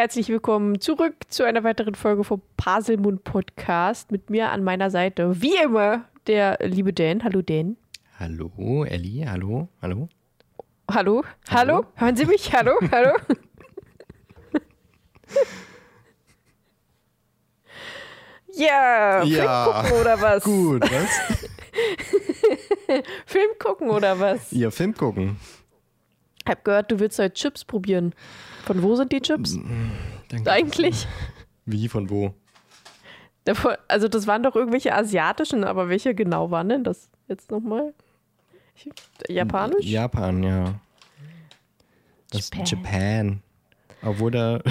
herzlich willkommen zurück zu einer weiteren Folge vom Paselmund Podcast. Mit mir an meiner Seite, wie immer, der liebe Dan. Hallo Dan. Hallo, Ellie, hallo, hallo. Hallo, hallo, hallo? hören Sie mich? Hallo, hallo. ja, ja, Film gucken oder was? Gut, was? Film gucken oder was? Ja, Film gucken. Ich hab gehört, du willst heute Chips probieren. Von wo sind die Chips? Danke. Eigentlich? Wie, von wo? Also das waren doch irgendwelche asiatischen, aber welche genau waren denn das jetzt nochmal? Japanisch? Japan, ja. Das Japan. Japan. Obwohl da.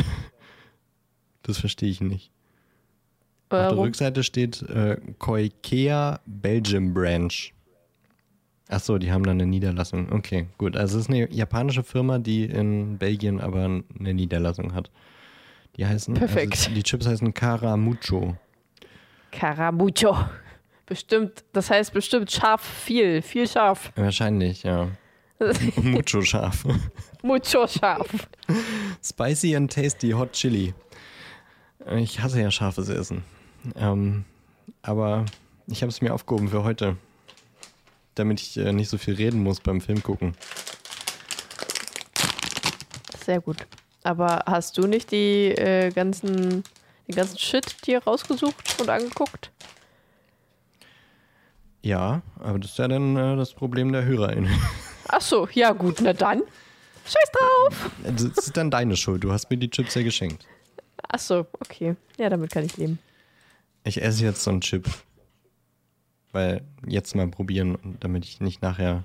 Das verstehe ich nicht. Auf der Warum? Rückseite steht äh, Koikea Belgium Branch. Achso, die haben da eine Niederlassung. Okay, gut. Also es ist eine japanische Firma, die in Belgien aber eine Niederlassung hat. Die heißen. Perfekt. Also die Chips heißen Caramucho. Caramucho. Bestimmt, das heißt bestimmt scharf viel, viel scharf. Wahrscheinlich, ja. Mucho scharf. Mucho scharf. Spicy and tasty hot chili. Ich hasse ja scharfes Essen. Ähm, aber ich habe es mir aufgehoben für heute. Damit ich äh, nicht so viel reden muss beim Film gucken. Sehr gut. Aber hast du nicht die äh, ganzen, den ganzen Shit dir rausgesucht und angeguckt? Ja, aber das ist ja dann äh, das Problem der HörerInnen. Ach so, ja gut, na dann. Scheiß drauf. Das ist dann deine Schuld. Du hast mir die Chips ja geschenkt. Ach so, okay. Ja, damit kann ich leben. Ich esse jetzt so einen Chip. Weil jetzt mal probieren, damit ich nicht nachher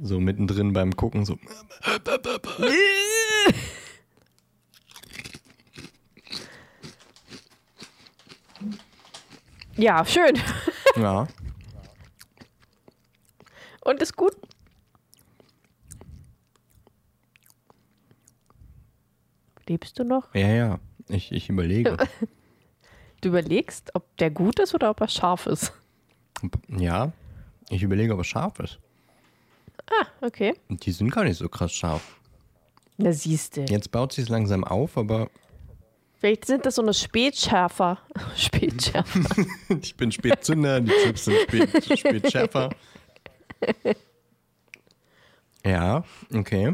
so mittendrin beim Gucken so. Ja, schön. Ja. Und ist gut? Lebst du noch? Ja, ja. Ich, ich überlege. Du überlegst, ob der gut ist oder ob er scharf ist. Ja, ich überlege, ob es scharf ist. Ah, okay. Und die sind gar nicht so krass scharf. Na siehst du. Jetzt baut sie es langsam auf, aber Vielleicht sind das so eine Spätschärfer. Spätschärfer. ich bin Spätzünder, die Chips sind spät, Spätschärfer. Ja, okay.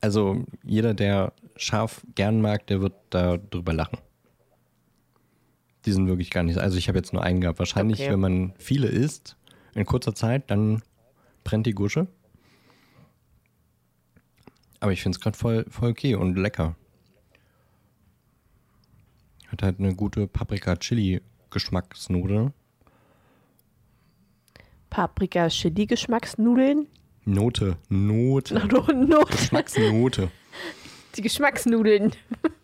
Also jeder, der scharf gern mag, der wird da drüber lachen. Die sind wirklich gar nicht. Also ich habe jetzt nur einen gehabt. Wahrscheinlich, Okay. wenn man viele isst in kurzer Zeit, dann brennt die Gusche. Aber ich finde es gerade voll, voll okay und lecker. Hat halt eine gute Paprika-Chili-Geschmacksnote. Paprika-Chili-Geschmacksnudeln. Note, Note, Not, Not, Geschmacksnote. die Geschmacksnudeln.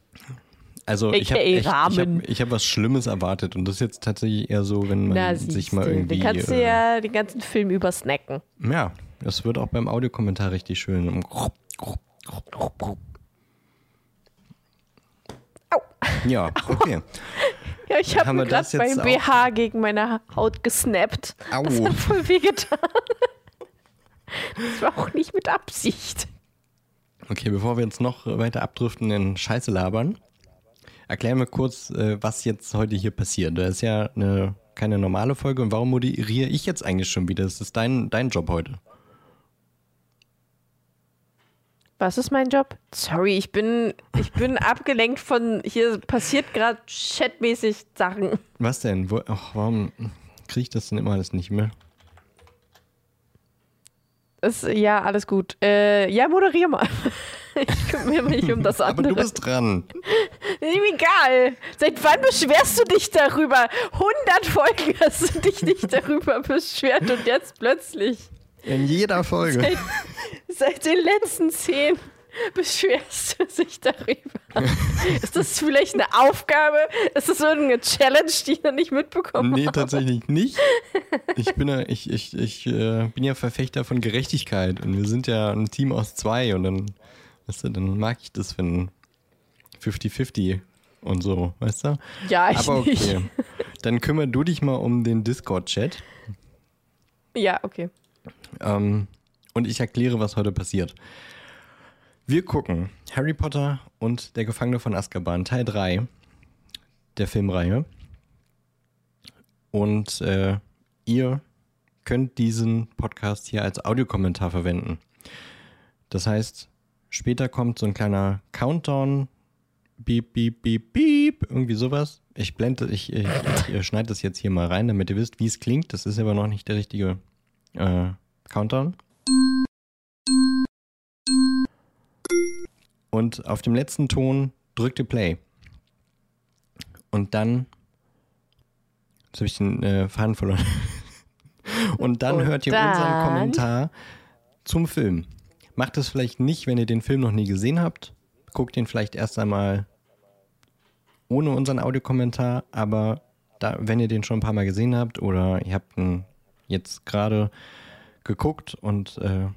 Also ich habe ich, hab, ich hab was Schlimmes erwartet und das ist jetzt tatsächlich eher so, wenn man Na, sich mal irgendwie. Dann kannst du äh, ja den ganzen Film über snacken. ja, das wird auch beim Audiokommentar richtig schön. Au. Ja, okay. Ja, ich habe gerade mein? BH gegen meine Haut gesnappt. Au. Das hat voll wehgetan. Das war auch nicht mit Absicht. Okay, bevor wir jetzt noch weiter abdriften in Scheiße labern, erklären wir kurz, äh, was jetzt heute hier passiert. Das ist ja eine, keine normale Folge und warum moderiere ich jetzt eigentlich schon wieder? Das ist dein, dein Job heute. Was ist mein Job? Sorry, ich bin, ich bin abgelenkt von, hier passiert gerade chatmäßig Sachen. Was denn? Wo, ach, warum kriege ich das denn immer alles nicht mehr? Ist, ja, alles gut. Äh, ja, moderier mal. Ich kümmere mich um das Aber andere. du bist dran. Ist egal. Seit wann beschwerst du dich darüber? 100 Folgen hast du dich nicht darüber beschwert und jetzt plötzlich. In jeder Folge. Seit, seit den letzten zehn beschwerst du dich darüber. Ist das vielleicht eine Aufgabe? Ist das irgendeine Challenge, die ich noch nicht mitbekommen Nee, habe? tatsächlich nicht. Ich bin ja, ich, ich, ich äh, bin ja Verfechter von Gerechtigkeit und wir sind ja ein Team aus zwei und dann, weißt du, dann mag ich das, wenn 50-50 und so, weißt du? Ja, ich Aber nicht. okay. Dann kümmer du dich mal um den Discord-Chat Ja, okay. ähm, und ich erkläre, was heute passiert. Wir gucken Harry Potter und der Gefangene von Azkaban, Teil 3 der Filmreihe. Und äh, ihr könnt diesen Podcast hier als Audiokommentar verwenden. Das heißt, später kommt so ein kleiner Countdown, beep, beep, beep, beep, irgendwie sowas. Ich blende, ich, ich, ich schneide das jetzt hier mal rein, damit ihr wisst, wie es klingt. Das ist aber noch nicht der richtige äh, Countdown. Und auf dem letzten Ton drückt ihr Play. Und dann. Jetzt habe ich den äh, Faden verloren. Und dann Und hört ihr dann- unseren Kommentar zum Film. Macht es vielleicht nicht, wenn ihr den Film noch nie gesehen habt. Guckt ihn vielleicht erst einmal ohne unseren Audiokommentar, aber da, wenn ihr den schon ein paar Mal gesehen habt oder ihr habt ihn jetzt gerade geguckt und äh,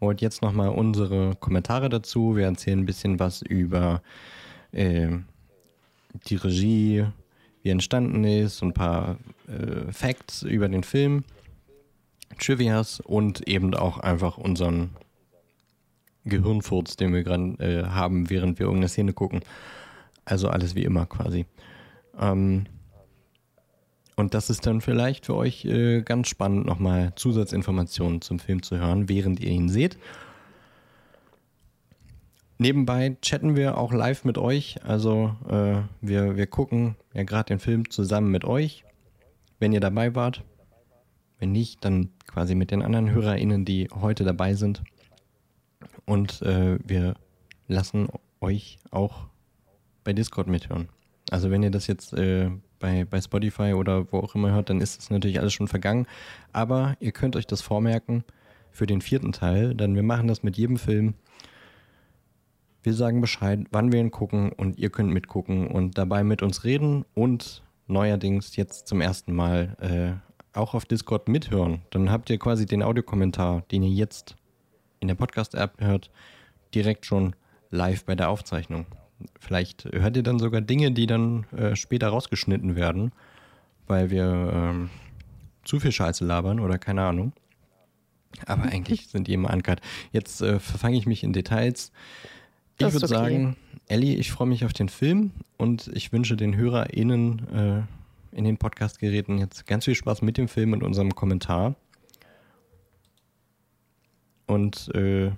wollt jetzt nochmal unsere Kommentare dazu. Wir erzählen ein bisschen was über äh, die Regie, wie entstanden ist, ein paar äh, Facts über den Film, Trivias und eben auch einfach unseren Gehirnfurz, den wir gerade äh, haben, während wir irgendeine Szene gucken. Also alles wie immer quasi. Ähm, und das ist dann vielleicht für euch äh, ganz spannend, nochmal Zusatzinformationen zum Film zu hören, während ihr ihn seht. Nebenbei chatten wir auch live mit euch. Also äh, wir, wir gucken ja gerade den Film zusammen mit euch, wenn ihr dabei wart. Wenn nicht, dann quasi mit den anderen HörerInnen, die heute dabei sind. Und äh, wir lassen euch auch bei Discord mithören. Also wenn ihr das jetzt äh, bei, bei Spotify oder wo auch immer hört, dann ist das natürlich alles schon vergangen. Aber ihr könnt euch das vormerken für den vierten Teil, denn wir machen das mit jedem Film. Wir sagen Bescheid, wann wir ihn gucken und ihr könnt mitgucken und dabei mit uns reden und neuerdings jetzt zum ersten Mal äh, auch auf Discord mithören. Dann habt ihr quasi den Audiokommentar, den ihr jetzt in der Podcast-App hört, direkt schon live bei der Aufzeichnung. Vielleicht hört ihr dann sogar Dinge, die dann äh, später rausgeschnitten werden, weil wir ähm, zu viel Scheiße labern oder keine Ahnung. Aber eigentlich sind die immer uncut. Jetzt äh, verfange ich mich in Details. Ich würde okay. sagen, Ellie, ich freue mich auf den Film und ich wünsche den HörerInnen äh, in den Podcast-Geräten jetzt ganz viel Spaß mit dem Film und unserem Kommentar. Und äh,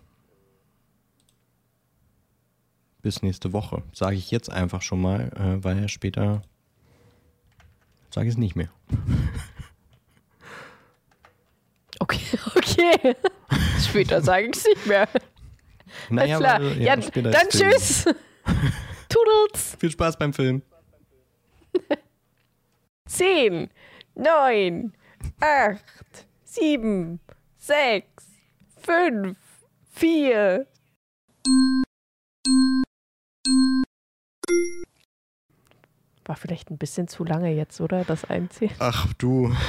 bis nächste Woche. Sage ich jetzt einfach schon mal, äh, weil später sage ich es nicht mehr. Okay, okay. Später sage ich es nicht mehr. Alles klar. weil, Ja, später dann tschüss. Toodles. Viel Spaß beim Film. 10, 9, 8, 7, 6, 5, 4. War vielleicht ein bisschen zu lange jetzt, oder? Das Einziehen. Ach du.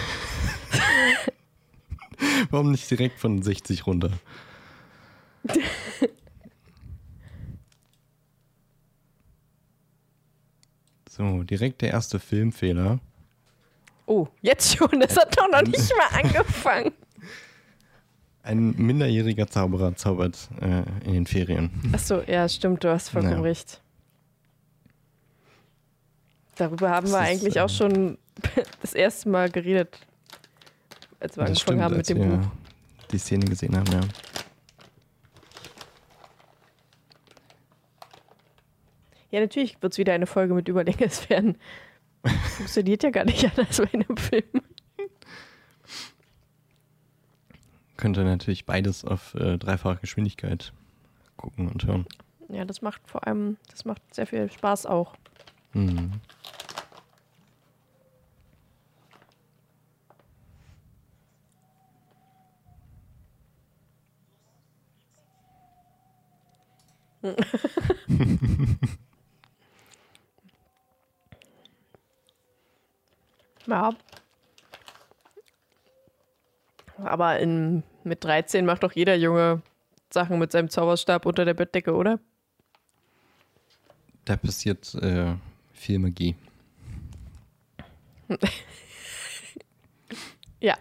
Warum nicht direkt von 60 runter? So, direkt der erste Filmfehler. Oh, jetzt schon. Das hat doch noch nicht mal angefangen. Ein minderjähriger Zauberer zaubert äh, in den Ferien. Achso, ja, stimmt. Du hast vollkommen Ja. recht. Darüber haben Das wir eigentlich auch schon das erste Mal geredet, als wir angefangen haben mit dem wir Buch. die Szene gesehen haben, ja. Ja, natürlich wird es wieder eine Folge mit Überlänge. Es werden. Funktioniert ja gar nicht anders bei einem Film. Könnte natürlich beides auf äh, dreifache Geschwindigkeit gucken und hören. Ja, das macht vor allem, das macht sehr viel Spaß auch. Mhm. Ja. Aber in, mit 13 macht doch jeder Junge Sachen mit seinem Zauberstab unter der Bettdecke, oder? Da passiert äh, viel Magie. Ja.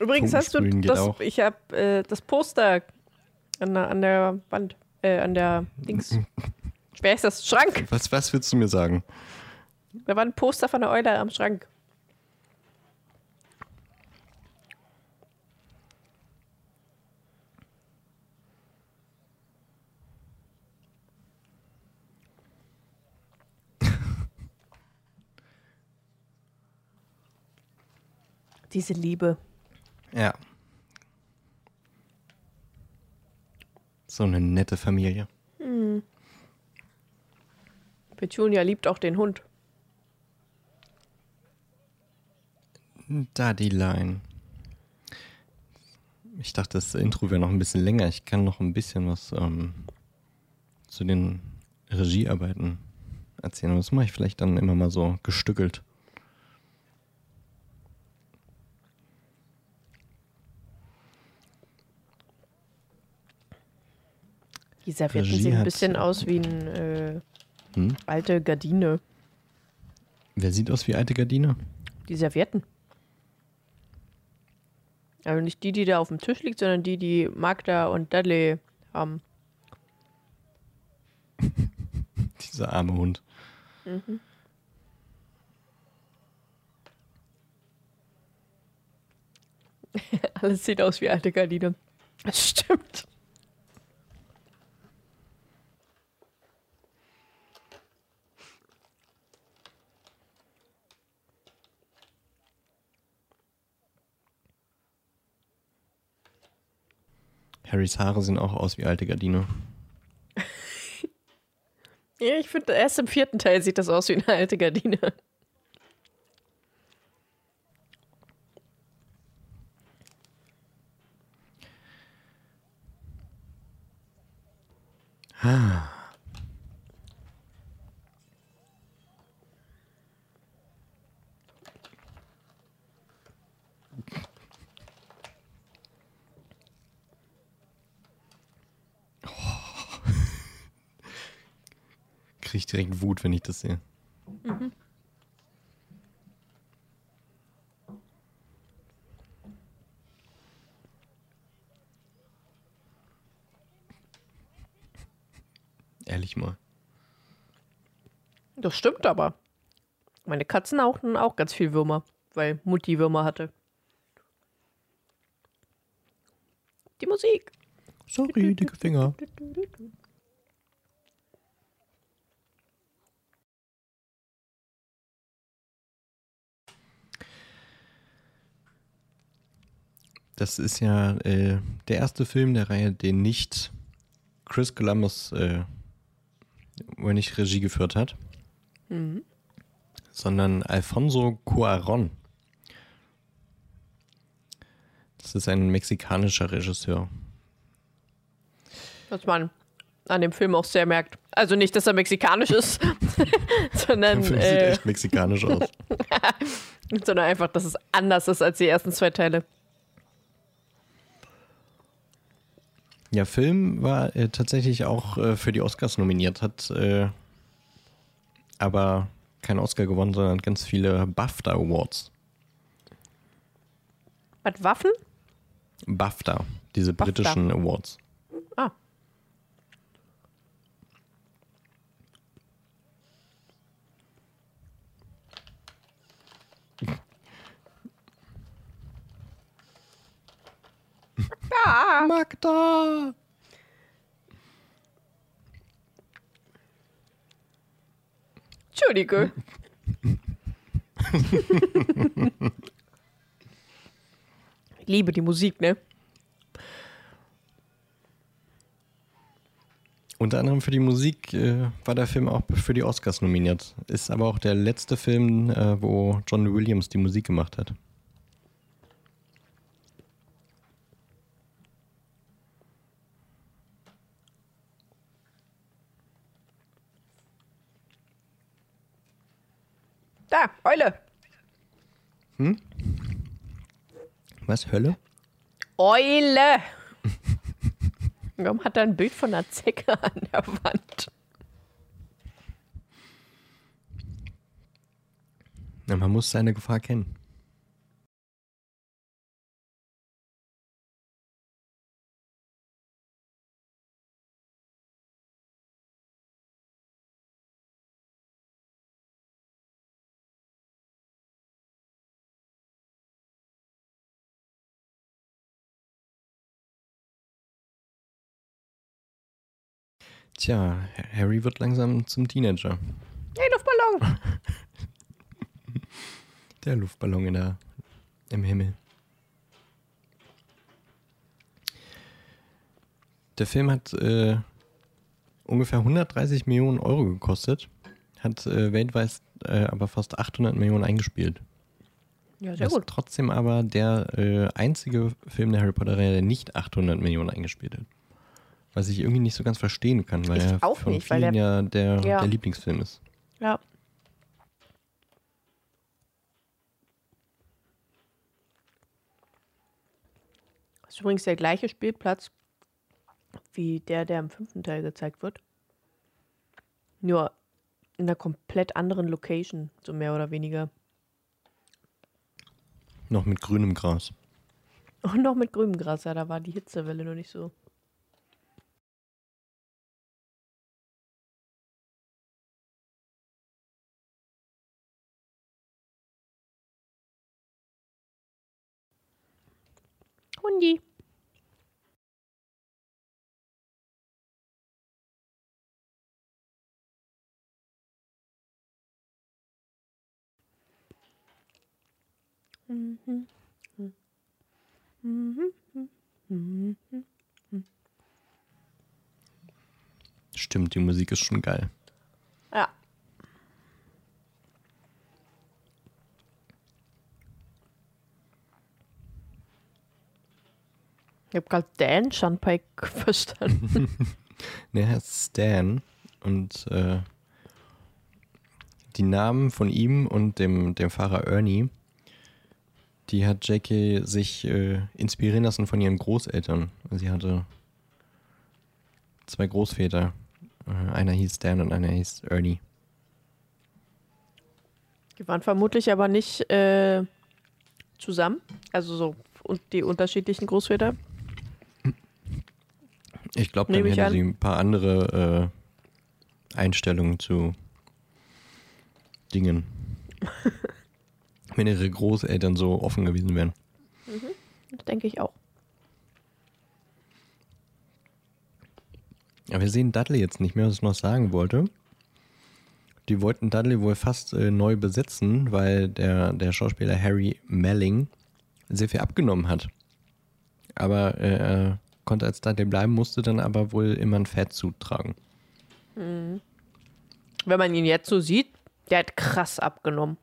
Übrigens hast du das, auch. ich habe äh, das Poster An der, an der Wand. Äh, an der Dings. Wer ist das? Schrank. Was, was willst du mir sagen? Da war ein Poster von der Eule am Schrank. Diese Liebe. Ja. So eine nette Familie. Petunia liebt auch den Hund. Da die Line. Ich dachte, das Intro wäre noch ein bisschen länger. Ich kann noch ein bisschen was ähm, zu den Regiearbeiten erzählen. Aber das mache ich vielleicht dann immer mal so gestückelt. Die Servietten Regie sehen ein bisschen aus wie eine äh, Hm? alte Gardine. Wer sieht aus wie alte Gardine? Die Servietten. Also nicht die, die da auf dem Tisch liegt, sondern die, die Magda und Dudley haben. Dieser arme Hund. Alles sieht aus wie alte Gardine. Das stimmt. Harrys Haare sehen auch aus wie alte Gardine. Ja, ich finde, erst im vierten Teil sieht das aus wie eine alte Gardine. Kriege ich direkt Wut, wenn ich das sehe. Ehrlich mal. Das stimmt aber. Meine Katzen hatten auch ganz viel Würmer, weil Mutti Würmer hatte. Die Musik. Sorry, dicke Finger. Das ist ja äh, der erste Film der Reihe, den nicht Chris Columbus, äh, wo er nicht Regie geführt hat, sondern Alfonso Cuaron. Das ist ein mexikanischer Regisseur. Was man an dem Film auch sehr merkt. Also nicht, dass er mexikanisch ist, sondern, Der Film sieht äh, echt mexikanisch aus. sondern einfach, dass es anders ist als die ersten zwei Teile. Ja, Film war äh, tatsächlich auch äh, für die Oscars nominiert, hat äh, aber keinen Oscar gewonnen, sondern ganz viele BAFTA Awards. Was, Waffen? BAFTA, diese BAFTA. britischen Awards. Ah. Magda! Entschuldige. Ich liebe die Musik, ne? Unter anderem für die Musik äh, war der Film auch für die Oscars nominiert. Ist aber auch der letzte Film, äh, wo John Williams die Musik gemacht hat. Eule. Was, Hölle? Eule. Warum hat er ein Bild von einer Zecke an der Wand? Na, man muss seine Gefahr kennen. Tja, Harry wird langsam zum Teenager. Hey, Luftballon! Der Luftballon in der, im Himmel. Der Film hat äh, ungefähr 130 Millionen Euro gekostet, hat äh, weltweit äh, aber fast 800 Millionen eingespielt. Ja, sehr Das gut. ist trotzdem aber der äh, einzige Film der Harry Potter-Reihe, der nicht 800 Millionen eingespielt hat. Was ich irgendwie nicht so ganz verstehen kann, weil Ich er auch von nicht, weil vielen ja der, Ja. der Lieblingsfilm ist. Ja. Das ist übrigens der gleiche Spielplatz wie der, der im fünften Teil gezeigt wird. Nur in einer komplett anderen Location, so mehr oder weniger. Noch mit grünem Gras. Und noch mit grünem Gras, ja, da war die Hitzewelle noch nicht so. Hundi. Stimmt, die Musik ist schon geil. Ja. Ich habe gerade Dan Shunpike verstanden. Ne, er heißt Stan und äh, die Namen von ihm und dem, dem Fahrer Ernie, die hat Jackie sich äh, inspirieren lassen von ihren Großeltern. Sie hatte zwei Großväter. Äh, einer hieß Stan und einer hieß Ernie. Die waren vermutlich aber nicht äh, zusammen. Also so und die unterschiedlichen Großväter. Ich glaube, dann hätte sie ein paar andere äh, Einstellungen zu Dingen. Wenn ihre Großeltern so offen gewesen wären. Das denke ich auch. Aber wir sehen Dudley jetzt nicht mehr, was ich noch sagen wollte. Die wollten Dudley wohl fast äh, neu besetzen, weil der, der Schauspieler Harry Melling sehr viel abgenommen hat. Aber äh, er konnte als Dudley bleiben, musste dann aber wohl immer ein Fettsuit tragen. Wenn man ihn jetzt so sieht, der hat krass abgenommen.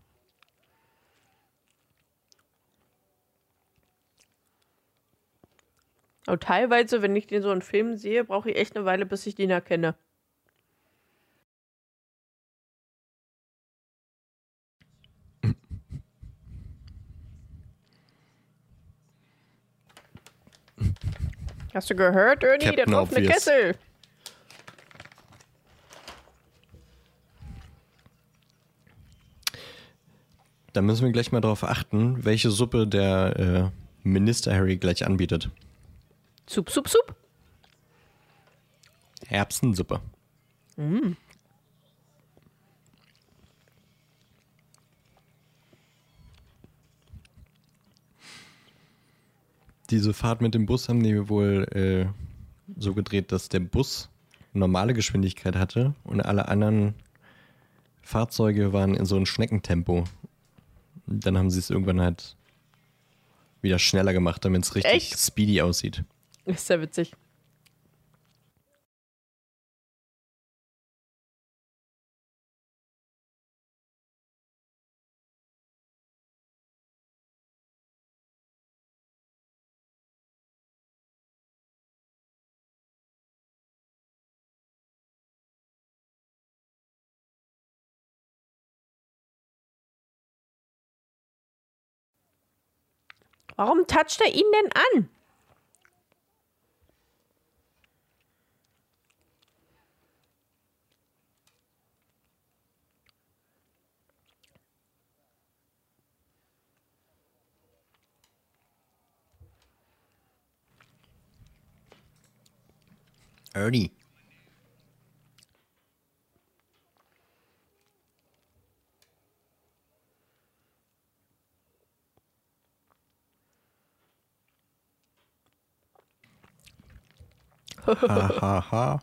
Aber teilweise, wenn ich den so in Filmen sehe, brauche ich echt eine Weile, bis ich den erkenne. Hast du gehört, Ernie? Der offene. Kessel. Da müssen wir gleich mal darauf achten, welche Suppe der äh, Minister Harry gleich anbietet. Sup, sup, sup. Erbsensuppe. Diese Fahrt mit dem Bus haben die wohl äh, so gedreht, dass der Bus normale Geschwindigkeit hatte und alle anderen Fahrzeuge waren in so einem Schneckentempo. Dann haben sie es irgendwann halt wieder schneller gemacht, damit es richtig Echt? speedy aussieht. Ist ja witzig. Warum toucht er ihn denn an? Ernie. ha, ha, ha.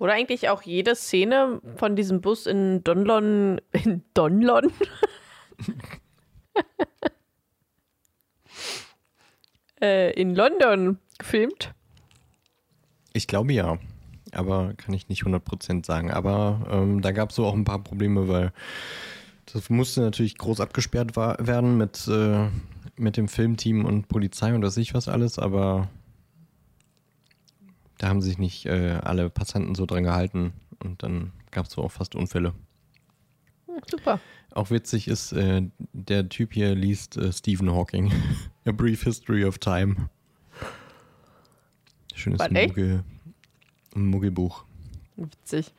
Oder eigentlich auch jede Szene von diesem Bus in Donlon. In Donlon? äh, in London gefilmt? Ich glaube ja. Aber kann ich nicht 100% sagen. Aber ähm, da gab es so auch ein paar Probleme, weil das musste natürlich groß abgesperrt war, werden mit, äh, mit dem Filmteam und Polizei und weiß ich was alles. Aber da haben sich nicht äh, alle Passanten so dran gehalten und dann gab es so auch fast Unfälle. Hm, super. Auch witzig ist, äh, der Typ hier liest äh, Stephen Hawking. A Brief History of Time. Schönes Was, Muggel, Muggelbuch. Witzig.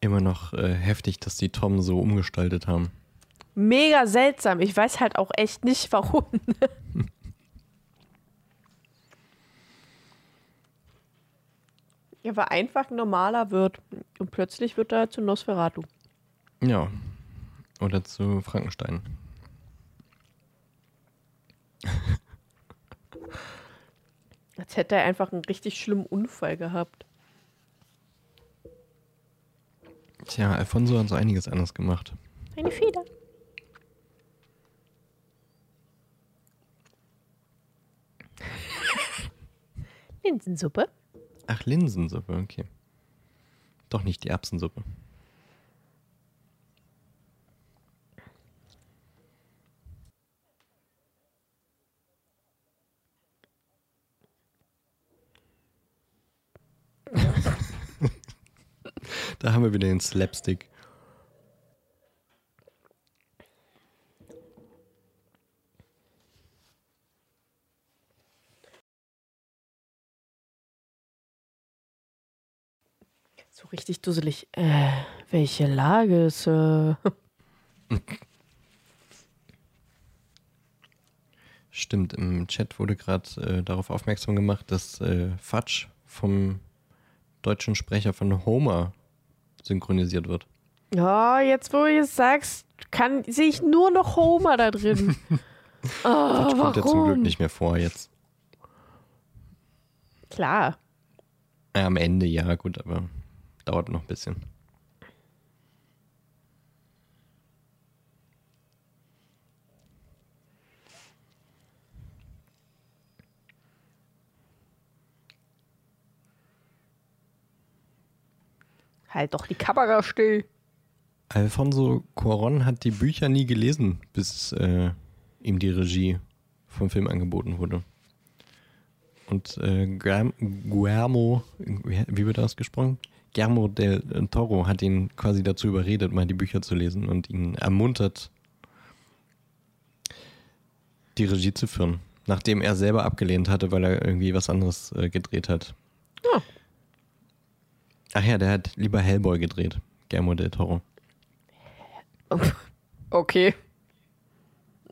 Immer noch äh, heftig, dass die Tom so umgestaltet haben. Mega seltsam. Ich weiß halt auch echt nicht, warum. er war einfach ein normaler Wirt. Und plötzlich wird er zu Nosferatu. Ja. Oder zu Frankenstein. Als hätte er einfach einen richtig schlimmen Unfall gehabt. Tja, Alfonso hat so einiges anders gemacht. Eine Feder. Linsensuppe. Ach, Linsensuppe, okay. Doch nicht die Erbsensuppe. Da haben wir wieder den Slapstick. So richtig dusselig. Äh, welche Lage ist. Äh? Stimmt, im Chat wurde gerade äh, darauf aufmerksam gemacht, dass äh, Fatsch vom deutschen Sprecher von Homer synchronisiert wird. Ja, jetzt wo du es sagst, kann, sehe ich nur noch Homer da drin. oh, Fatsch kommt ja zum Glück nicht mehr vor jetzt. Klar. Ja, am Ende ja, gut, aber dauert noch ein bisschen. Halt doch die Kamera still. Alfonso Cuaron hat die Bücher nie gelesen, bis äh, ihm die Regie vom Film angeboten wurde. Und äh, Guillermo, wie wird das gesprochen? Guillermo del Toro hat ihn quasi dazu überredet, mal die Bücher zu lesen und ihn ermuntert, die Regie zu führen. Nachdem er selber abgelehnt hatte, weil er irgendwie was anderes äh, gedreht hat. Ja. Ach ja, der hat lieber Hellboy gedreht, Guillermo del Toro. Okay.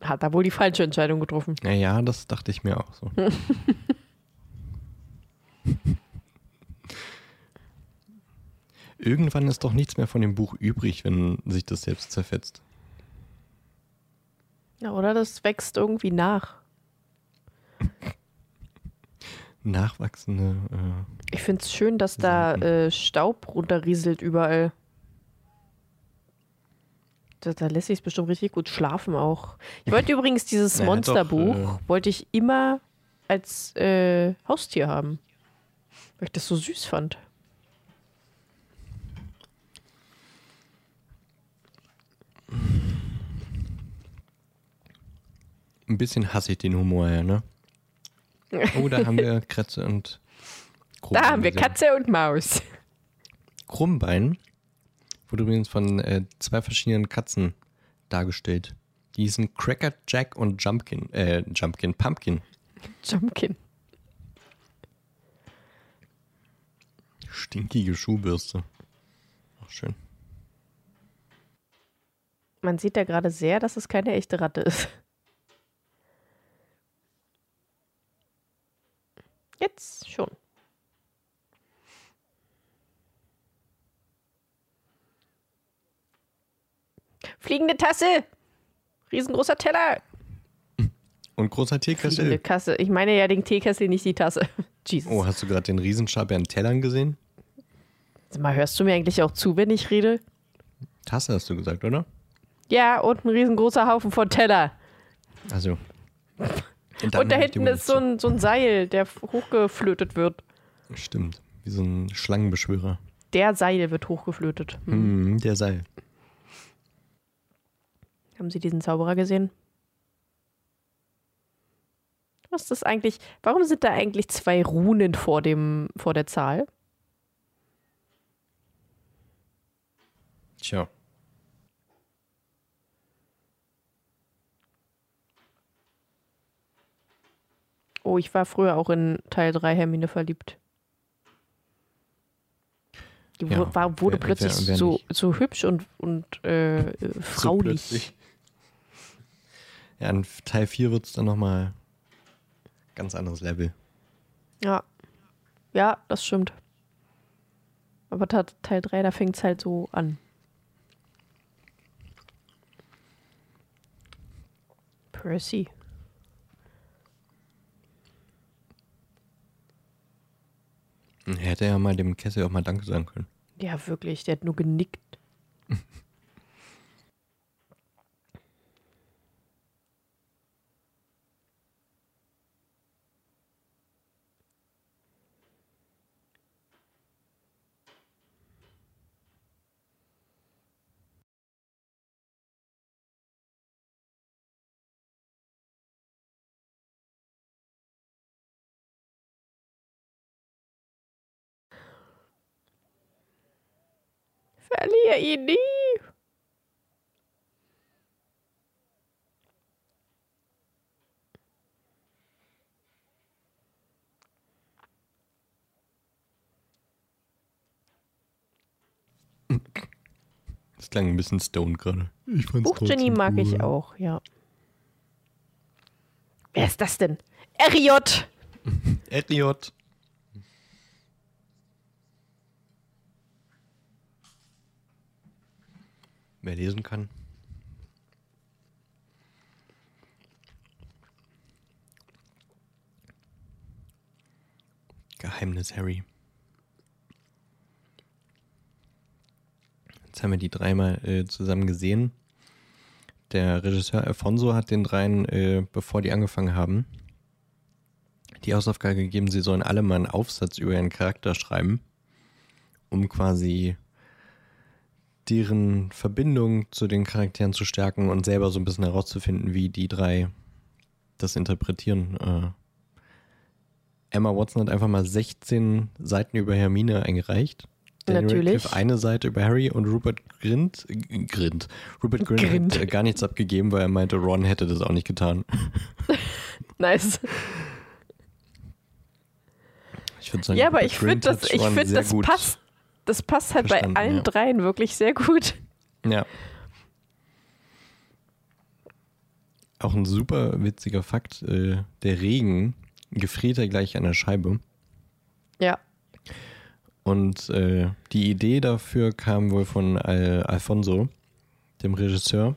Hat er wohl die falsche Entscheidung getroffen. Naja, das dachte ich mir auch so. Irgendwann ist doch nichts mehr von dem Buch übrig, wenn sich das selbst zerfetzt. Ja, oder das wächst irgendwie nach. Nachwachsende. Äh, Ich finde es schön, dass da äh, Staub runterrieselt überall. Da, da lässt sich bestimmt richtig gut schlafen auch. Ich wollte übrigens dieses Na, hat Monsterbuch, doch, wollte ich immer als äh, Haustier haben. Weil ich das so süß fand. ein bisschen hasse ich den Humor, ja, ne? Oh, da haben wir Kretze und Krummbein Da haben wir. Katze und Maus. Krummbein wurde übrigens von äh, zwei verschiedenen Katzen dargestellt. Die hießen Cracker Jack und Jumpkin, äh, Jumpkin, Pumpkin. Jumpkin. Stinkige Schuhbürste. Ach, schön. Man sieht da gerade sehr, dass es keine echte Ratte ist. Jetzt schon. Fliegende Tasse. Riesengroßer Teller. Und großer Fliegende Teekessel. Kasse. Ich meine ja den Teekessel, nicht die Tasse. Jesus. Oh, hast du gerade den Riesenstapel an Tellern gesehen? Sag Mal hörst du mir eigentlich auch zu, wenn ich rede? Tasse hast du gesagt, oder? Ja, und ein riesengroßer Haufen von Teller. Also. Und da hinten ist so ein, so ein Seil, der hochgeflötet wird. Stimmt. Wie so ein Schlangenbeschwörer. Der Seil wird hochgeflötet. Hm. Hm, der Seil. Haben Sie diesen Zauberer gesehen? Was ist das eigentlich? Warum sind da eigentlich zwei Runen vor, dem, vor der Zahl? Tja. Oh, ich war früher auch in Teil 3 Hermine verliebt. Die Ja, war, wurde wer- plötzlich wer- wer so, so hübsch und, und äh, So fraulich. plötzlich. Ja, in Teil 4 wird es dann nochmal ganz anderes Level. ja. Ja, das stimmt. Aber Teil 3, da fängt es halt so an. Percy. Hätte ja mal dem Kessel auch mal Danke sagen können. Ja, wirklich, der hat nur genickt. Verlier ihn nie. Das klang ein bisschen stoned gerade. Ich fand's Buchgenie mag ich auch, ja. Wer ist das denn? Eriot! Elliot. Wer lesen kann. Geheimnis Harry. Jetzt haben wir die dreimal äh, zusammen gesehen. Der Regisseur Alfonso hat den dreien, äh, bevor die angefangen haben, die Hausaufgabe gegeben, sie sollen alle mal einen Aufsatz über ihren Charakter schreiben, um quasi deren Verbindung zu den Charakteren zu stärken und selber so ein bisschen herauszufinden, wie die drei das interpretieren. Äh, Emma Watson hat einfach mal 16 Seiten über Hermine eingereicht. Daniel Natürlich. Radcliffe eine Seite über Harry und Rupert Grint, äh, Grint, Rupert Grint, Grint. hat äh, gar nichts abgegeben, weil er meinte, Ron hätte das auch nicht getan. Nice. Ich sagen, Ja, aber Rupert ich finde, das, ich find, das passt. Das passt halt verstanden, bei allen ja. dreien wirklich sehr gut. Ja. Auch ein super witziger Fakt: äh, Der Regen gefriert ja gleich an der Scheibe. Ja. Und äh, die Idee dafür kam wohl von Al Alfonso, dem Regisseur.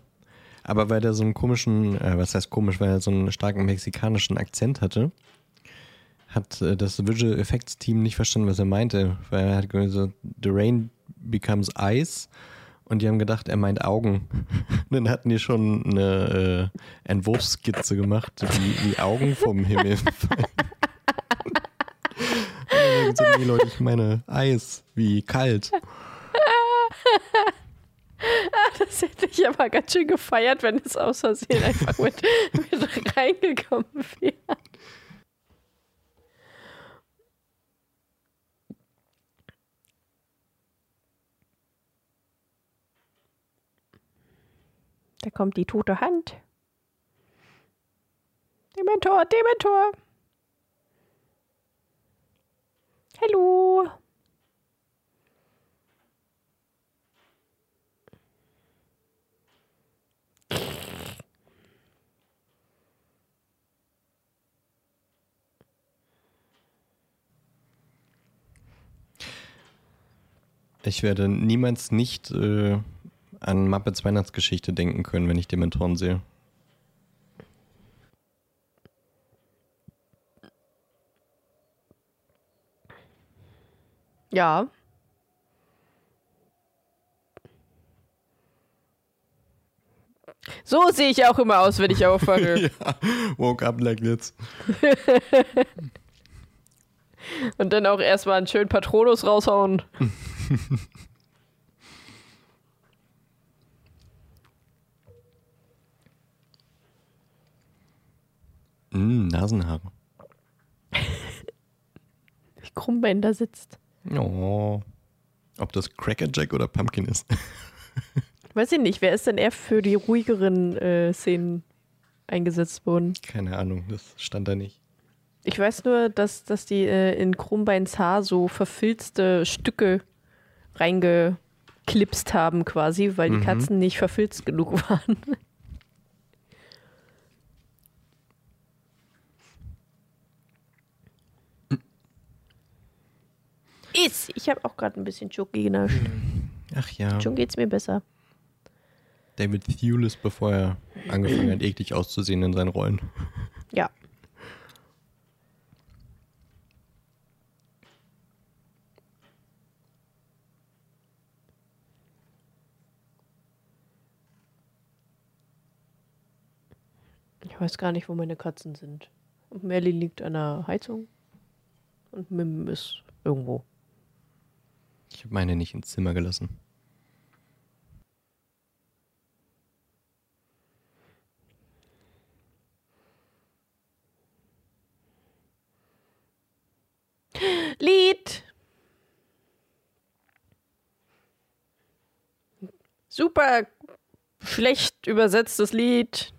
Aber weil der so einen komischen, äh, was heißt komisch, weil er so einen starken mexikanischen Akzent hatte, hat äh, das Visual Effects Team nicht verstanden, was er meinte. Weil er hat gesagt, the rain becomes ice. Und die haben gedacht, er meint Augen. Und dann hatten die schon eine äh, Entwurfsskizze gemacht, wie, wie Augen vom Himmel fallen. Und dann nee, Leute, ich meine Eis, wie kalt. Das hätte ich aber ganz schön gefeiert, wenn es aus Versehen einfach mit, mit reingekommen wäre. Da kommt die tote Hand. Dementor, Dementor. Hallo. Ich werde niemals nicht äh, an Muppets Weihnachtsgeschichte denken können, wenn ich Dementoren sehe. Ja. So sehe ich auch immer aus, wenn ich aufwache. ja, woke up like this. Und dann auch erstmal einen schönen Patronus raushauen. Mm, Nasenhaare. Wie Krummbein da sitzt. Oh. Ob das Cracker Jack oder Pumpkin ist. Weiß ich nicht, wer ist denn eher für die ruhigeren äh, Szenen eingesetzt worden? Keine Ahnung, das stand da nicht. Ich weiß nur, dass, dass die äh, in Krummbeins Haar so verfilzte Stücke reingeklipst haben quasi, weil die Mhm. Katzen nicht verfilzt genug waren. Ist. Ich habe auch gerade ein bisschen Schoki genascht. Ach ja, Schon geht's mir besser. David Thewlis, bevor er angefangen hat, eklig auszusehen in seinen Rollen. Ja. Ich weiß gar nicht, wo meine Katzen sind. Und Merlin liegt an der Heizung. Und Mim ist irgendwo. Ich habe meine nicht ins Zimmer gelassen. Lied! Super schlecht übersetztes Lied.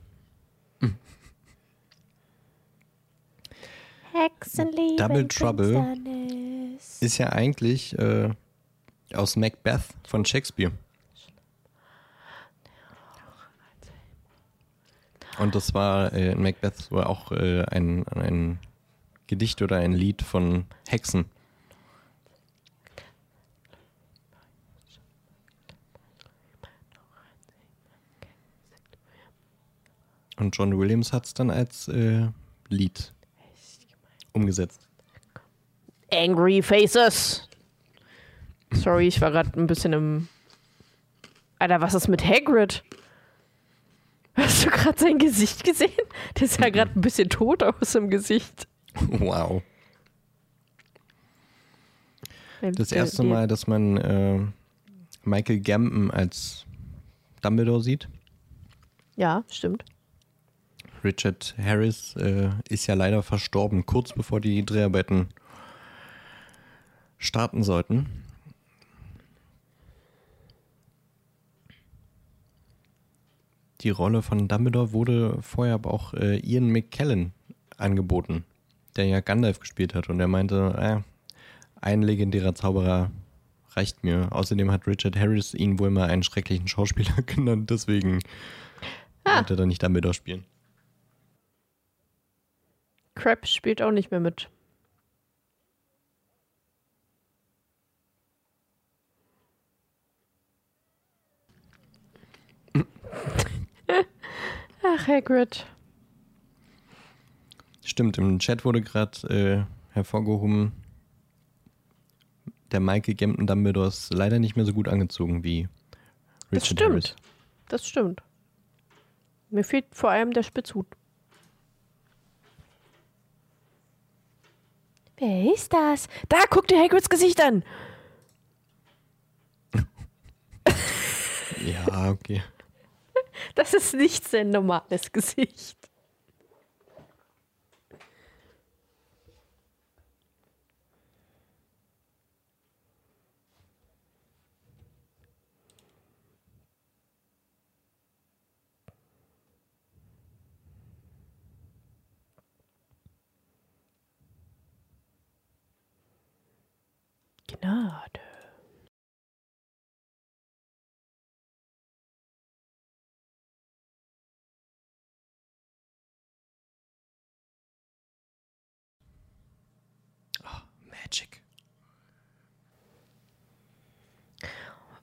Hexenliebe. Double Trouble ist ja eigentlich äh, aus Macbeth von Shakespeare. Und das war äh, Macbeth war auch äh, ein, ein Gedicht oder ein Lied von Hexen. Und John Williams hat es dann als äh, Lied umgesetzt. Angry Faces. Sorry, ich war gerade ein bisschen im. Alter, was ist mit Hagrid? Hast du gerade sein Gesicht gesehen? Der sah gerade ein bisschen tot aus im Gesicht. Wow. Das erste Mal, dass man äh, Michael Gambon als Dumbledore sieht. Ja, stimmt. Richard Harris äh, ist ja leider verstorben, kurz bevor die Dreharbeiten starten sollten. Die Rolle von Dumbledore wurde vorher aber auch äh, Ian McKellen angeboten, der ja Gandalf gespielt hat. Und er meinte, äh, ein legendärer Zauberer reicht mir. Außerdem hat Richard Harris ihn wohl mal einen schrecklichen Schauspieler genannt, deswegen Ah. wollte er dann nicht Dumbledore spielen. Crab spielt auch nicht mehr mit. Ach, Hagrid. Stimmt, im Chat wurde gerade äh, hervorgehoben, der Michael Gambon Dumbledore ist leider nicht mehr so gut angezogen wie Richard Das stimmt. Harris. Das stimmt. Mir fehlt vor allem der Spitzhut. Wer ist das? Da, guck dir Hagrids Gesicht an. Ja, okay. Das ist nicht sein normales Gesicht. Gnade. Magic.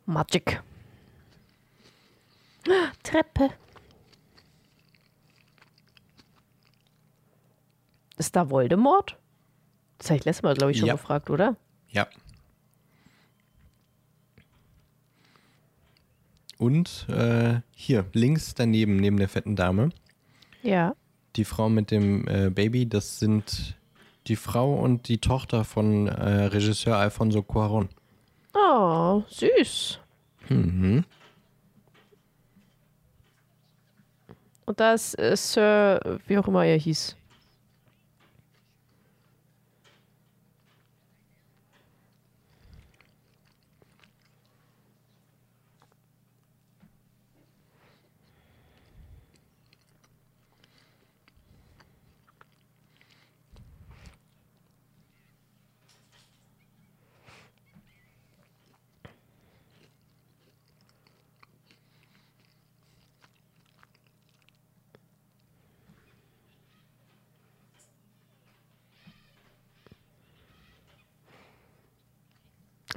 Magic. Treppe. Ist da Voldemort? Das habe ich letztes Mal, glaube ich, schon ja. gefragt, oder? Ja. Und äh, hier, links daneben, neben der fetten Dame. Ja. Die Frau mit dem äh, Baby, das sind die Frau und die Tochter von äh, Regisseur Alfonso Cuaron. Oh, süß. Mhm. Und da ist äh, Sir, wie auch immer er hieß.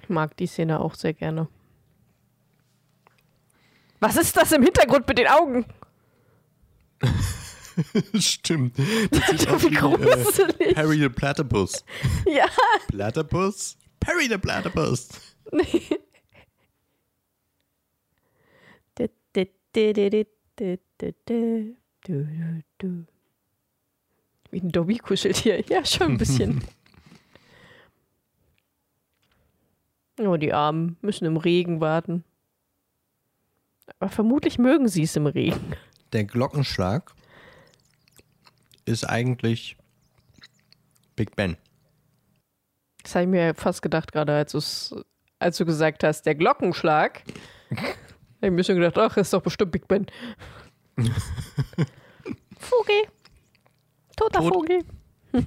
Ich mag die Szene auch sehr gerne. Was ist das im Hintergrund mit den Augen? Stimmt. Das sieht aus Wie äh, gruselig. Harry the Platypus. Ja. Platypus? Perry the Platypus. Wie ein Dobby-Kuscheltier. Ja, schon ein bisschen. Oh, die Armen müssen im Regen warten. Aber vermutlich mögen sie es im Regen. Der Glockenschlag ist eigentlich Big Ben. Das habe ich mir fast gedacht, gerade als, als du gesagt hast, der Glockenschlag. habe ich mir schon gedacht, ach, ist doch bestimmt Big Ben. Vogel. Toter Tot. Vogel.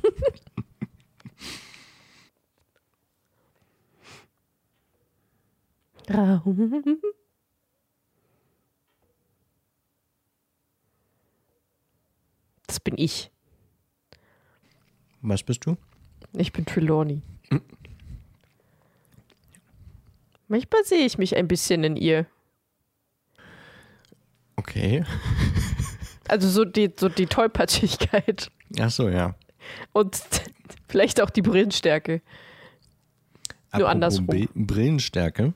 Raum. Das bin ich. Was bist du? Ich bin Trelawney. Manchmal sehe ich mich ein bisschen in ihr. Okay. Also so die, so die Tollpatschigkeit Ach so, ja. und vielleicht auch die Brillenstärke. Nur Apropos andersrum. Bri- Brillenstärke.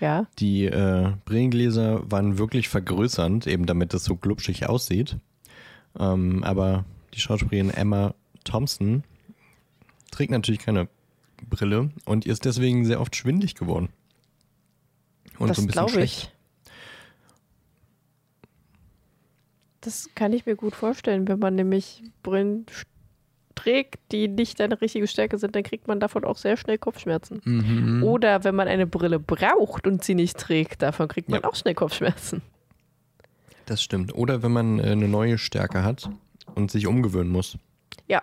Ja. Die äh, Brillengläser waren wirklich vergrößernd, eben damit es so glubschig aussieht. Ähm, aber die Schauspielerin Emma Thompson trägt natürlich keine Brille und ist deswegen sehr oft schwindig geworden. Und das so ein bisschen schlecht. ich. Das kann ich mir gut vorstellen, wenn man nämlich Brillen trägt, die nicht deine richtige Stärke sind, dann kriegt man davon auch sehr schnell Kopfschmerzen. Mhm. Oder wenn man eine Brille braucht und sie nicht trägt, davon kriegt man Ja. auch schnell Kopfschmerzen. Das stimmt. Oder wenn man äh, eine neue Stärke hat und sich umgewöhnen muss. Ja.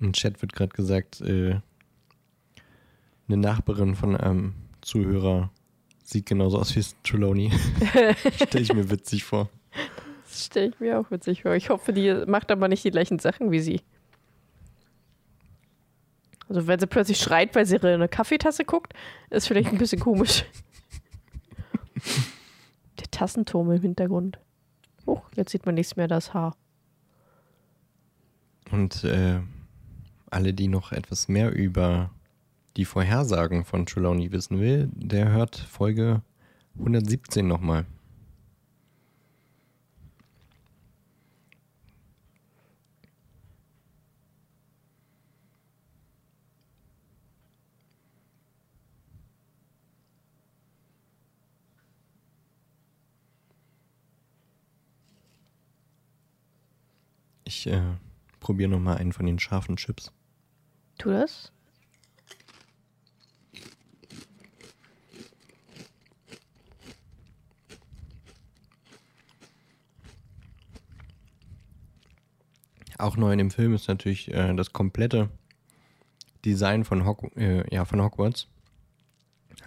Im Chat wird gerade gesagt, äh, eine Nachbarin von einem Zuhörer sieht genauso aus wie Trelawney. Stelle ich mir witzig vor. Das stelle ich mir auch witzig vor. Ich hoffe, die macht aber nicht die gleichen Sachen wie sie. Also wenn sie plötzlich schreit, weil sie in eine Kaffeetasse guckt, ist vielleicht ein bisschen komisch. Der Tassenturm im Hintergrund. Oh, jetzt sieht man nichts mehr das Haar. Und äh, alle, die noch etwas mehr über die Vorhersagen von Trelawney wissen will, der hört Folge 117 nochmal. Ich äh, probiere nochmal einen von den scharfen Chips. Tu das? Auch neu in dem Film ist natürlich äh, das komplette Design von, Hock äh, ja, von Hogwarts.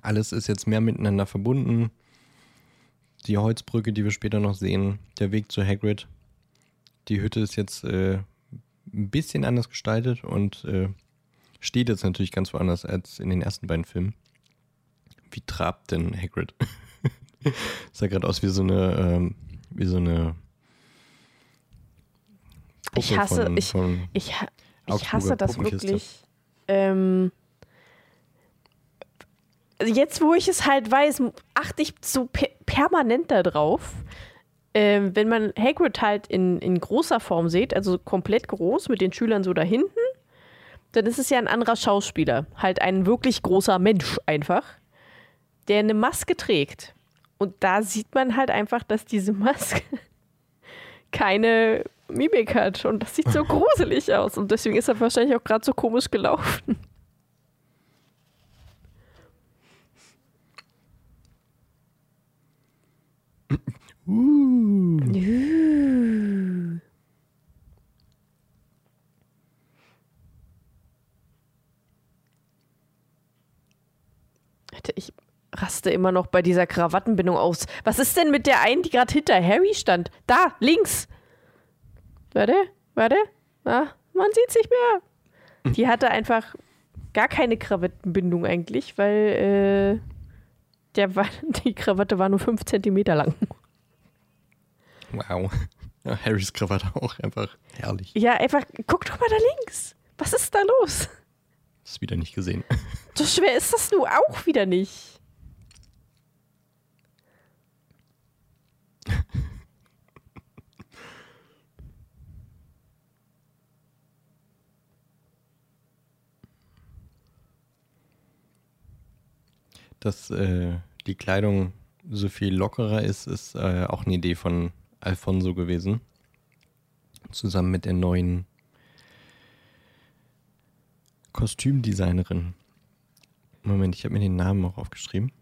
Alles ist jetzt mehr miteinander verbunden. Die Holzbrücke, die wir später noch sehen, der Weg zu Hagrid. Die Hütte ist jetzt äh, ein bisschen anders gestaltet und äh, steht jetzt natürlich ganz woanders als in den ersten beiden Filmen. Wie trabt denn Hagrid? Sah gerade aus wie so eine, ähm, wie so eine Ich hasse- von, ich- von Ich, ha- Ich hasse das wirklich. Ähm, also jetzt, wo ich es halt weiß, achte ich so per permanent darauf. Ähm, wenn man Hagrid halt in, in großer Form sieht, also komplett groß mit den Schülern so da hinten, dann ist es ja ein anderer Schauspieler. Halt ein wirklich großer Mensch einfach, der eine Maske trägt. Und da sieht man halt einfach, dass diese Maske keine Mimik hat. Und das sieht so gruselig aus. Und deswegen ist er wahrscheinlich auch gerade so komisch gelaufen. Uh. Uh. Ich raste immer noch bei dieser Krawattenbindung aus. Was ist denn mit der einen, die gerade hinter Harry stand? Da, links. Warte, warte. Ah, man sieht's nicht mehr. Die hatte einfach gar keine Krawattenbindung eigentlich, weil äh, der die Krawatte war nur 5 Zentimeter lang. Wow. Ja, Harrys Krawatte auch einfach herrlich. Ja, einfach, guck doch mal da links. Was ist da los? Das ist wieder nicht gesehen. So schwer ist das nun auch wieder nicht. Dass äh, die Kleidung so viel lockerer ist, ist äh, auch eine Idee von Alfonso gewesen. Zusammen mit der neuen Kostümdesignerin. Moment, ich habe mir den Namen auch aufgeschrieben.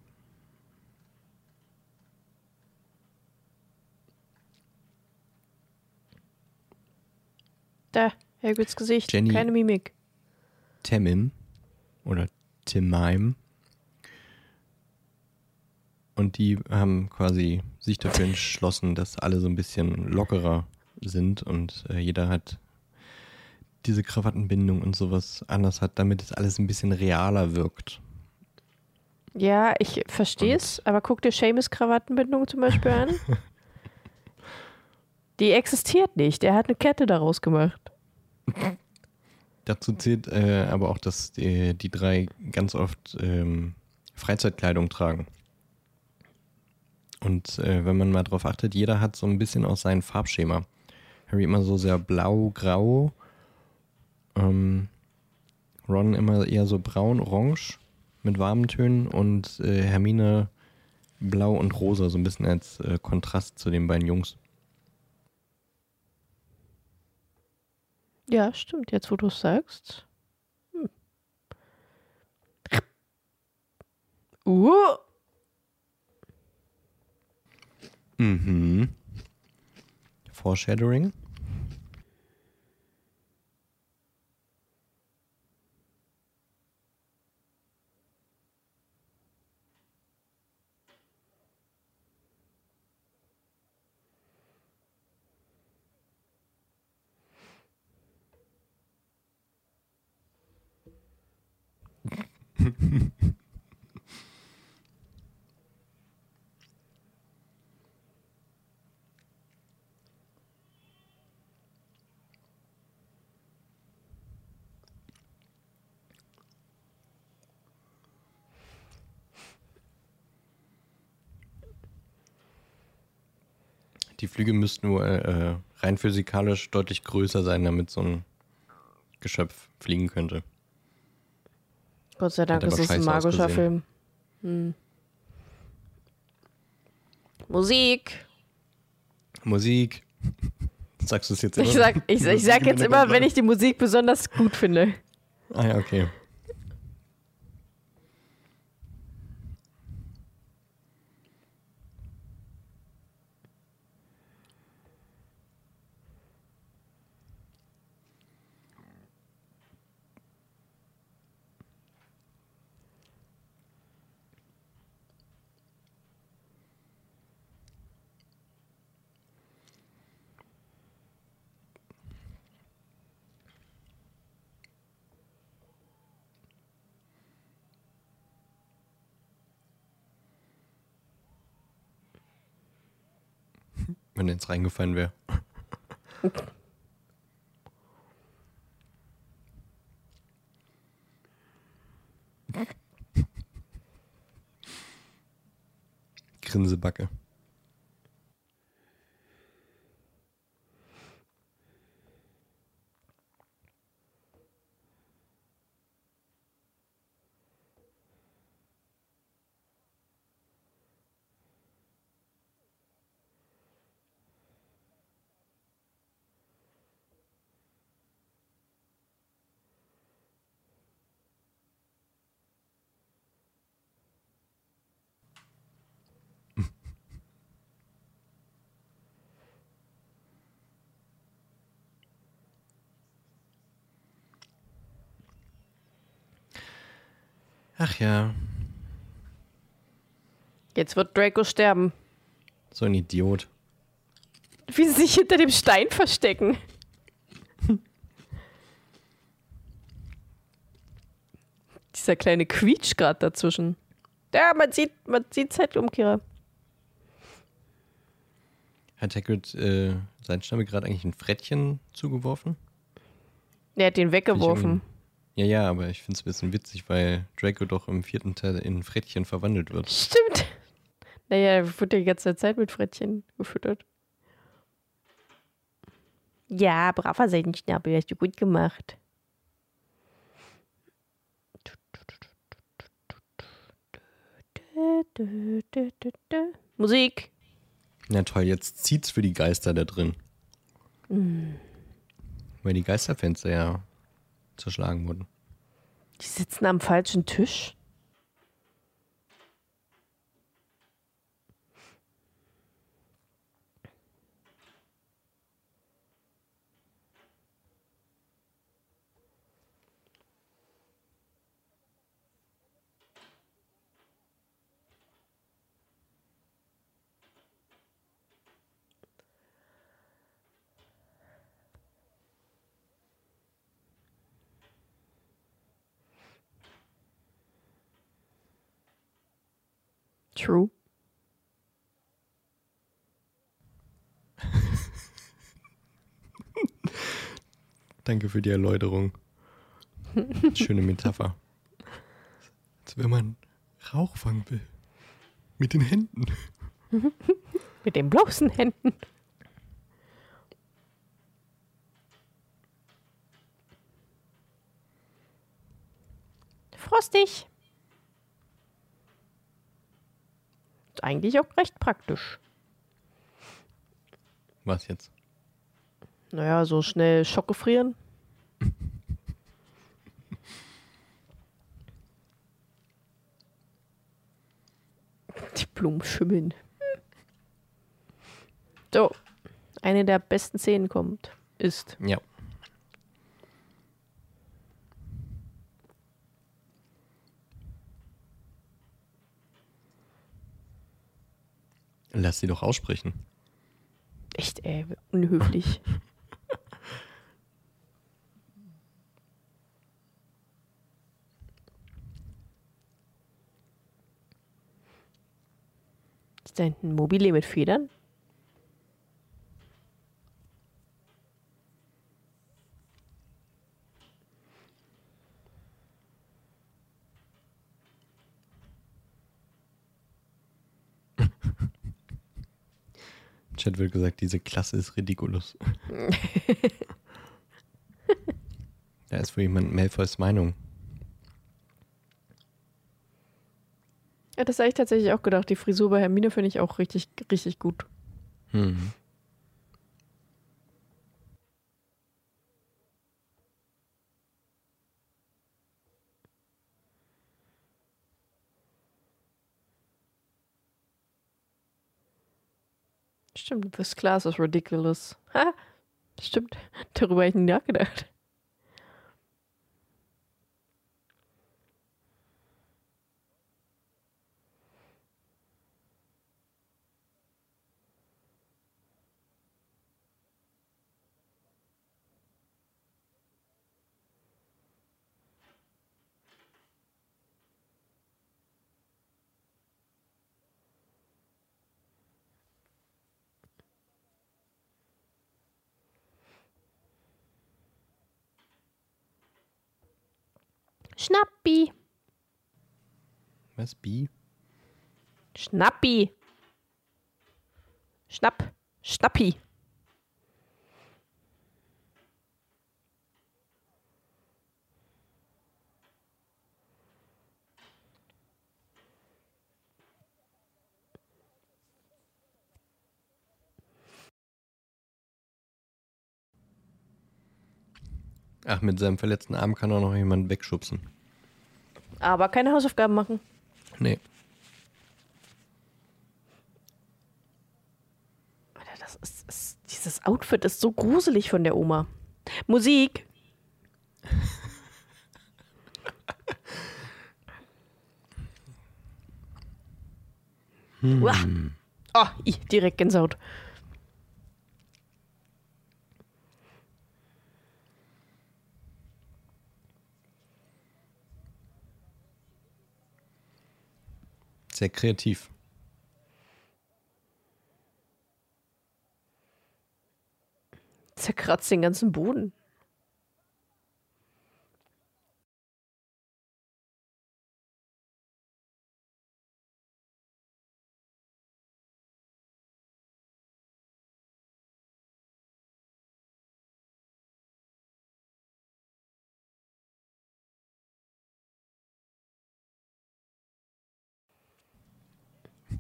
Da, Hagrids Gesicht. Jenny. Keine Mimik. Temim oder Timime. Und die haben quasi sich dafür entschlossen, dass alle so ein bisschen lockerer sind und äh, jeder hat diese Krawattenbindung und sowas anders hat, damit es alles ein bisschen realer wirkt. Ja, ich verstehe es, aber guck dir Seamus Krawattenbindung zum Beispiel an. Die existiert nicht. Er hat eine Kette daraus gemacht. Dazu zählt äh, aber auch, dass die, die drei ganz oft ähm, Freizeitkleidung tragen. Und äh, wenn man mal drauf achtet, jeder hat so ein bisschen aus seinem Farbschema. Harry immer so sehr blau-grau. Ähm, Ron immer eher so braun-orange mit warmen Tönen und äh, Hermine blau und rosa, so ein bisschen als äh, Kontrast zu den beiden Jungs. Ja, stimmt, jetzt wo du es sagst. Hm. Uh, Mhm. Foreshadowing. Die Flüge müssten nur äh, rein physikalisch deutlich größer sein, damit so ein Geschöpf fliegen könnte. Gott sei Dank ist es ein magischer ausgesehen. Film. Hm. Musik. Musik. Sagst du es jetzt Ich immer? sag, ich, ich sag jetzt immer, wenn ich die Musik besonders gut finde. Ah ja, okay. jetzt reingefallen wäre. Grinsebacke. Ach ja, Jetzt wird Draco sterben. so ein Idiot. Wie sie sich hinter dem Stein verstecken. Dieser kleine Quietsch gerade dazwischen. Ja, man sieht, man sieht Zeitumkehrer. Hat Hagrid äh, sein Stamme gerade eigentlich ein Frettchen zugeworfen? Er hat den weggeworfen. Ja, ja, aber ich finde es ein bisschen witzig, weil Draco doch im vierten Teil in Frettchen verwandelt wird. Stimmt. Naja, er wird die ganze Zeit mit Frettchen gefüttert. Ja, braver Seidenschnabel, hast du gut gemacht. Musik. Na toll, jetzt zieht's für die Geister da drin. Weil die Geisterfenster ja zerschlagen wurden. Die sitzen am falschen Tisch. True. Danke für die Erläuterung. Schöne Metapher. Als wenn man Rauch fangen will. Mit den Händen. Mit den bloßen Händen. Frostig. Ist eigentlich auch recht praktisch. Was jetzt? Naja, so schnell schockgefrieren. Die Blumen schimmeln. So, eine der besten Szenen kommt, ist Ja. Lass sie doch aussprechen. echt, ey, unhöflich. Ist da hinten ein Mobile mit Federn? Chat wird gesagt, diese Klasse ist ridiculous. da ist wohl jemand Malfoys Meinung. Ja, das habe ich tatsächlich auch gedacht. Die Frisur bei Hermine finde ich auch richtig, richtig gut. Hm. Stimmt, this class is ridiculous. Ha, stimmt, darüber habe ich nie nachgedacht. Schnappi. Was? Bi? Schnappi. Schnapp. Schnappi. Ach, mit seinem verletzten Arm kann er noch jemanden wegschubsen. Aber keine Hausaufgaben machen. Nee. Alter, das ist, ist, dieses Outfit ist so gruselig von der Oma. Musik. Uah. Oh, ih, direkt Gänsehaut. Sehr kreativ. Zerkratzt den ganzen Boden.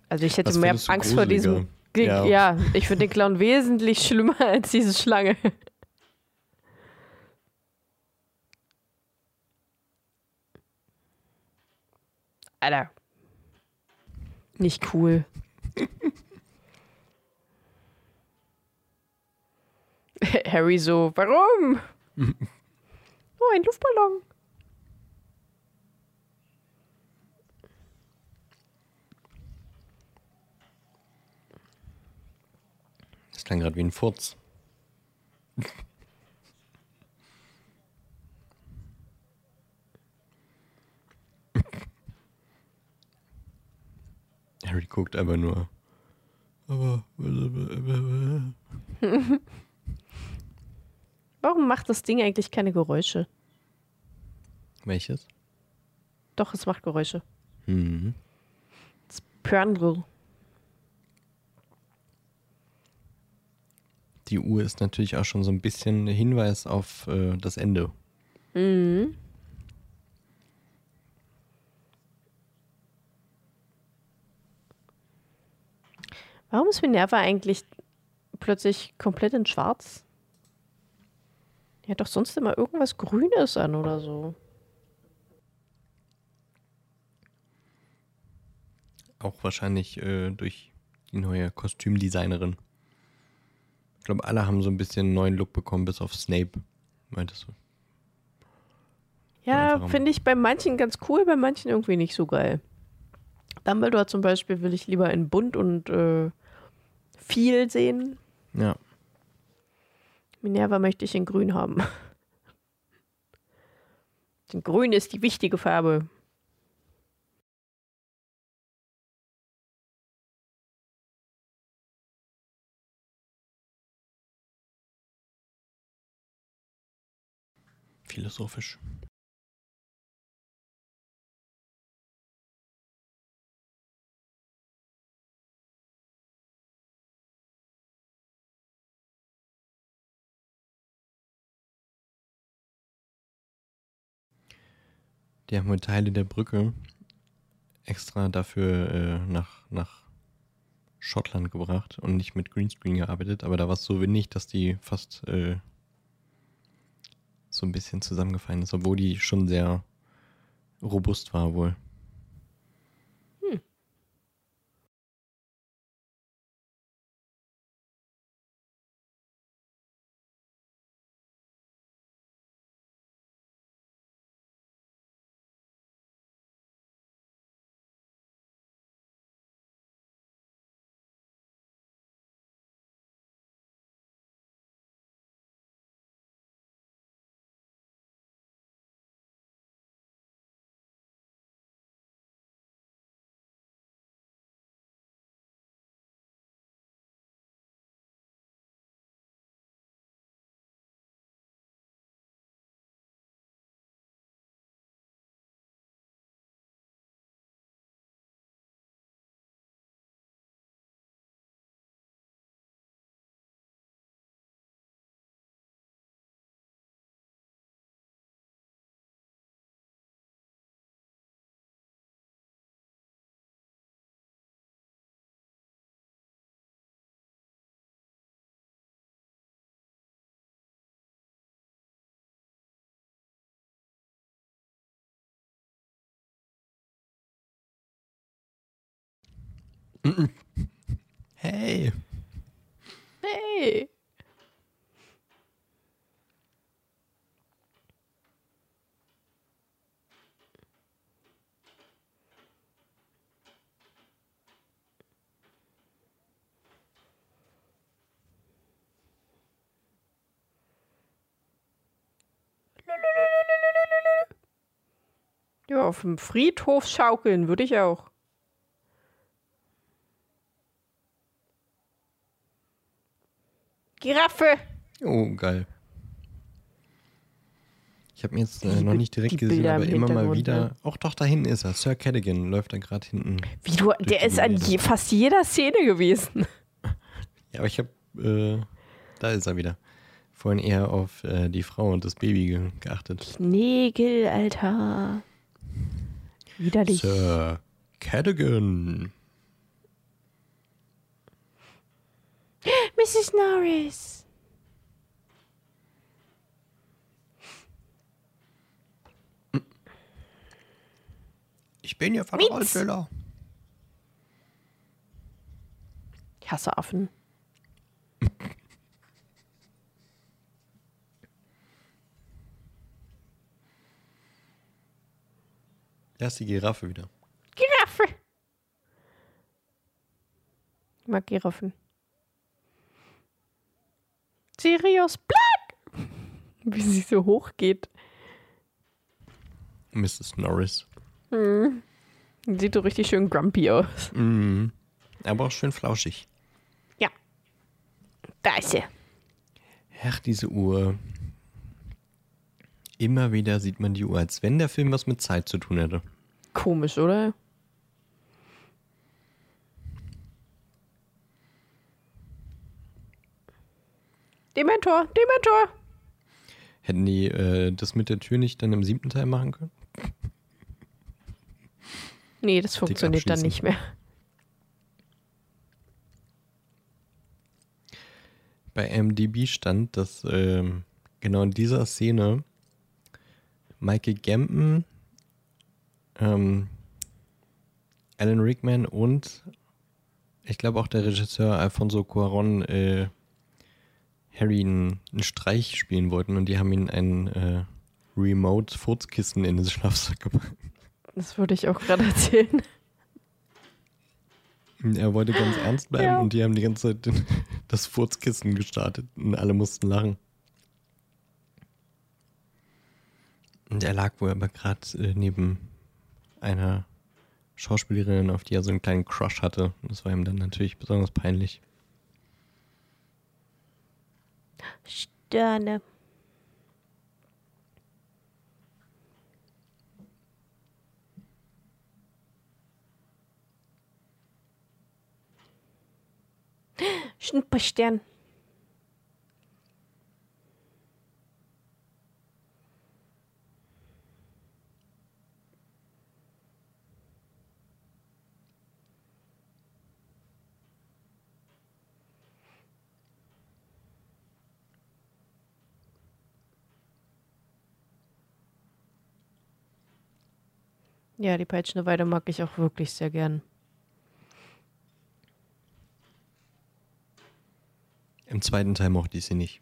Also ich hätte Was mehr Angst vor diesem. gruseliger? Ja. Ja, ich finde den Clown wesentlich schlimmer als diese Schlange. Alter. Nicht cool. Harry so, warum? oh, ein Luftballon. Das klang gerade wie ein Furz. Harry guckt einfach nur. Aber. Warum macht das Ding eigentlich keine Geräusche? Welches? Doch, es macht Geräusche. Mhm. Pörndl. Die Uhr ist natürlich auch schon so ein bisschen ein Hinweis auf äh, das Ende. Mhm. Warum ist Minerva eigentlich plötzlich komplett in Schwarz? Die hat doch sonst immer irgendwas Grünes an oder so. Auch wahrscheinlich äh, durch die neue Kostümdesignerin. Ich glaube, alle haben so ein bisschen einen neuen Look bekommen, bis auf Snape. Meintest du? Ja, finde ich bei manchen ganz cool, bei manchen irgendwie nicht so geil. Dumbledore zum Beispiel will ich lieber in bunt und äh, viel sehen. Ja. Minerva möchte ich in grün haben. Denn grün ist die wichtige Farbe. Philosophisch. Die haben wohl Teile der Brücke extra dafür äh, nach, nach Schottland gebracht und nicht mit Greenscreen gearbeitet, aber da war es so windig, dass die fast äh, so ein bisschen zusammengefallen ist, obwohl die schon sehr robust war wohl. Hey. Hey. Ja, auf dem Friedhof schaukeln würde ich auch. Giraffe! Oh, geil. Ich habe ihn jetzt äh, noch nicht direkt gesehen, Bilder aber im immer mal wieder. ne? Auch doch, da hinten ist er. Sir Cadogan läuft da gerade hinten. Wie du, der ist an je, fast jeder Szene gewesen. Ja, aber ich habe, äh, da ist er wieder. Vorhin eher auf äh, die Frau und das Baby ge geachtet. Nägel, Alter. Widerlich. Sir Cadogan. Mrs. Norris. Ich bin ja Vertrauensschüler. Ich hasse Affen. Da ist die Giraffe wieder. Giraffe. Ich mag Giraffen. Sirius Black. Wie sie so hoch geht. Mrs. Norris. Sieht so richtig schön grumpy aus. Mhm. Aber auch schön flauschig. Ja. Da ist sie. Ach, diese Uhr. Immer wieder sieht man die Uhr, als wenn der Film was mit Zeit zu tun hätte. Komisch, oder? Dementor, Dementor. Hätten die äh, das mit der Tür nicht dann im siebten Teil machen können? Nee, das funktioniert dann nicht mehr. Bei MDB stand, dass ähm, genau in dieser Szene Michael Gambon, ähm, Alan Rickman und ich glaube auch der Regisseur Alfonso Cuaron äh, Harry einen, einen Streich spielen wollten und die haben ihn ein äh, Remote-Furzkissen in das Schlafsack gebracht. Das würde ich auch gerade erzählen. Er wollte ganz ernst bleiben Ja. und die haben die ganze Zeit den, das Furzkissen gestartet und alle mussten lachen. Und er lag wohl aber gerade äh, neben einer Schauspielerin, auf die er so einen kleinen Crush hatte. Und das war ihm dann natürlich besonders peinlich. Sterne. Schnupperstern. Ja, die peitschende Weide mag ich auch wirklich sehr gern. Im zweiten Teil mochte ich sie nicht.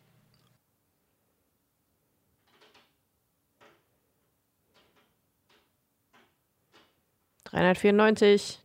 Dreihundertvierundneunzig.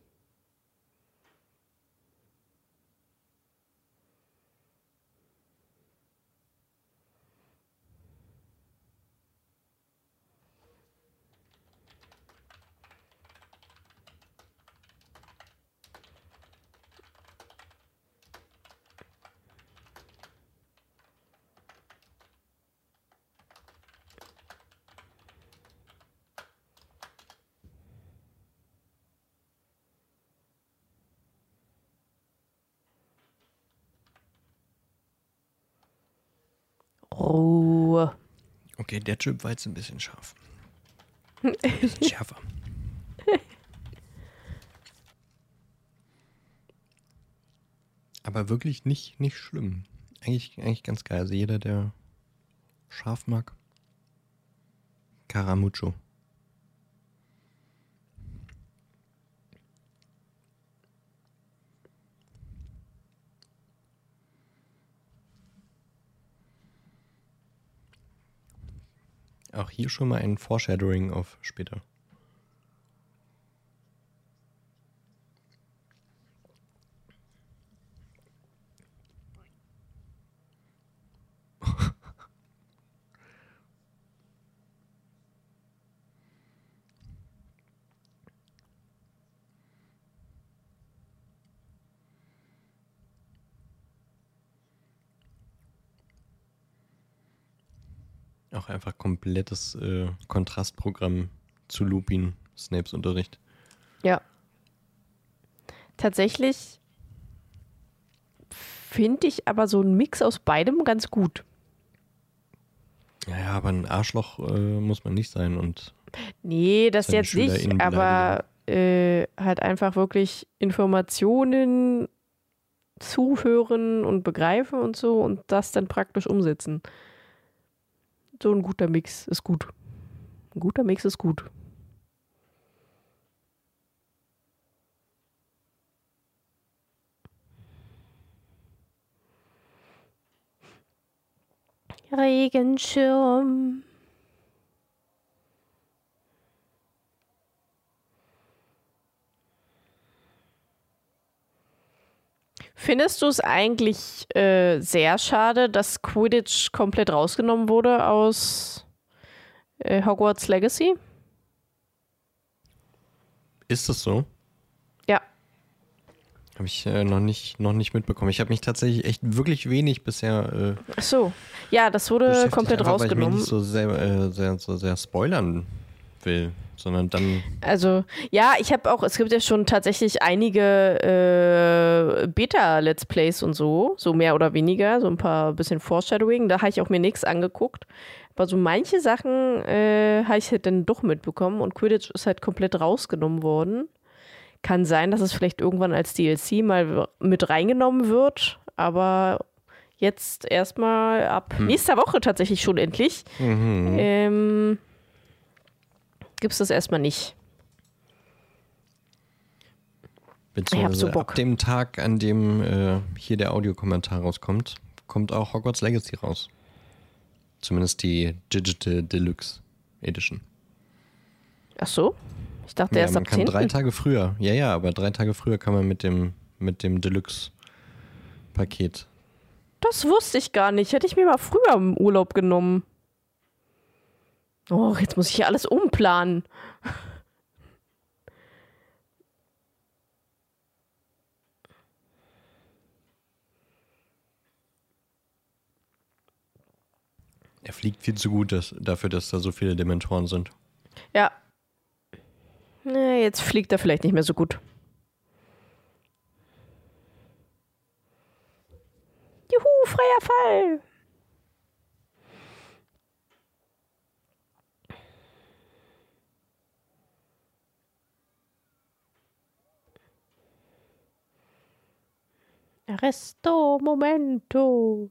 Okay, der Chip war jetzt ein bisschen scharf. Ein bisschen schärfer. Aber wirklich nicht, nicht schlimm. Eigentlich, eigentlich ganz geil. Also jeder, der scharf mag. Caramucho. Auch hier schon mal ein Foreshadowing auf später. Auch einfach komplettes äh, Kontrastprogramm zu Lupin, Snapes Unterricht. Ja. Tatsächlich finde ich aber so einen Mix aus beidem ganz gut. Ja, aber ein Arschloch äh, muss man nicht sein und. Nee, das jetzt nicht, SchülerInnen aber äh, halt einfach wirklich Informationen zuhören und begreifen und so und das dann praktisch umsetzen. So ein guter Mix ist gut. Ein guter Mix ist gut. Regenschirm. Findest du es eigentlich äh, sehr schade, dass Quidditch komplett rausgenommen wurde aus äh, Hogwarts Legacy? Ist das so? Ja. Habe ich äh, noch, nicht, noch nicht mitbekommen. Ich habe mich tatsächlich echt wirklich wenig bisher äh, Ach so. Ja, das wurde komplett einfach, Weil ich rausgenommen. mich nicht so sehr, äh, sehr, so sehr spoilern will, sondern dann. Also, ja, ich habe auch, es gibt ja schon tatsächlich einige äh, Beta-Let's Plays und so, so mehr oder weniger, so ein paar bisschen Foreshadowing. Da habe ich auch mir nichts angeguckt. Aber so manche Sachen äh, habe ich halt dann doch mitbekommen und Quidditch ist halt komplett rausgenommen worden. Kann sein, dass es vielleicht irgendwann als DLC mal mit reingenommen wird, aber jetzt erstmal ab nächster Woche tatsächlich schon endlich. Mhm. Ähm, Gibt es das erstmal nicht. Beziehungsweise so Bock. ab dem Tag, an dem äh, hier der Audiokommentar rauskommt, kommt auch Hogwarts Legacy raus. Zumindest die Digital Deluxe Edition. Ach so? Ich dachte Ja, erst man ab kann 10. drei Tage früher. Ja, ja, aber drei Tage früher kann man mit dem, mit dem Deluxe-Paket. Das wusste ich gar nicht. Hätte ich mir mal früher im Urlaub genommen. Oh, jetzt muss ich hier alles umplanen. Er fliegt viel zu gut dass, dafür, dass da so viele Dementoren sind. Ja. Na, jetzt fliegt er vielleicht nicht mehr so gut. Juhu, freier Fall. Arresto momento.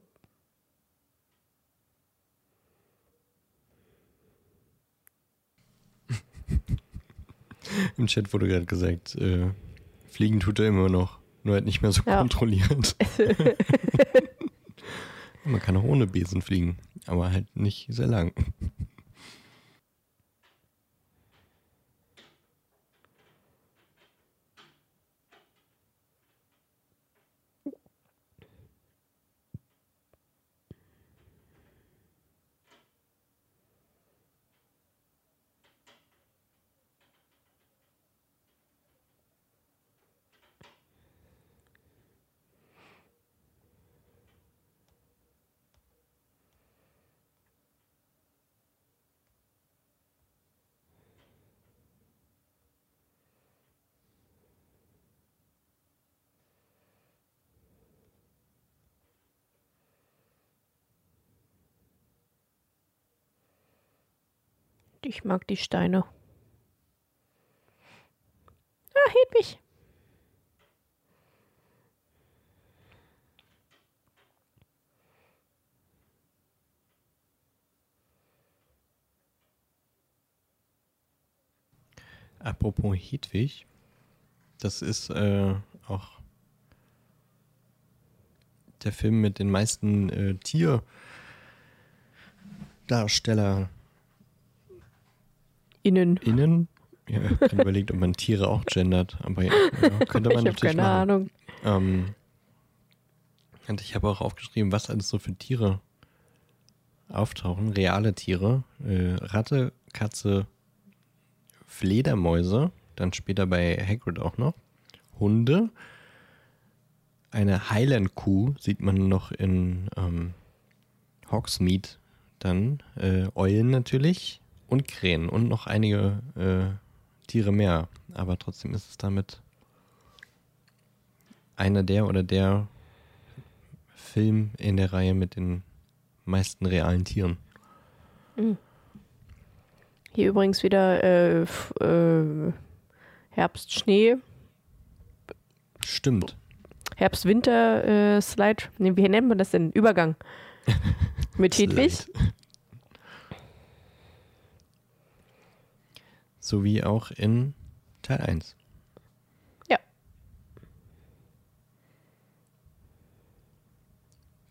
Im Chat wurde gerade gesagt, äh, fliegen tut er immer noch, nur halt nicht mehr so Ja. kontrolliert. Man kann auch ohne Besen fliegen, aber halt nicht sehr lang. Ich mag die Steine. Ah, Hedwig. Apropos Hedwig, das ist äh, auch der Film mit den meisten äh, Tierdarsteller Innen. Innen. Ja, ich habe überlegt, ob man Tiere auch gendert, aber ja, könnte man ich natürlich keine machen. Ahnung. Ähm, und ich habe auch aufgeschrieben, was alles so für Tiere auftauchen. Reale Tiere. Äh, Ratte, Katze, Fledermäuse. Dann später bei Hagrid auch noch. Hunde. Eine Highland-Kuh sieht man noch in ähm, Hogsmeade dann. Äh, Eulen natürlich. Und Krähen. Und noch einige äh, Tiere mehr. Aber trotzdem ist es damit einer der oder der Film in der Reihe mit den meisten realen Tieren. Hier übrigens wieder äh, äh, Herbst, Schnee, Stimmt. Herbst, Winter, äh. Nee, wie nennt man das denn? Übergang. Mit Hedwig. So wie auch in Teil 1. Ja.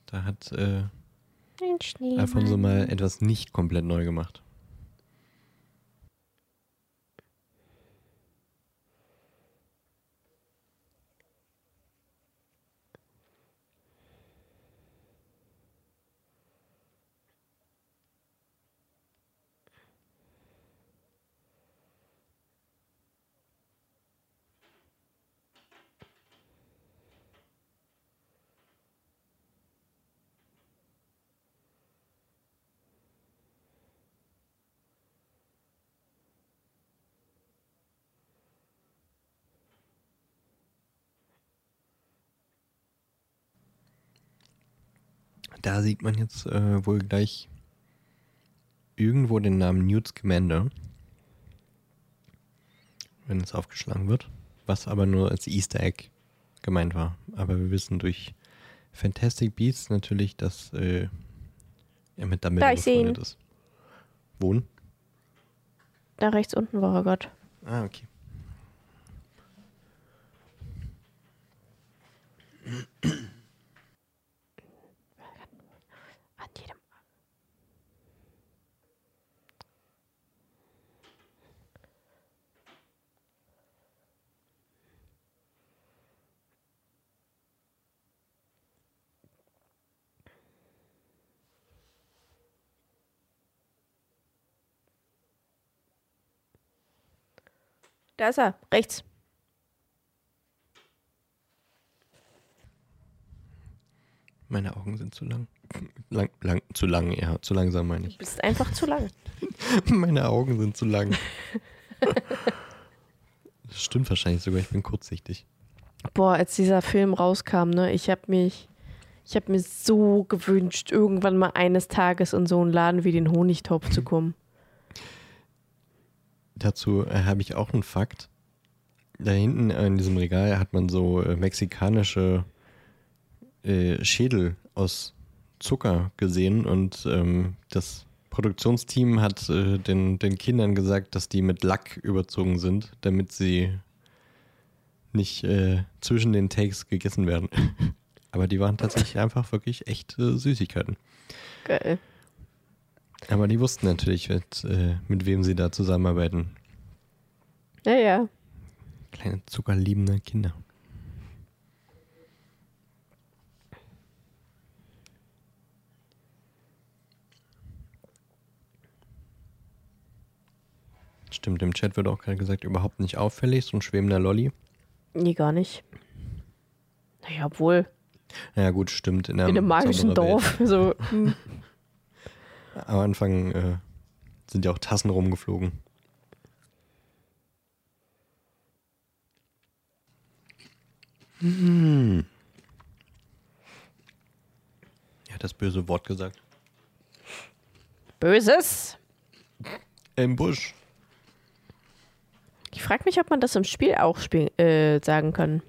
Da hat äh. Alfonso mal etwas nicht komplett neu gemacht. Da sieht man jetzt äh, wohl gleich irgendwo den Namen Newt Scamander, wenn es aufgeschlagen wird, was aber nur als Easter Egg gemeint war. Aber wir wissen durch Fantastic Beasts natürlich, dass äh, er mit damit Da, befreundet ist. Wohnen? Da rechts unten war er Gott. Ah, okay. Da ist er, rechts. Meine Augen sind zu lang. lang, lang zu lang, ja, zu langsam meine Du ich. bist einfach zu lang. Meine Augen sind zu lang. das stimmt wahrscheinlich sogar, ich bin kurzsichtig. Boah, als dieser Film rauskam, ne, ich habe mich, ich habe mir so gewünscht, irgendwann mal eines Tages in so einen Laden wie den Honigtopf zu kommen. Dazu äh, habe ich auch einen Fakt. Da hinten in diesem Regal hat man so äh, mexikanische äh, Schädel aus Zucker gesehen und ähm, das Produktionsteam hat äh, den, den Kindern gesagt, dass die mit Lack überzogen sind, damit sie nicht äh, zwischen den Takes gegessen werden. Aber die waren tatsächlich einfach wirklich echt äh, Süßigkeiten. Geil. Aber die wussten natürlich, mit, äh, mit wem sie da zusammenarbeiten. Ja, ja. Kleine zuckerliebende Kinder. Stimmt, im Chat wird auch gerade gesagt, überhaupt nicht auffällig, so ein schwebender Lolli. Nee, gar nicht. Naja, obwohl, Ja gut, stimmt. In, in einem magischen Dorf. So, hm. Am Anfang äh, sind ja auch Tassen rumgeflogen. Hm. Er hat das böse Wort gesagt. Böses. Im Busch. Ich frage mich, ob man das im Spiel auch spiel äh, sagen kann.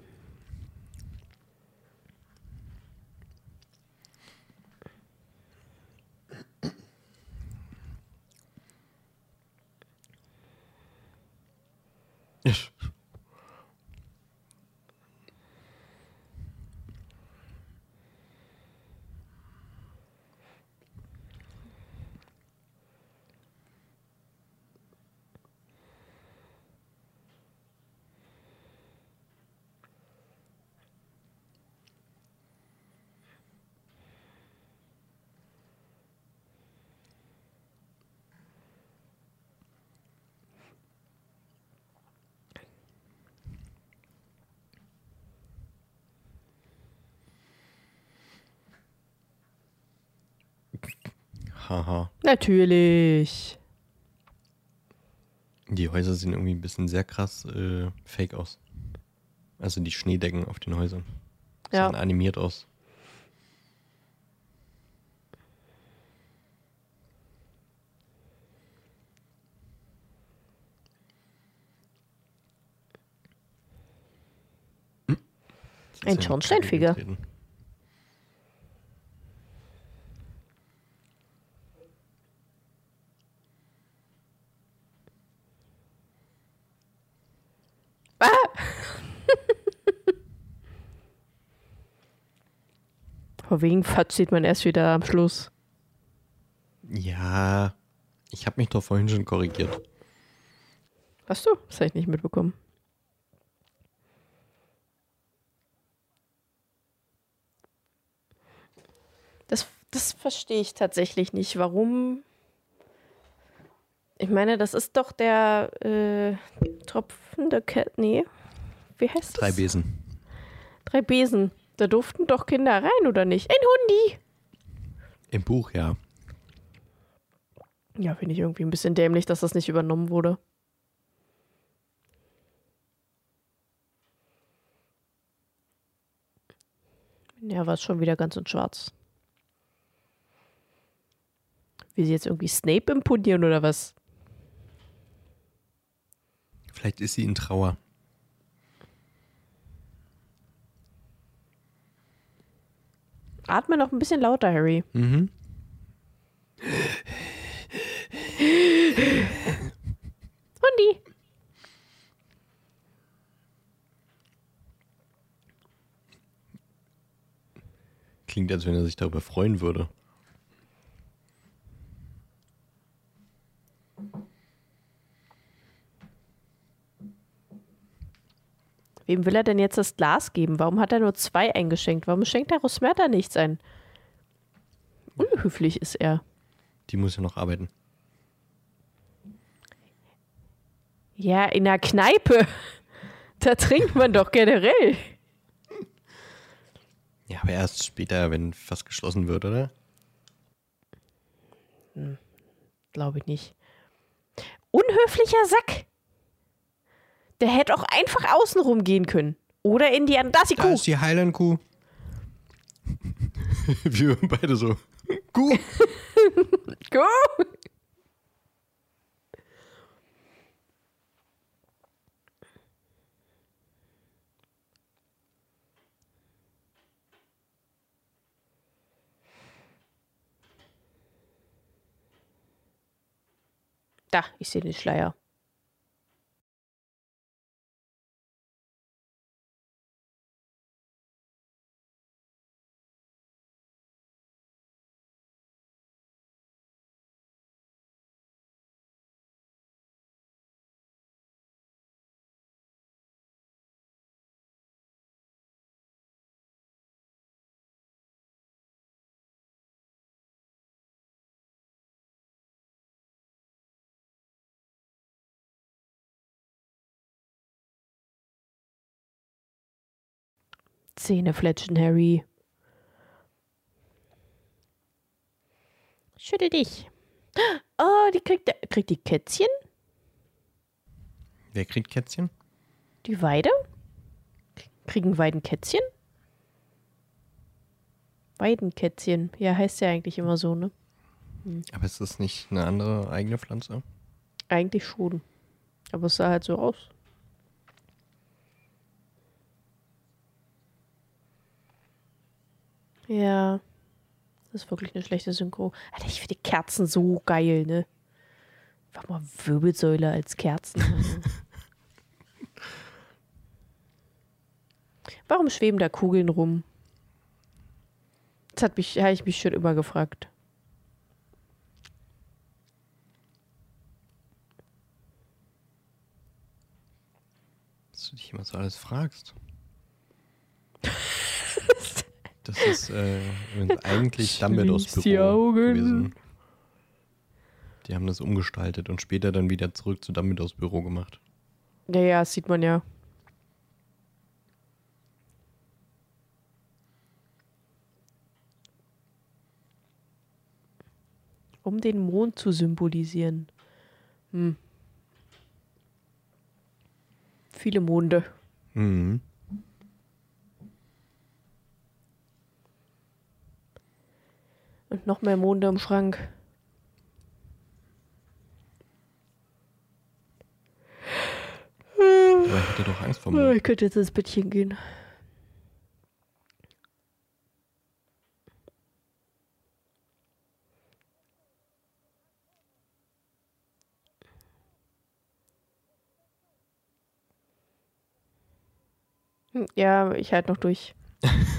Haha. Natürlich. Die Häuser sehen irgendwie ein bisschen sehr krass äh, fake aus. Also die Schneedecken auf den Häusern. Ja. Sahen animiert aus. Ein Schornsteinfeger. getreten. Vor wegen Fatsch sieht man erst wieder am Schluss. Ja, ich habe mich doch vorhin schon korrigiert. Hast du? Das habe ich nicht mitbekommen. Das, das verstehe ich tatsächlich nicht. Warum? Ich meine, das ist doch der äh, tropfende Cat. Nee. Wie heißt Drei das? Besen. Drei Besen. Da durften doch Kinder rein, oder nicht? Ein Hundi! Im Buch, ja. Ja, finde ich irgendwie ein bisschen dämlich, dass das nicht übernommen wurde. Ja, war es schon wieder ganz in schwarz. Wie sie jetzt irgendwie Snape imponieren oder was? Vielleicht ist sie in Trauer. Atme noch ein bisschen lauter, Harry. Mhm. Hundi! Klingt, als wenn er sich darüber freuen würde. Wem will er denn jetzt das Glas geben? Warum hat er nur zwei eingeschenkt? Warum schenkt er Rosmerta nichts ein? Unhöflich ist er. Die muss ja noch arbeiten. Ja, in der Kneipe. Da trinkt man doch generell. Ja, aber erst später, wenn fast geschlossen wird, oder? Glaube ich nicht. Unhöflicher Sack. Der hätte auch einfach außenrum gehen können. Oder in die Da Andassi-Kuh. ist die Highland-Kuh. Wir beide so. Kuh. Kuh. Da, ich sehe den Schleier. Zähnefletschen, Harry. Schüttel dich. Oh, die kriegt, kriegt die Kätzchen? Wer kriegt Kätzchen? Die Weide? Kriegen Weiden Kätzchen? Weidenkätzchen. Ja, heißt ja eigentlich immer so, ne? Aber ist das nicht eine andere eigene Pflanze? Eigentlich schon. Aber es sah halt so aus. Ja. Das ist wirklich eine schlechte Synchro. Alter, ich finde die Kerzen so geil, ne? Einfach mal Wirbelsäule als Kerzen. Warum schweben da Kugeln rum? Das hat mich, habe ich mich schon immer gefragt. Dass du dich immer so alles fragst. Das ist äh, eigentlich Dumbledores Schließ die Büro Augen. gewesen. Die haben das umgestaltet und später dann wieder zurück zu Dumbledores Büro gemacht. Ja, ja, das sieht man ja. Um den Mond zu symbolisieren. Hm. Viele Monde. Mhm. Und noch mehr Monde im Schrank. Aber ich hatte doch Angst vor mir. ich könnte jetzt ins Bettchen gehen. Hm, Ja, ich halt noch durch.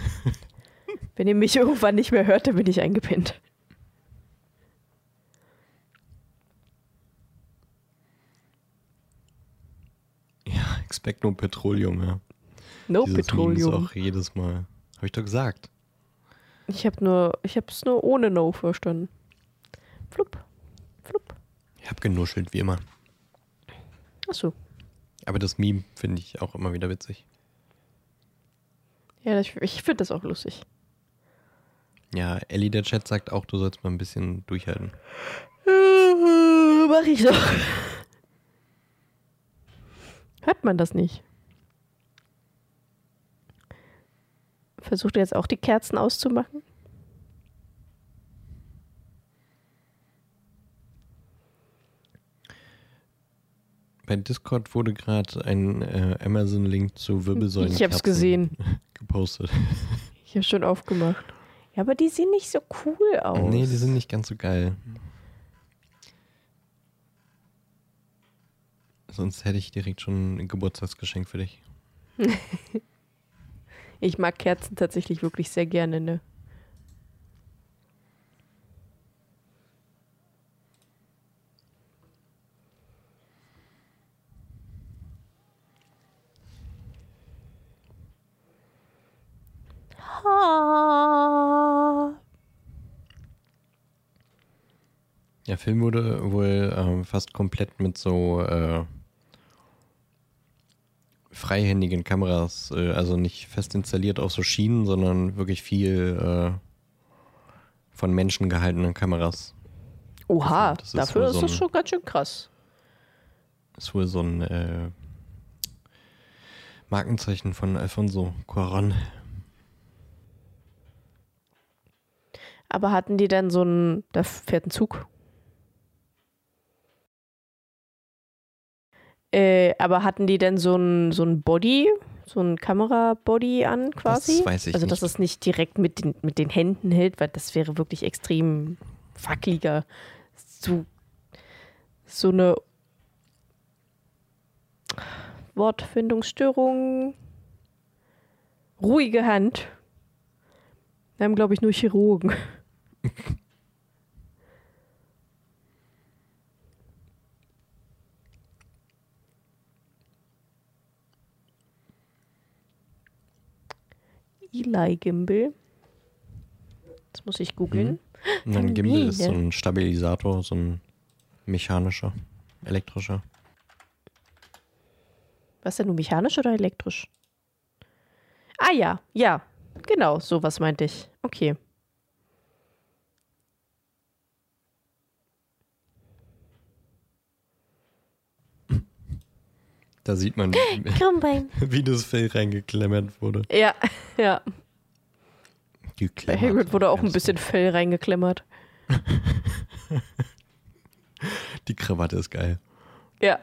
Wenn ihr mich irgendwann nicht mehr hört, dann bin ich eingepennt. Ja, Expecto Petroleum, ja. No Dieses Meme Petroleum. ist auch jedes Mal. Habe ich doch gesagt. Ich habe nur, ich habe es nur ohne No verstanden. Flup, flup. Ich habe genuschelt, wie immer. Achso. Aber das Meme finde ich auch immer wieder witzig. Ja, ich, ich finde das auch lustig. Ja, Ellie, der Chat, sagt auch, du sollst mal ein bisschen durchhalten. Mach ich doch. Hört man das nicht? Versucht ihr jetzt auch die Kerzen auszumachen? Bei Discord wurde gerade ein äh, Amazon-Link zu Wirbelsäulen Ich hab's gesehen. gepostet. Ich habe schon aufgemacht. Ja, aber die sehen nicht so cool aus. Nee, die sind nicht ganz so geil. Sonst hätte ich direkt schon ein Geburtstagsgeschenk für dich. Ich mag Kerzen tatsächlich wirklich sehr gerne, ne? Ha. Der Film wurde wohl ähm, fast komplett mit so äh, freihändigen Kameras, äh, also nicht fest installiert auf so Schienen, sondern wirklich viel äh, von Menschen gehaltenen Kameras. Oha, Das dafür ist so das ein- schon ganz schön krass. Ist wohl so ein äh, Markenzeichen von Alfonso Cuarón. Aber hatten die dann so ein, da fährt ein Zug. Äh, aber hatten die denn so ein, so ein Body, so ein Kamerabody an quasi? Das weiß ich also, dass nicht. es nicht direkt mit den, mit den Händen hält, weil das wäre wirklich extrem wackeliger. So, so eine Wortfindungsstörung. Ruhige Hand. Wir haben, glaube ich, nur Chirurgen. Eli Gimbal. Das muss ich googeln. Dann Ein Gimbal ist so Mine. ein Stabilisator, so ein mechanischer, elektrischer. Was denn, nur mechanisch oder elektrisch? Ah ja, ja. Genau, sowas meinte ich. Okay. Da sieht man, wie das Fell reingeklemmert wurde. Ja, ja. Bei. Hagrid wurde auch ein bisschen Fell reingeklemmert. Die Krawatte ist geil. Ja.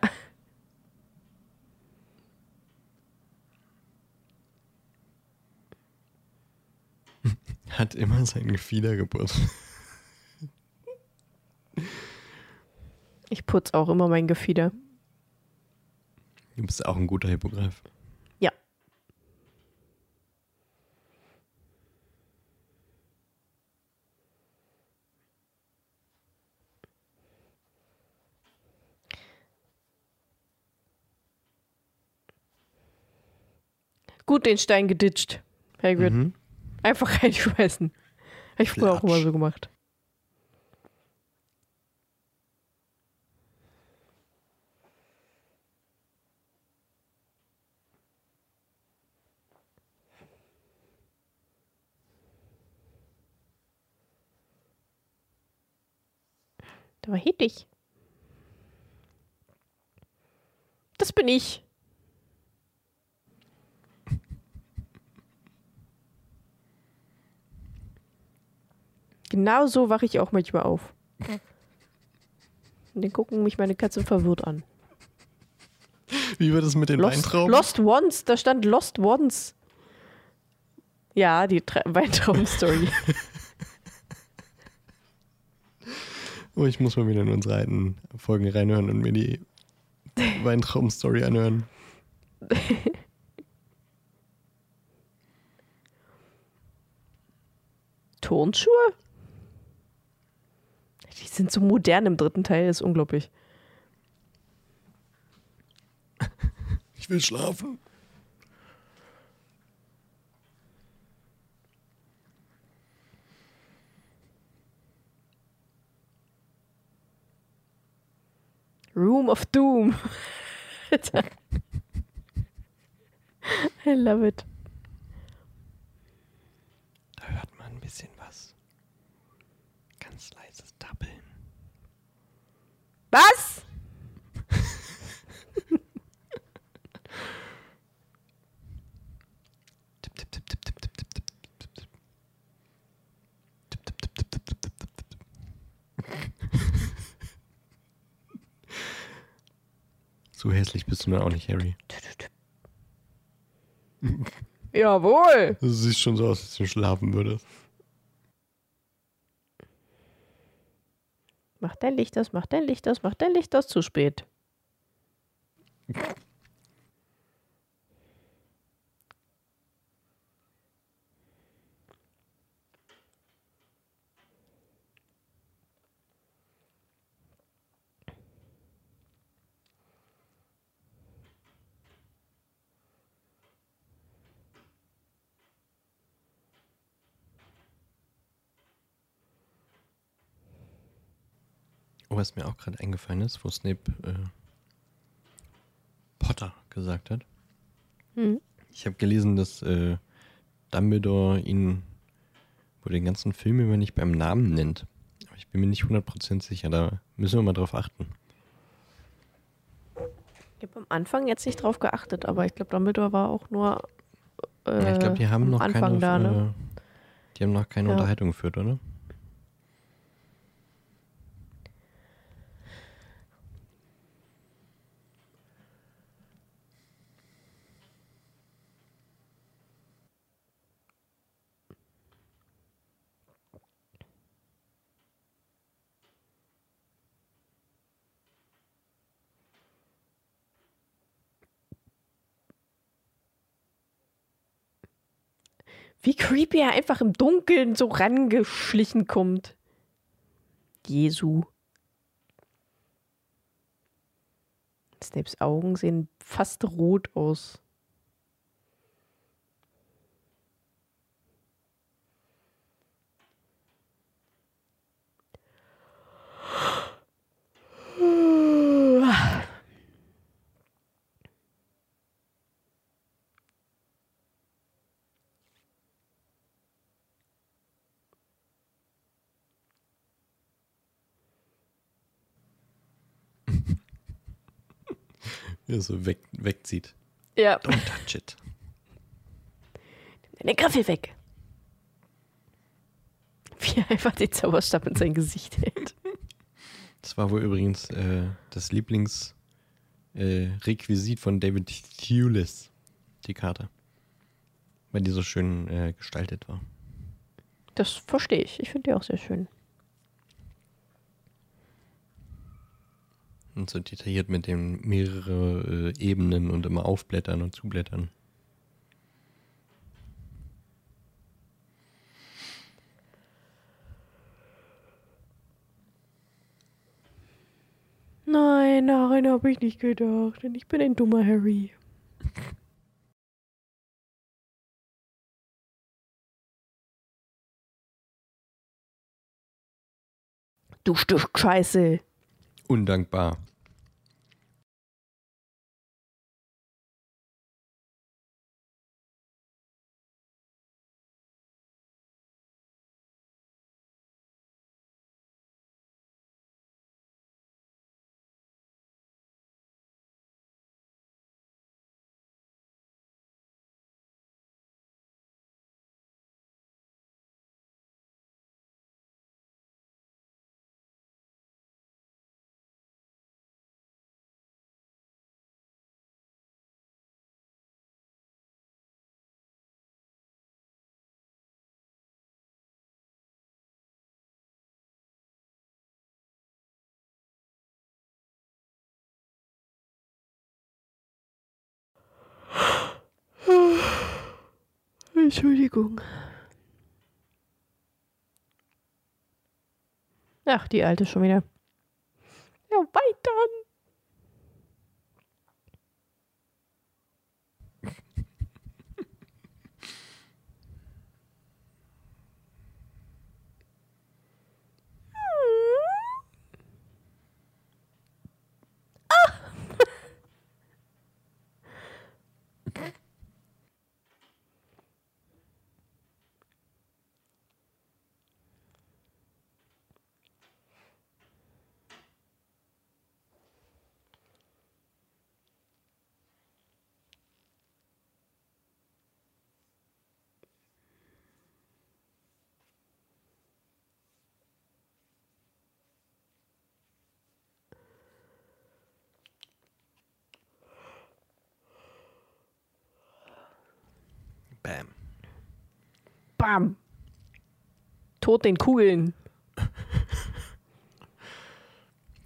Hat immer sein Gefieder geputzt. Ich putze auch immer mein Gefieder. Du bist auch ein guter Hippogreif. Ja. Gut den Stein geditscht. Hagrid. Mhm. Einfach reinschmeißen. Hab ich früher auch immer so gemacht. Da war Hedwig. Das bin ich. Genau so wache ich auch manchmal auf. Und dann gucken mich meine Katzen verwirrt an. Wie wird es mit den Lost, Weintrauben? Lost Once, da stand Lost Once. Ja, die Tra- Weintrauben-Story. Oh, ich muss mal wieder in unsere alten Folgen reinhören und mir die Weintrauben-Story anhören. Turnschuhe? Die sind so modern im dritten Teil, ist unglaublich. Ich will schlafen. Room of Doom. I love it. Da hört man ein bisschen was. Ganz leises Tappeln. Was? So hässlich bist du dann auch nicht, Harry. Jawohl. Du siehst schon so aus, als du schlafen würdest. Mach dein Licht aus, mach dein Licht aus, mach dein Licht aus. Zu spät. was mir auch gerade eingefallen ist, wo Snape äh, Potter gesagt hat. Hm. Ich habe gelesen, dass äh, Dumbledore ihn wohl den ganzen Film über nicht beim Namen nennt. Aber ich bin mir nicht 100% sicher, da müssen wir mal drauf achten. Ich habe am Anfang jetzt nicht drauf geachtet, aber ich glaube, Dumbledore war auch nur. Äh, Ja, ich glaube, die haben am noch Anfang keine, da, ne? äh, die haben noch keine Ja. Unterhaltung geführt, oder? Wie creepy er einfach im Dunkeln so rangeschlichen kommt. Jesu. Snapes Augen sehen fast rot aus. Er so weg, wegzieht. Ja. Don't touch it. Deine Griffel weg. Wie er einfach den Zauberstab in sein Gesicht hält. Das war wohl übrigens äh, das Lieblingsrequisit äh, von David Thewlis, die Karte. Weil die so schön äh, gestaltet war. Das verstehe ich. Ich finde die auch sehr schön. Und so detailliert mit den mehrere äh, Ebenen und immer aufblättern und zublättern. Nein, daran habe ich nicht gedacht. Denn ich bin ein dummer Harry. Du Stück Scheiße. Undankbar. Entschuldigung. Ach, die alte schon wieder. Ja, weiter. Bam. Bam. Tod den Kugeln.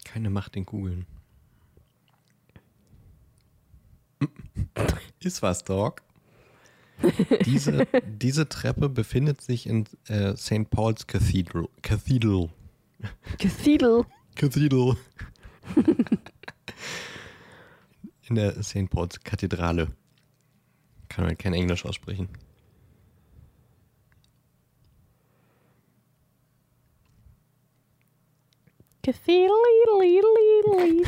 Keine Macht den Kugeln. Ist was, Dog? diese, diese Treppe befindet sich in äh, St. Paul's Cathedral. Cathedral. Cathedral. Cathedral. in der St. Paul's Kathedrale. Kann man kein Englisch aussprechen. Cathedral.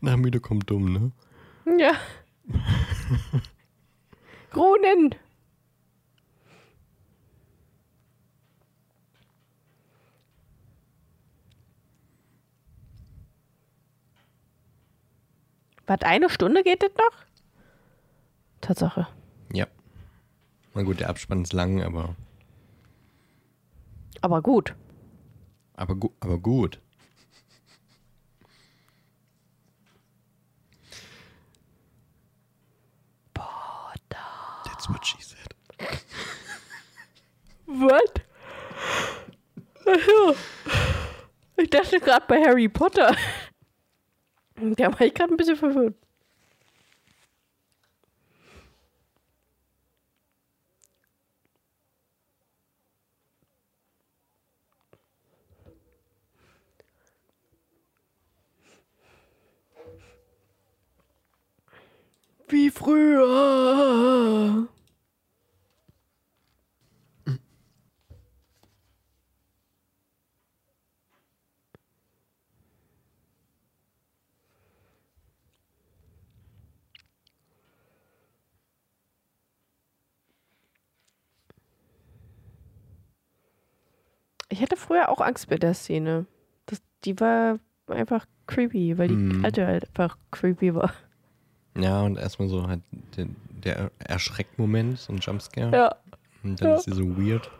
Nach müde kommt dumm, ne? Ja. Kronen. Was, eine Stunde geht das noch? Tatsache. Ja. Na gut, der Abspann ist lang, aber, Aber gut. Aber, gu aber gut. That's what she said. Was? Ach Ich dachte gerade bei Harry Potter. Da war ich gerade ein bisschen verwirrt. Wie früher. Ich hatte früher auch Angst bei der Szene. Das, die war einfach creepy, weil die Mhm. alte halt einfach creepy war. Ja, und erstmal so halt der, der Erschreckmoment, so ein Jumpscare. Ja. Und dann Ja. ist sie so weird.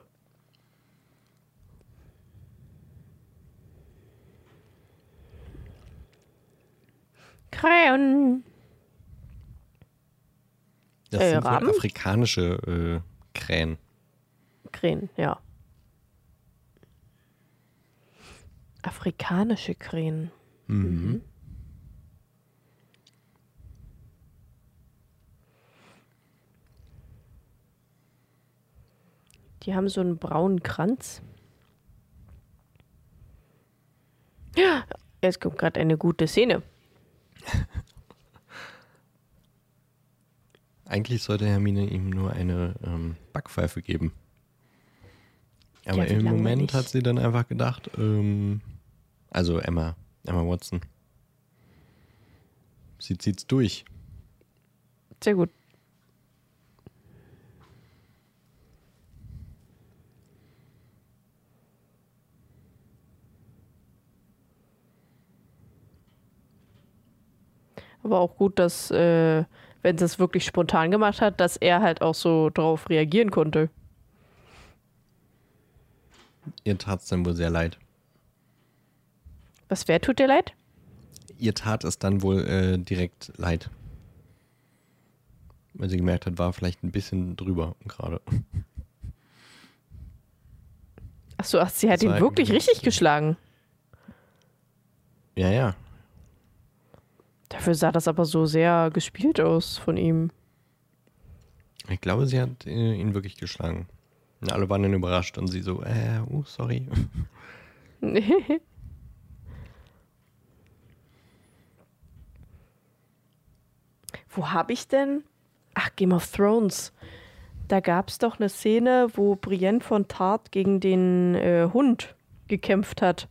Krähen. Das Äh, sind wohl afrikanische äh, Krähen. Krähen, ja. Afrikanische Krähen. Mhm. Die haben so einen braunen Kranz. Ja, Jetzt kommt gerade eine gute Szene. Eigentlich sollte Hermine ihm nur eine ähm, Backpfeife geben. Aber Ja, im Moment langweilig. hat sie dann einfach gedacht, ähm, also Emma, Emma Watson. Sie zieht's durch. Sehr gut. Aber auch gut, dass, äh, wenn sie es wirklich spontan gemacht hat, dass er halt auch so drauf reagieren konnte. Ihr tat's dann wohl sehr leid. Was, wer tut dir leid? Ihr tat es dann wohl äh, direkt leid. Weil sie gemerkt hat, war vielleicht ein bisschen drüber gerade. Achso, ach, sie hat ihn wirklich richtig geschlagen. Ja, ja. Dafür sah das aber so sehr gespielt aus von ihm. Ich glaube, sie hat äh, ihn wirklich geschlagen. Und alle waren dann überrascht und sie so, äh, oh, sorry. Wo habe ich denn? Ach, Game of Thrones. Da gab es doch eine Szene, wo Brienne von Tart gegen den äh, Hund gekämpft hat.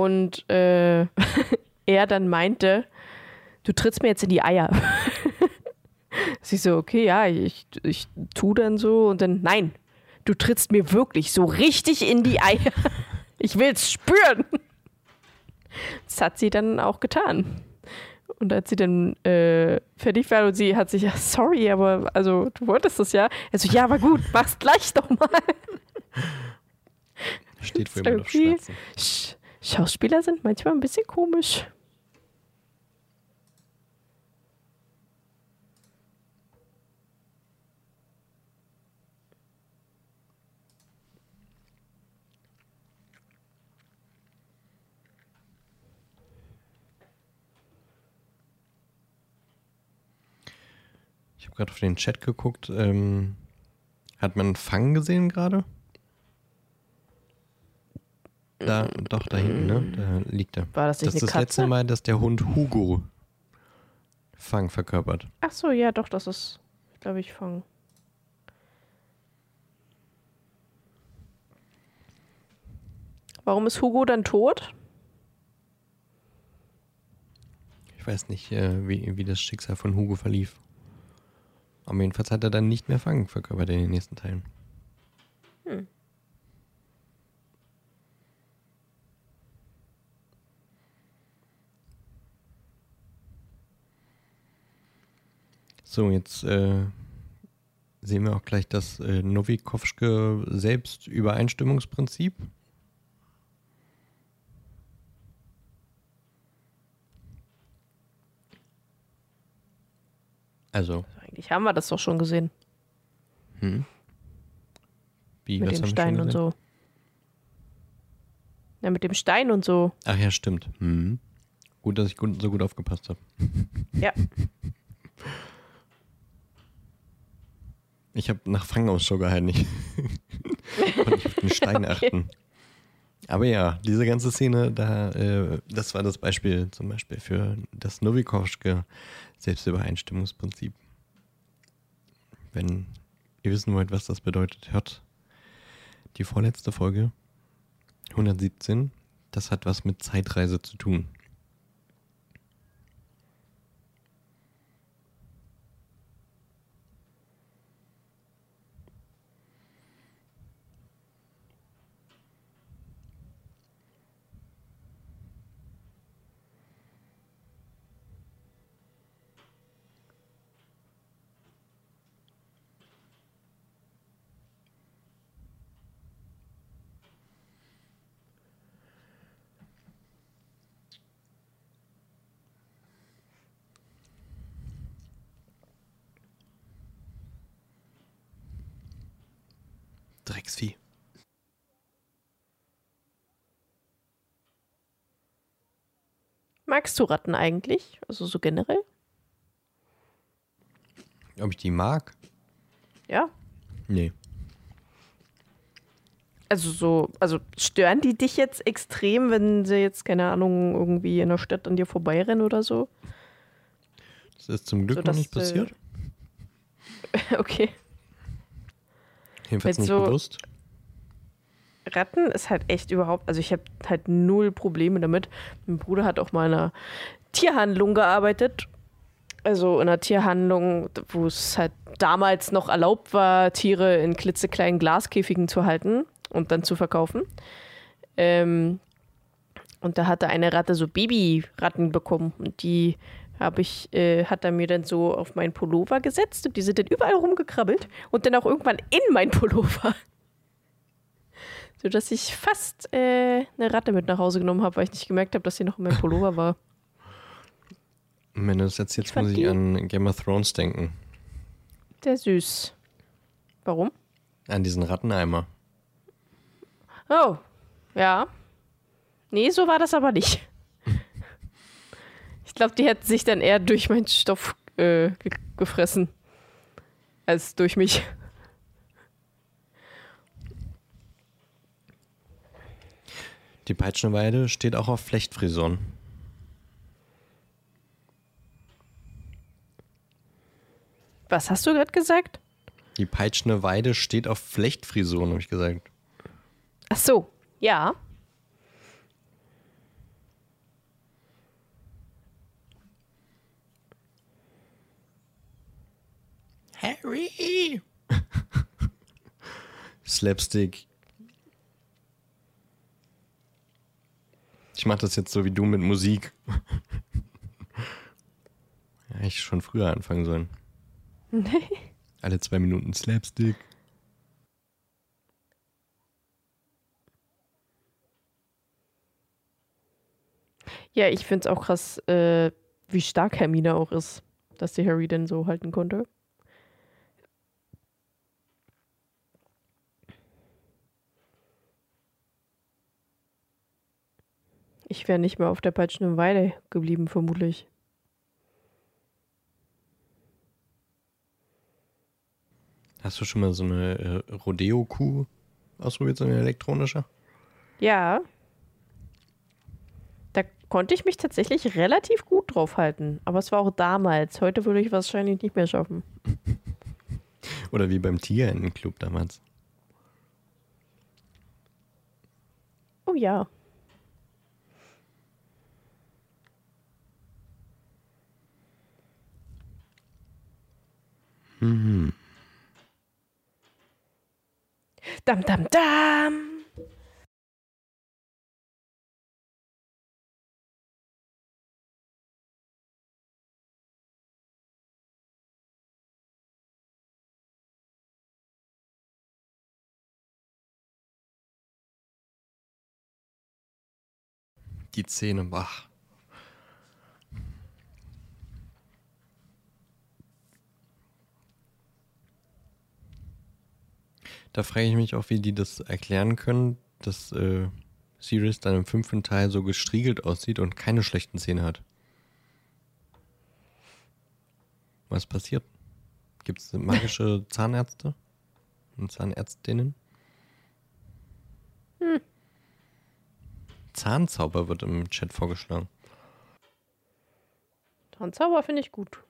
Und äh, er dann meinte, du trittst mir jetzt in die Eier. Sie so, okay, ja, ich, ich tu dann so und dann, nein, du trittst mir wirklich so richtig in die Eier. Ich will's spüren. Das hat sie dann auch getan. Und als sie dann äh, fertig war und sie hat sich, ja, sorry, aber also du wolltest das ja. Also ja, aber gut, mach's gleich doch mal. Steht wohl immer noch Schmerzen. Sch Schauspieler sind manchmal ein bisschen komisch. Ich habe gerade auf den Chat geguckt. Ähm, hat man Fang gesehen gerade? Da, doch, da hinten, ne? Da liegt er. War das nicht das ist das letzte Mal, dass der Hund Hugo Fang verkörpert. Ach so, ja, doch, das ist, glaube ich, Fang. Warum ist Hugo dann tot? Ich weiß nicht, äh, wie, wie das Schicksal von Hugo verlief. Aber jedenfalls hat er dann nicht mehr Fang verkörpert in den nächsten Teilen. Hm. So, jetzt äh, sehen wir auch gleich das äh, Novikovsche Selbstübereinstimmungsprinzip. Also, Eigentlich haben wir das doch schon gesehen. hm? Wie, mit dem Stein und so. Ja, mit dem Stein und so. Ach ja, stimmt. Hm. Gut, dass ich so gut aufgepasst habe. Ja. Ich habe nach Fangausschau gehalten. Ich konnte nicht auf den Stein Okay. achten. Aber ja, diese ganze Szene, da, äh, das war das Beispiel zum Beispiel für das Novikovsche Selbstübereinstimmungsprinzip. Wenn ihr wissen wollt, was das bedeutet, hört die vorletzte Folge, 117. Das hat was mit Zeitreise zu tun. Magst du Ratten eigentlich? Also so generell? Ob ich die mag? Ja. Nee. Also so, also stören die dich jetzt extrem, wenn sie jetzt, keine Ahnung, irgendwie in der Stadt an dir vorbeirennen oder so? Das ist zum Glück So, noch nicht passiert. okay. Jedenfalls nicht so- bewusst. Ratten ist halt echt überhaupt, also ich habe halt null Probleme damit. Mein Bruder hat auch mal in einer Tierhandlung gearbeitet. Also in einer Tierhandlung, wo es halt damals noch erlaubt war, Tiere in klitzekleinen Glaskäfigen zu halten und dann zu verkaufen. Ähm, und da hatte eine Ratte so Babyratten bekommen und die habe ich, äh, hat er mir dann so auf meinen Pullover gesetzt und die sind dann überall rumgekrabbelt und dann auch irgendwann in mein Pullover. Sodass ich fast äh, eine Ratte mit nach Hause genommen habe, weil ich nicht gemerkt habe, dass sie noch in meinem Pullover war. Wenn du das jetzt jetzt muss ich an Game of Thrones denken. Sehr süß. Warum? An diesen Ratteneimer. Oh, ja. Nee, so war das aber nicht. Ich glaube, die hätten sich dann eher durch meinen Stoff äh, ge gefressen als durch mich. Die Peitschenweide steht auch auf Flechtfrisuren. Was hast du gerade gesagt? Die Peitschende Weide steht auf Flechtfrisuren, habe ich gesagt. Ach so, ja. Harry! Slapstick. Ich mache das jetzt so wie du mit Musik. ja, ich schon früher anfangen sollen. Nee. Alle zwei Minuten Slapstick. Ja, ich finde es auch krass, äh, wie stark Hermine auch ist, dass sie Harry denn so halten konnte. Ich wäre nicht mehr auf der peitschenden Weide geblieben, vermutlich. Hast du schon mal so eine äh, Rodeo-Kuh ausprobiert, so eine elektronische? Ja. Da konnte ich mich tatsächlich relativ gut drauf halten. Aber es war auch damals. Heute würde ich wahrscheinlich nicht mehr schaffen. Oder wie beim Tierentenclub damals. Oh ja. Mhm. Dam, dam, dam. Die Zähne, wach. Da frage ich mich auch, wie die das erklären können, dass äh, Sirius dann im fünften Teil so gestriegelt aussieht und keine schlechten Zähne hat. Was passiert? Gibt es magische Zahnärzte und Zahnärztinnen? Hm. Zahnzauber wird im Chat vorgeschlagen. Tanzauber finde ich gut.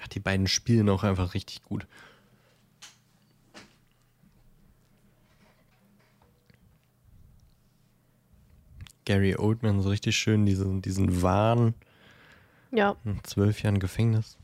Ach, die beiden spielen auch einfach richtig gut. Gary Oldman so richtig schön diesen, diesen Wahn Ja. in zwölf Jahren Gefängnis.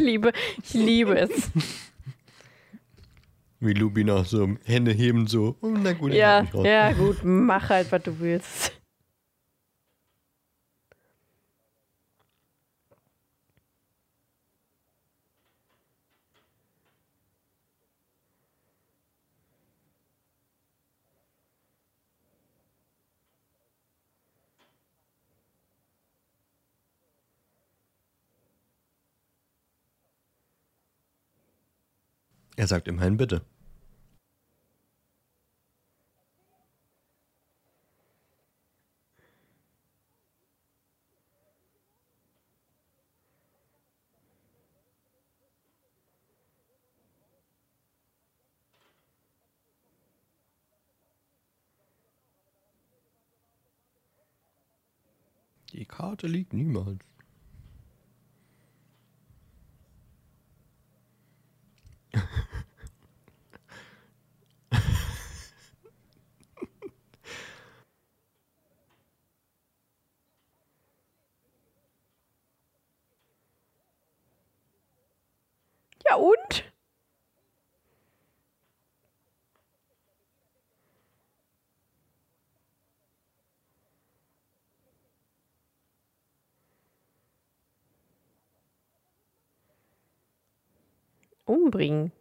Liebe, ich liebe es. Wie Lubina so Hände heben so. Oh, na gut, ich ja, hab mich raus. ja, gut, mach halt, was du willst. Er sagt immerhin bitte. Die Karte liegt niemals. Ja und? Umbringen.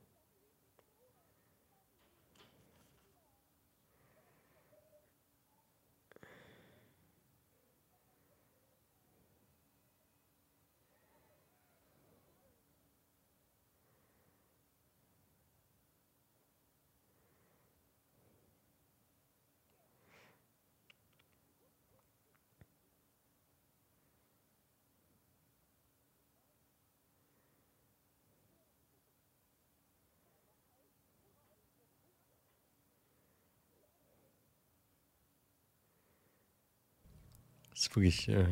Das ist wirklich äh,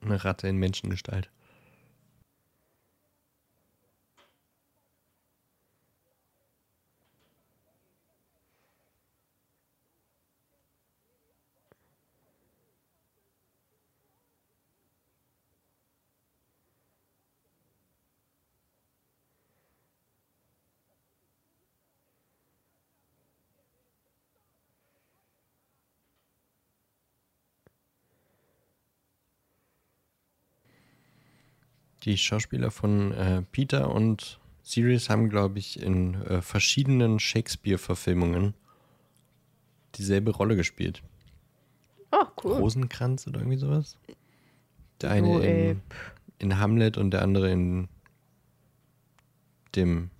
eine Ratte in Menschengestalt. Die Schauspieler von äh, Peter und Sirius haben, glaube ich, in äh, verschiedenen Shakespeare-Verfilmungen dieselbe Rolle gespielt. Oh, cool. Rosenkranz oder irgendwie sowas. Der eine Oh, in, in Hamlet und der andere in dem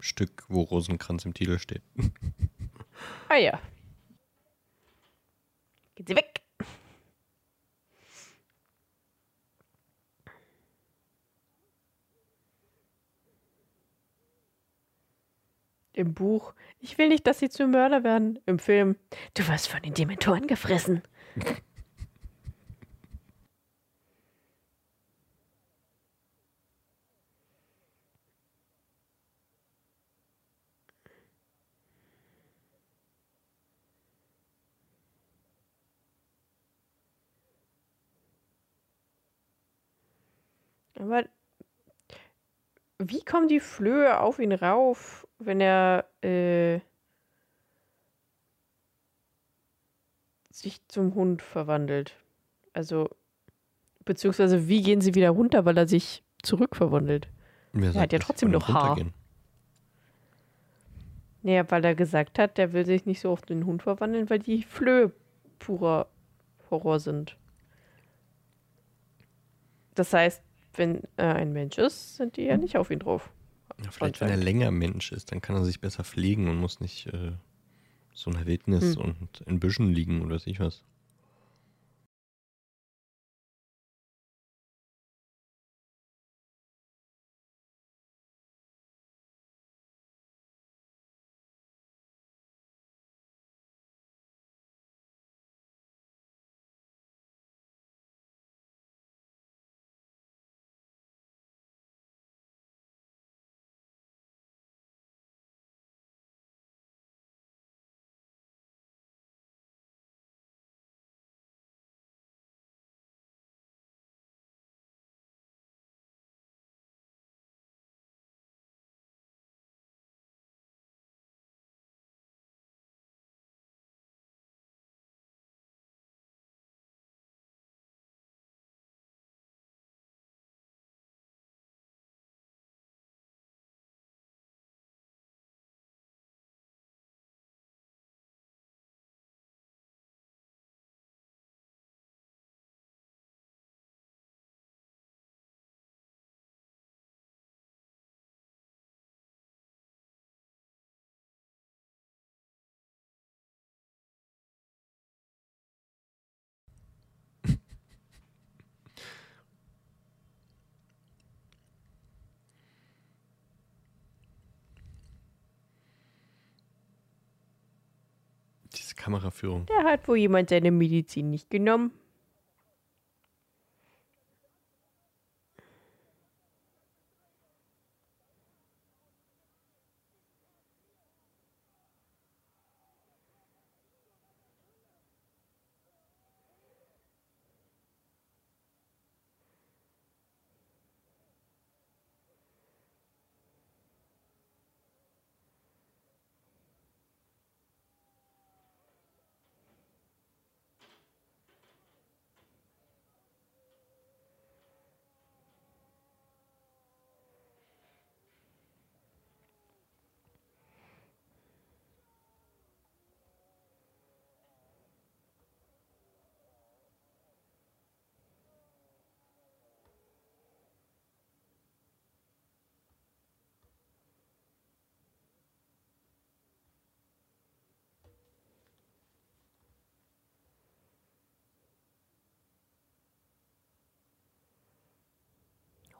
Stück, wo Rosenkranz im Titel steht. Ah ja. Geht sie weg. Im Buch. Ich will nicht, dass sie zu Mörder werden. Im Film. Du wirst von den Dementoren gefressen. Aber wie kommen die Flöhe auf ihn rauf, wenn er äh, sich zum Hund verwandelt? Also, beziehungsweise wie gehen sie wieder runter, weil er sich zurückverwandelt? Wer hat ja trotzdem noch Haar. Naja, weil er gesagt hat, der will sich nicht so auf den Hund verwandeln, weil die Flöhe purer Horror sind. Das heißt, wenn er ein Mensch ist, sind die ja nicht auf ihn drauf. Ja, vielleicht, wenn er länger Mensch ist, dann kann er sich besser pflegen und muss nicht äh, so in der Wildnis Hm. und in Büschen liegen oder weiß ich was. Diese Kameraführung. Der hat wohl jemand seine Medizin nicht genommen.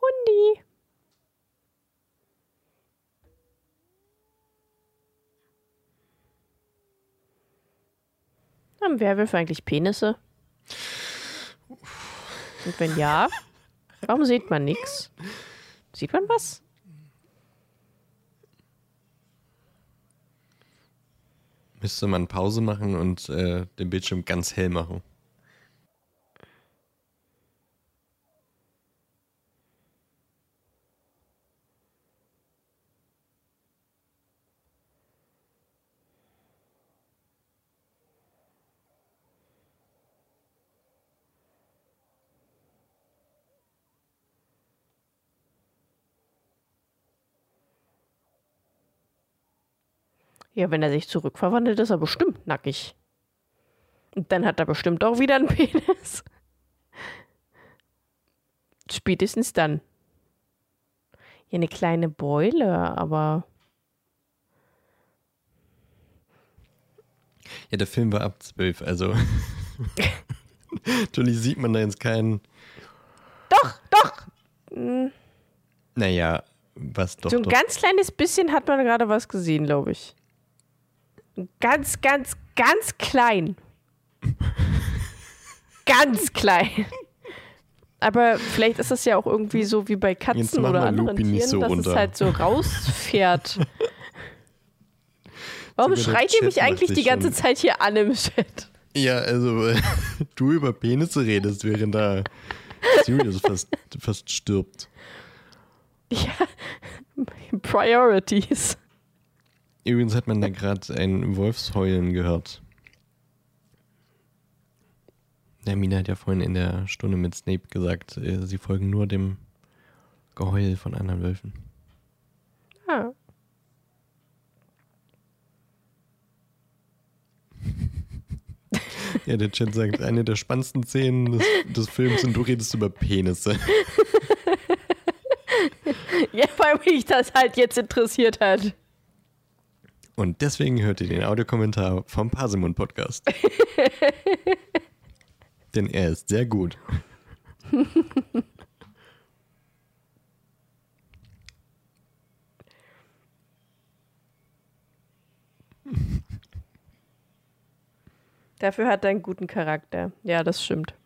Hundi. Haben Werwölfe eigentlich Penisse? Und wenn ja, warum sieht man nichts? Sieht man was? Müsste man Pause machen und äh, den Bildschirm ganz hell machen. Ja, wenn er sich zurückverwandelt, ist er bestimmt nackig. Und dann hat er bestimmt auch wieder einen Penis. Spätestens dann. Ja, eine kleine Beule, aber. Ja, der Film war ab 12, also. Natürlich sieht man da jetzt keinen. Doch, doch! Hm, Naja, was doch. so ein doch. ganz kleines bisschen hat man gerade was gesehen, glaube ich. Ganz, ganz, ganz klein. ganz klein. Aber vielleicht ist das ja auch irgendwie so wie bei Katzen oder anderen Lupi Tieren, so dass runter. es halt so rausfährt. Warum schreit ihr mich eigentlich die ganze Zeit hier an im Chat? Ja, also du über Penisse redest, während da Sirius fast, fast stirbt. Ja, Priorities. Übrigens hat man da gerade ein Wolfsheulen gehört. Hermine hat ja vorhin in der Stunde mit Snape gesagt, äh, sie folgen nur dem Geheul von anderen Wölfen. Ja. Ja, der Chat sagt, eine der spannendsten Szenen des, des Films und du redest über Penisse. ja, weil mich das halt jetzt interessiert hat. Und deswegen hört ihr den Audiokommentar vom Parsimon Podcast. Denn er ist sehr gut. Dafür hat er einen guten Charakter. Ja, das stimmt.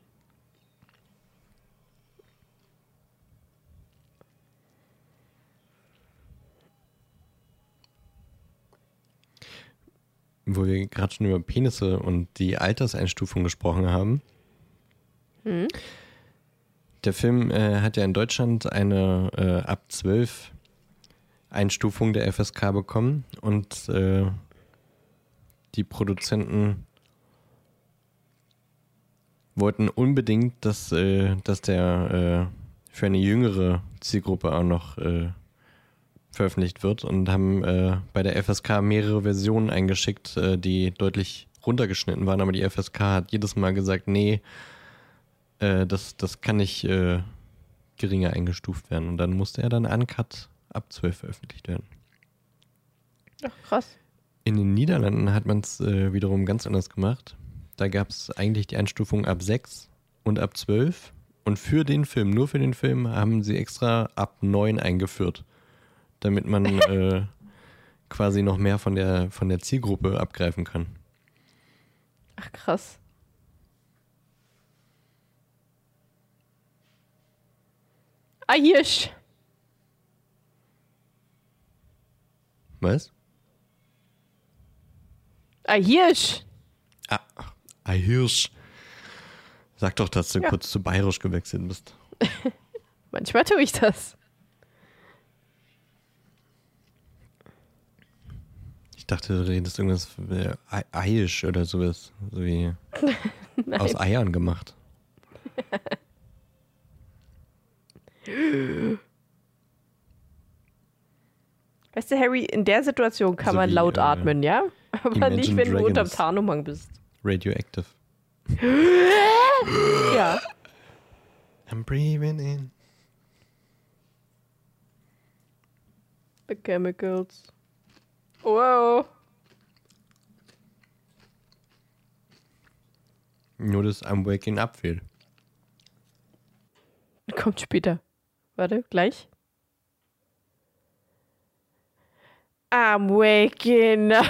Wo wir gerade schon über Penisse und die Alterseinstufung gesprochen haben. Der Film äh, hat ja in Deutschland eine äh, ab 12 Einstufung der FSK bekommen und äh, die Produzenten wollten unbedingt, dass, äh, dass der äh, für eine jüngere Zielgruppe auch noch äh, veröffentlicht wird und haben äh, bei der FSK mehrere Versionen eingeschickt, äh, die deutlich runtergeschnitten waren, aber die FSK hat jedes Mal gesagt, nee, äh, das, das kann nicht äh, geringer eingestuft werden. Und dann musste er dann Uncut ab 12 veröffentlicht werden. Ach, krass. In den Niederlanden hat man es äh, wiederum ganz anders gemacht. Da gab es eigentlich die Einstufung ab 6 und ab 12. Und für den Film, nur für den Film, haben sie extra ab 9 eingeführt. Damit man äh, quasi noch mehr von der, von der Zielgruppe abgreifen kann. Ach, krass. Ah, Hirsch. Was? Ah, Hirsch. Ah, Hirsch. Sag doch, dass du Ja. kurz zu bayerisch gewechselt bist. Manchmal tue ich das. Ich dachte, du redest irgendwas äh, Ei- Eiisch oder sowas. So wie aus Eiern gemacht. Weißt du, Harry, in der Situation kann So man wie, laut äh, atmen, ja? Aber Imagine nicht, wenn du unterm Dragons. Tarnumhang bist. Radioactive. Ja. I'm breathing in. The chemicals. Wow. Nur das I'm waking up fehlt. Kommt später. Warte, gleich. I'm waking up.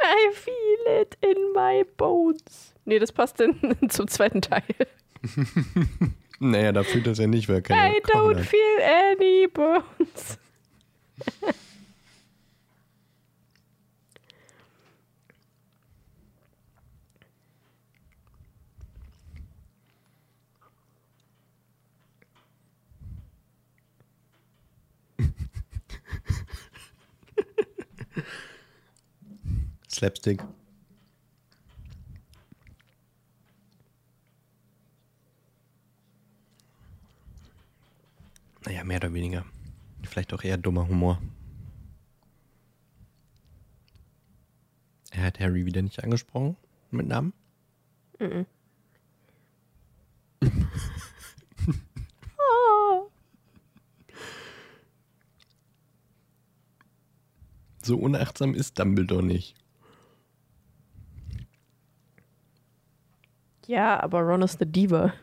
I feel it in my bones. Nee, das passt denn zum zweiten Teil. Naja, da fühlt das ja nicht, weil keine I Knochen don't hat. feel any bones. Slapstick. Naja, mehr oder weniger. Vielleicht auch eher dummer Humor. Er hat Harry wieder nicht angesprochen mit Namen. Oh. So unachtsam ist Dumbledore nicht. Ja, aber Ron ist eine Diva.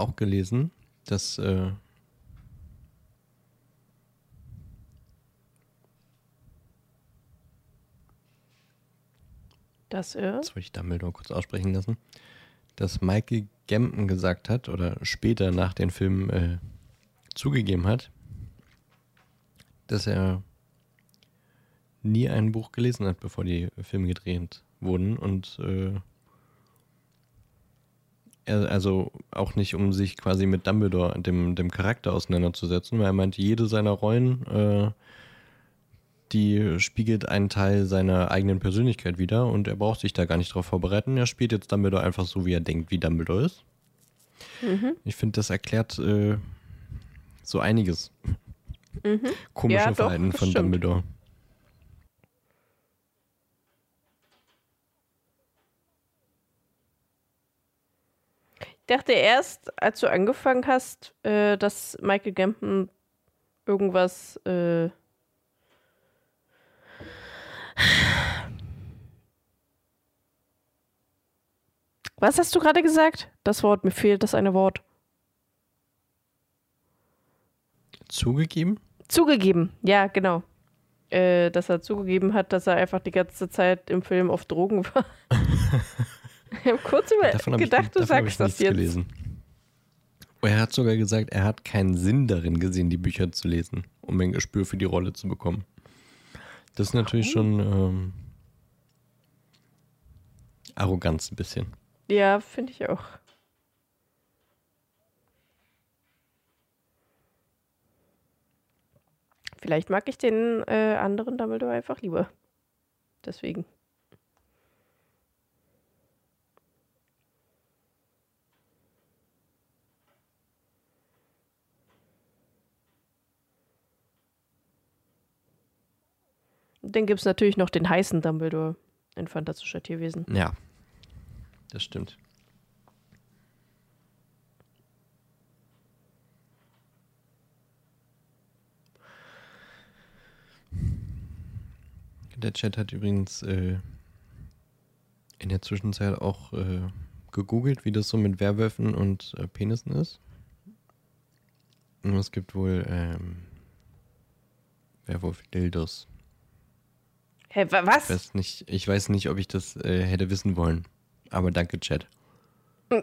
Auch gelesen, dass äh, Das äh? das wollte ich Dumbledore kurz aussprechen lassen, dass Michael Gambon gesagt hat oder später nach den Filmen äh, zugegeben hat, dass er nie ein Buch gelesen hat, bevor die Filme gedreht wurden und äh, also auch nicht, um sich quasi mit Dumbledore, dem, dem Charakter auseinanderzusetzen, weil er meinte, jede seiner Rollen, äh, die spiegelt einen Teil seiner eigenen Persönlichkeit wider und er braucht sich da gar nicht drauf vorbereiten. Er spielt jetzt Dumbledore einfach so, wie er denkt, wie Dumbledore ist. Mhm. Ich finde, das erklärt äh, so einiges. Komische Ja, doch, Verhalten von stimmt. Dumbledore. Ich dachte erst, als du angefangen hast, äh, dass Michael Gambon irgendwas. Äh, Was hast du gerade gesagt? Das Wort, mir fehlt das eine Wort. Zugegeben? Zugegeben, ja, genau. Äh, dass er zugegeben hat, dass er einfach die ganze Zeit im Film auf Drogen war. ich habe kurz über Davon habe ich, gedacht, du davon hab ich sagst das jetzt. gelesen. Oh, Er hat sogar gesagt, er hat keinen Sinn darin gesehen, die Bücher zu lesen, um ein Gespür für die Rolle zu bekommen. Das ist natürlich schon ähm, Arroganz ein bisschen. Ja, finde ich auch. Vielleicht mag ich den äh, anderen Dumbledore einfach lieber. Deswegen. Dann gibt es natürlich noch den heißen Dumbledore in Fantastischer Tierwesen. Ja, das stimmt. Der Chat hat übrigens äh, in der Zwischenzeit auch äh, gegoogelt, wie das so mit Werwölfen und äh, Penissen ist. Und es gibt wohl ähm, Werwolf-Dildos. Hä, wa- was? Ich weiß nicht, ich weiß nicht, ob ich das äh, hätte wissen wollen. Aber danke, Chat.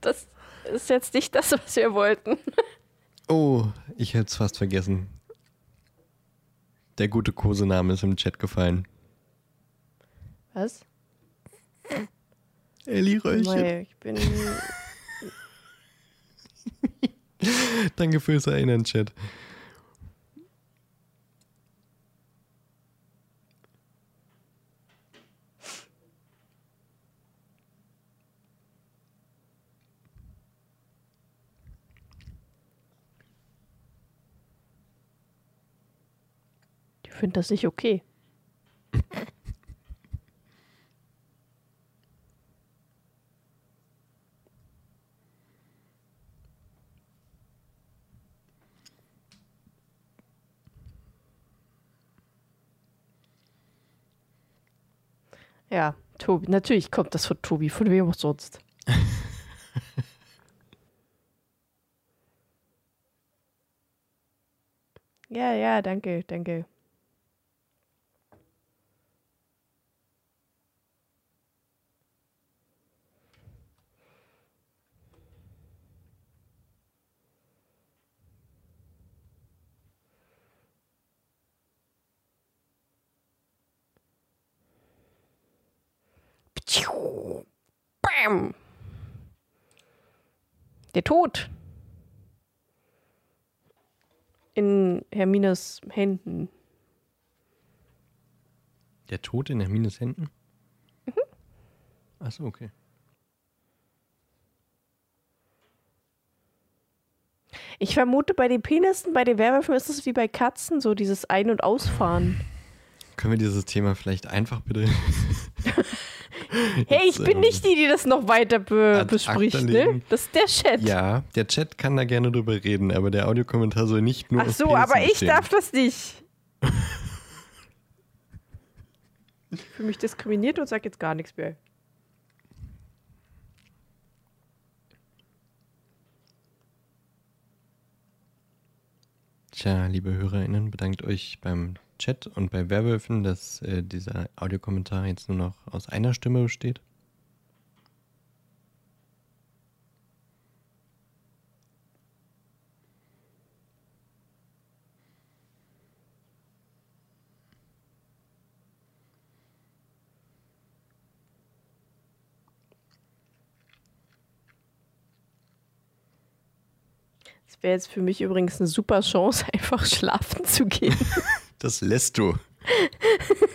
Das ist jetzt nicht das, was wir wollten. Oh, ich hätte es fast vergessen. Der gute Kosename ist im Chat gefallen. Was? Elli Röllchen. Mei, ich bin. Danke fürs Erinnern, Chat. Finde das nicht okay. Ja, Tobi. Natürlich kommt das von Tobi. Von wem auch sonst. ja, ja, danke, danke. Bam. Der Tod. In Hermines Händen. Der Tod in Hermines Händen? Mhm. Achso, okay. Ich vermute, bei den Penissen, bei den Werwölfen ist es wie bei Katzen, so dieses Ein- und Ausfahren. Können wir dieses Thema vielleicht einfach bitte. Hey, ich bin ähm, nicht die, die das noch weiter be bespricht, ne? Das ist der Chat. Ja, der Chat kann da gerne drüber reden, aber der Audiokommentar soll nicht nur Ach so, aber ich bestehen. darf das nicht. Ich fühle mich diskriminiert und sag jetzt gar nichts mehr. Tja, liebe HörerInnen, bedankt euch beim Chat und bei Werwölfen, dass äh, dieser Audiokommentar jetzt nur noch aus einer Stimme besteht. Das wäre jetzt für mich übrigens eine super Chance, einfach schlafen zu gehen. Das lässt du.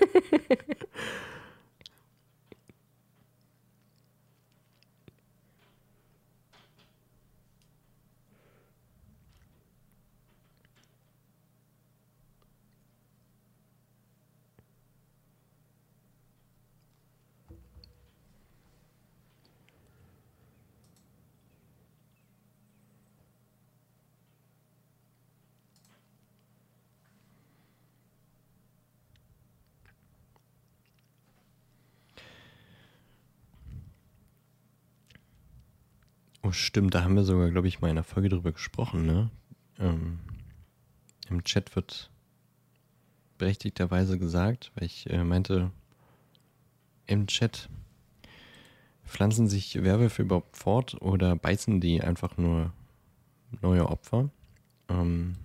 Oh, stimmt, da haben wir sogar, glaube ich, mal in einer Folge drüber gesprochen, ne? Ähm, Im Chat wird berechtigterweise gesagt, weil ich äh, meinte, im Chat pflanzen sich Werwölfe überhaupt fort oder beißen die einfach nur neue Opfer? Ähm,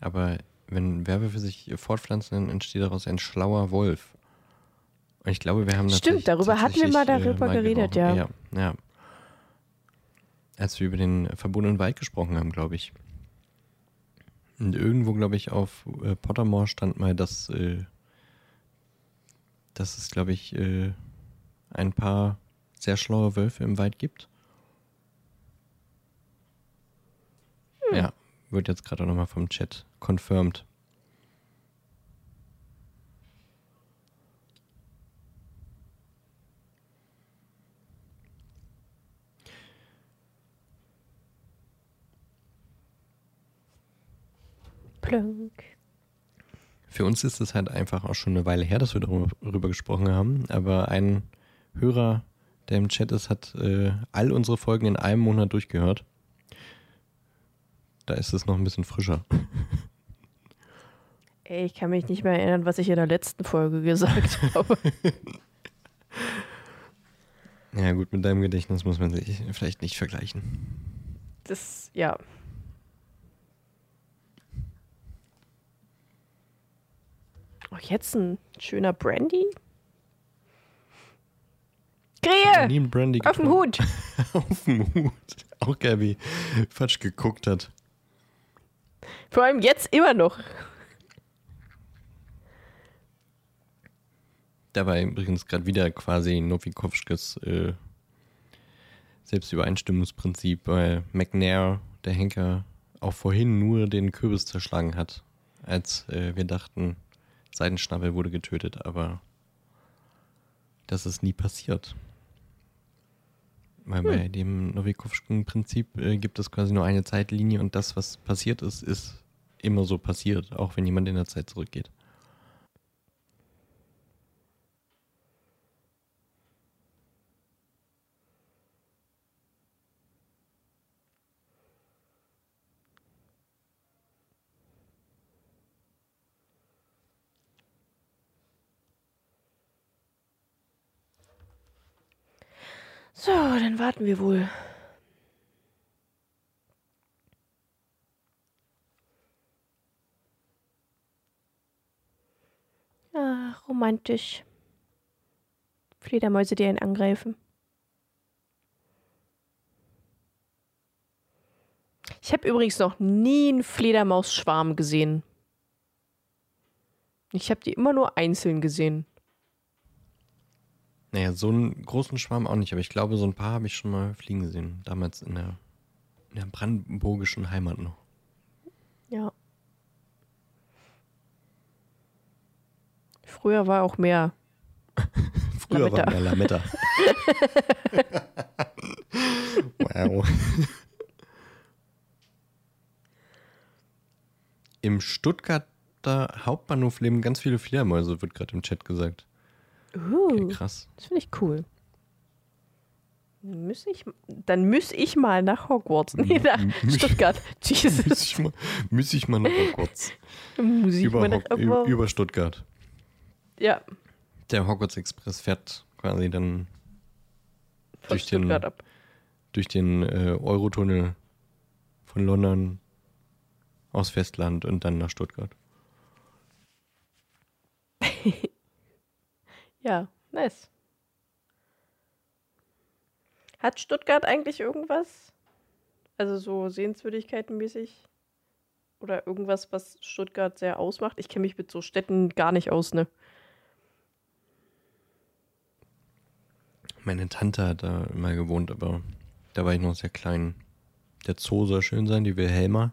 aber wenn Werwölfe sich fortpflanzen, dann entsteht daraus ein schlauer Wolf. Und ich glaube, wir haben Stimmt, darüber hatten wir mal tatsächlich, darüber geredet, gerochen. ja. ja. Ja, als wir über den verbotenen Wald gesprochen haben, glaube ich. Und irgendwo, glaube ich, auf äh, Pottermore stand mal, dass, äh, dass es, glaube ich, äh, ein paar sehr schlaue Wölfe im Wald gibt. Ja, wird jetzt gerade auch nochmal vom Chat confirmed. Plönk. Für uns ist es halt einfach auch schon eine Weile her, dass wir darüber gesprochen haben. Aber ein Hörer, der im Chat ist, hat äh, all unsere Folgen in einem Monat durchgehört. Da ist es noch ein bisschen frischer. Ey, ich kann mich nicht mehr erinnern, was ich in der letzten Folge gesagt habe. ja, gut, mit deinem Gedächtnis muss man sich vielleicht nicht vergleichen. Das, ja. Oh, jetzt ein schöner Brandy? Krähe! Nie Brandy Auf dem. Hut! Auf dem Hut. Auch wie falsch geguckt hat. Vor allem jetzt immer noch. Da war übrigens gerade wieder quasi Novikowskis äh, Selbstübereinstimmungsprinzip, weil McNair, der Henker, auch vorhin nur den Kürbis zerschlagen hat, als äh, wir dachten, Seidenschnabel wurde getötet, aber das ist nie passiert. Weil bei dem Novikowskischen Prinzip äh, gibt es quasi nur eine Zeitlinie und das, was passiert ist, ist immer so passiert, auch wenn jemand in der Zeit zurückgeht. So, dann warten wir wohl. Ach, romantisch. Fledermäuse, die einen angreifen. Ich habe übrigens noch nie einen Fledermausschwarm gesehen. Ich habe die immer nur einzeln gesehen. Naja, so einen großen Schwarm auch nicht, aber ich glaube, so ein paar habe ich schon mal fliegen sehen. Damals in der, in der brandenburgischen Heimat noch. Ja. Früher war auch mehr. Früher Lametta. war mehr Lametta. wow. Im Stuttgarter Hauptbahnhof leben ganz viele Fledermäuse, wird gerade im Chat gesagt. Uh, Okay, krass. das finde ich cool. Müß ich, dann muss ich mal nach Hogwarts. Nee, nach Stuttgart. Jesus. Müsste ich mal, müsste ich mal nach Hogwarts. Muss ich Über, mal nach Hogwarts. über Stuttgart. Ja, Der Hogwarts Express fährt quasi dann von durch den- Stuttgart ab. durch den äh, Eurotunnel von London aus Festland und dann nach Stuttgart. Ja, nice. Hat Stuttgart eigentlich irgendwas? Also so Sehenswürdigkeitenmäßig? Oder irgendwas, was Stuttgart sehr ausmacht? Ich kenne mich mit so Städten gar nicht aus, ne? Meine Tante hat da immer gewohnt, aber da war ich noch sehr klein. Der Zoo soll schön sein, die Wilhelma.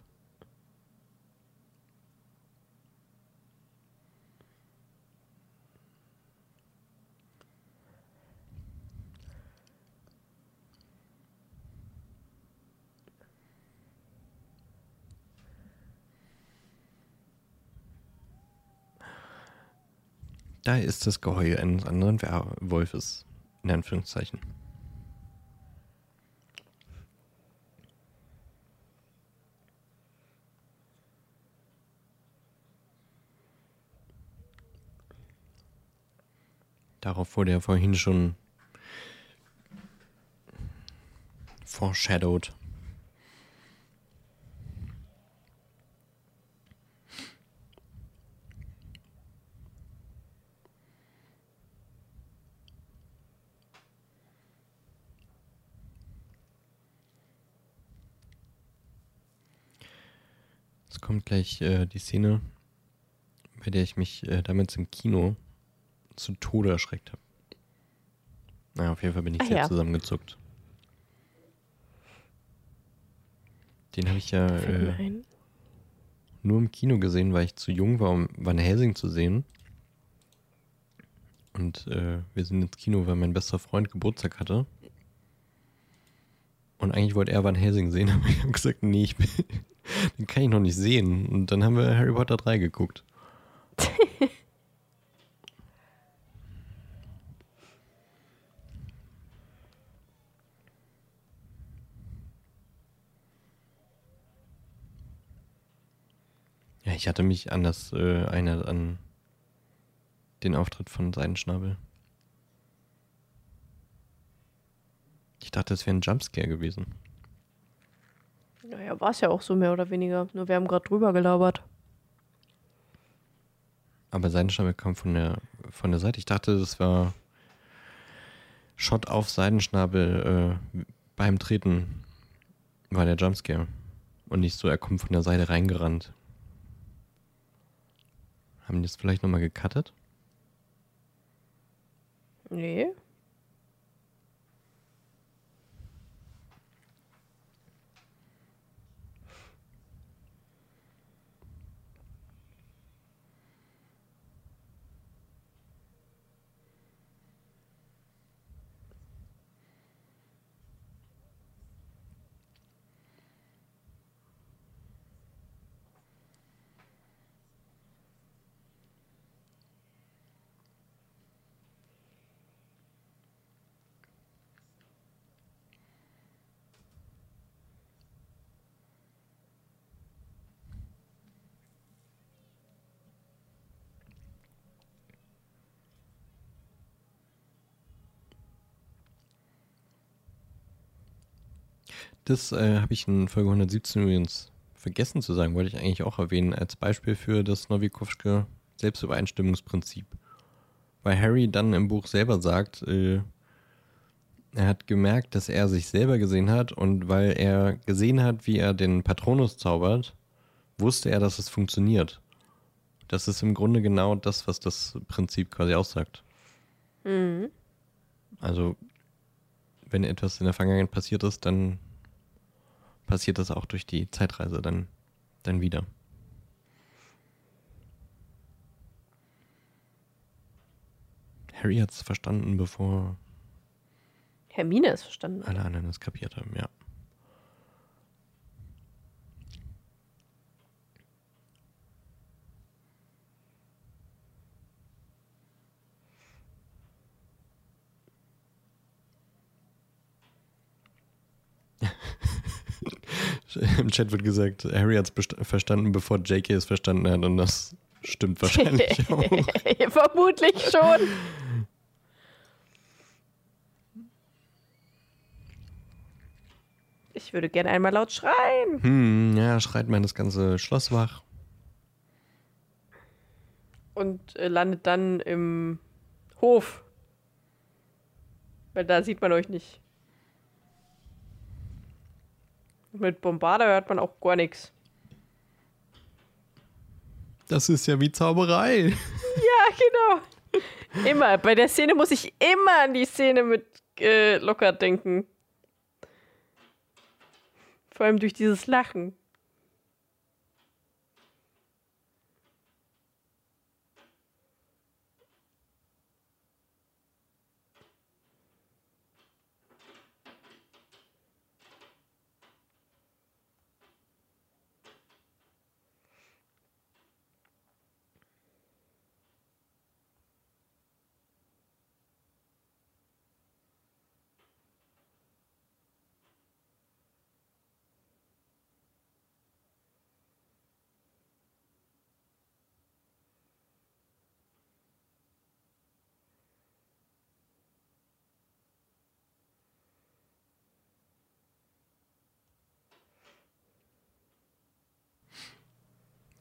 Da ist das Geheul eines anderen Werwolfes. In Anführungszeichen. Darauf wurde ja vorhin schon foreshadowed. Es kommt gleich äh, die Szene, bei der ich mich äh, damals im Kino zu Tode erschreckt habe. Naja, auf jeden Fall bin ich Ach sehr ja. zusammengezuckt. Den habe ich ja äh, nur im Kino gesehen, weil ich zu jung war, um Van Helsing zu sehen. Und äh, wir sind ins Kino, weil mein bester Freund Geburtstag hatte. Und eigentlich wollte er Van Helsing sehen, aber ich habe gesagt, nee, ich bin, Den kann ich noch nicht sehen. Und dann haben wir Harry Potter 3 geguckt. ja, ich hatte mich an das äh, erinnert, an den Auftritt von Seidenschnabel. Ich dachte, es wäre ein Jumpscare gewesen. Naja, war es ja auch so mehr oder weniger. Nur wir haben gerade drüber gelabert. Aber Seidenschnabel kam von der, von der Seite. Ich dachte, das war Shot auf Seidenschnabel äh, beim Treten war der Jumpscare. Und nicht so, er kommt von der Seite reingerannt. Haben die das vielleicht nochmal gecuttet? Nee. Das äh, habe ich in Folge 117 übrigens vergessen zu sagen, wollte ich eigentlich auch erwähnen, als Beispiel für das Novikowsche Selbstübereinstimmungsprinzip. Weil Harry dann im Buch selber sagt, äh, er hat gemerkt, dass er sich selber gesehen hat und weil er gesehen hat, wie er den Patronus zaubert, wusste er, dass es funktioniert. Das ist im Grunde genau das, was das Prinzip quasi aussagt. Mhm. Also, wenn etwas in der Vergangenheit passiert ist, dann passiert das auch durch die Zeitreise dann, dann wieder. Harry hat es verstanden, bevor Hermine ist verstanden. alle anderen es kapiert haben, ja. Im Chat wird gesagt, Harry hat es verstanden, bevor JK es verstanden hat und das stimmt wahrscheinlich auch. Vermutlich schon. Ich würde gerne einmal laut schreien. Hm, ja, schreit man das ganze Schloss wach. Und äh, landet dann im Hof. Weil da sieht man euch nicht. Mit Bombarder hört man auch gar nichts. Das ist ja wie Zauberei. Ja, genau. Immer. Bei der Szene muss ich immer an die Szene mit äh, Lockhart denken. Vor allem durch dieses Lachen.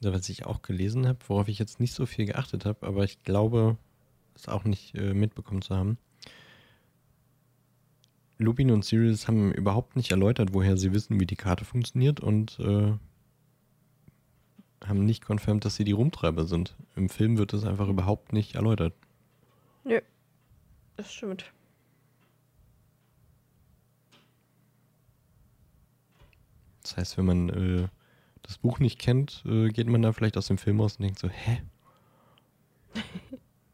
Was ich auch gelesen habe, worauf ich jetzt nicht so viel geachtet habe, aber ich glaube, es auch nicht äh, mitbekommen zu haben. Lupin und Sirius haben überhaupt nicht erläutert, woher sie wissen, wie die Karte funktioniert und äh, haben nicht confirmed, dass sie die Rumtreiber sind. Im Film wird das einfach überhaupt nicht erläutert. Nö, das stimmt. Das heißt, wenn man äh, das Buch nicht kennt, äh, geht man da vielleicht aus dem Film aus und denkt so, hä?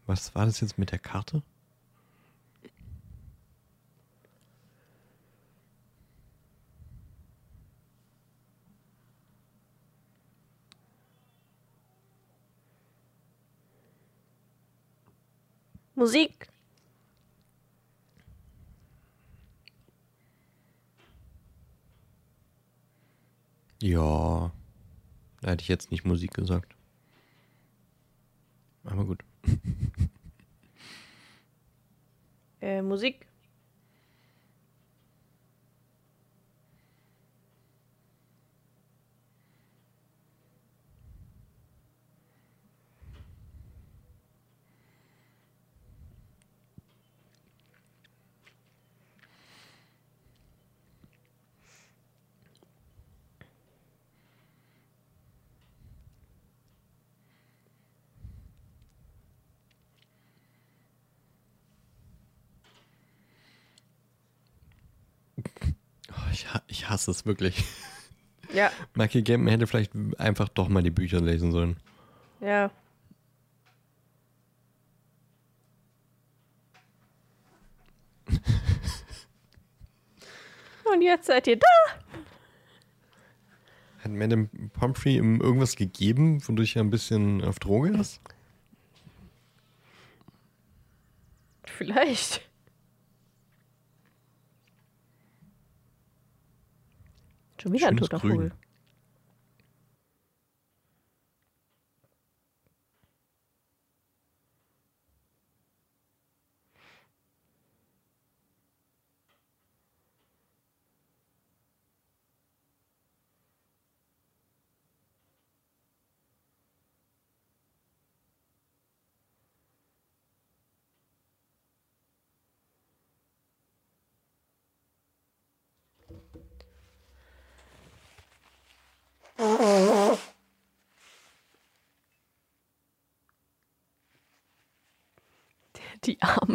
Was war das jetzt mit der Karte? Musik. Ja da hätte ich jetzt nicht Musik gesagt. Aber gut. Äh, Musik. Oh, ich, ha- ich hasse es wirklich. Ja, Michael Gambon hätte vielleicht einfach doch mal die Bücher lesen sollen. ja. Und jetzt seid ihr da. Hat Madame Pomfrey ihm irgendwas gegeben, wodurch er ein bisschen auf Droge ist? Vielleicht. Schon wieder ein toter. Vogel.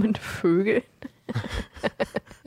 mit Vögeln.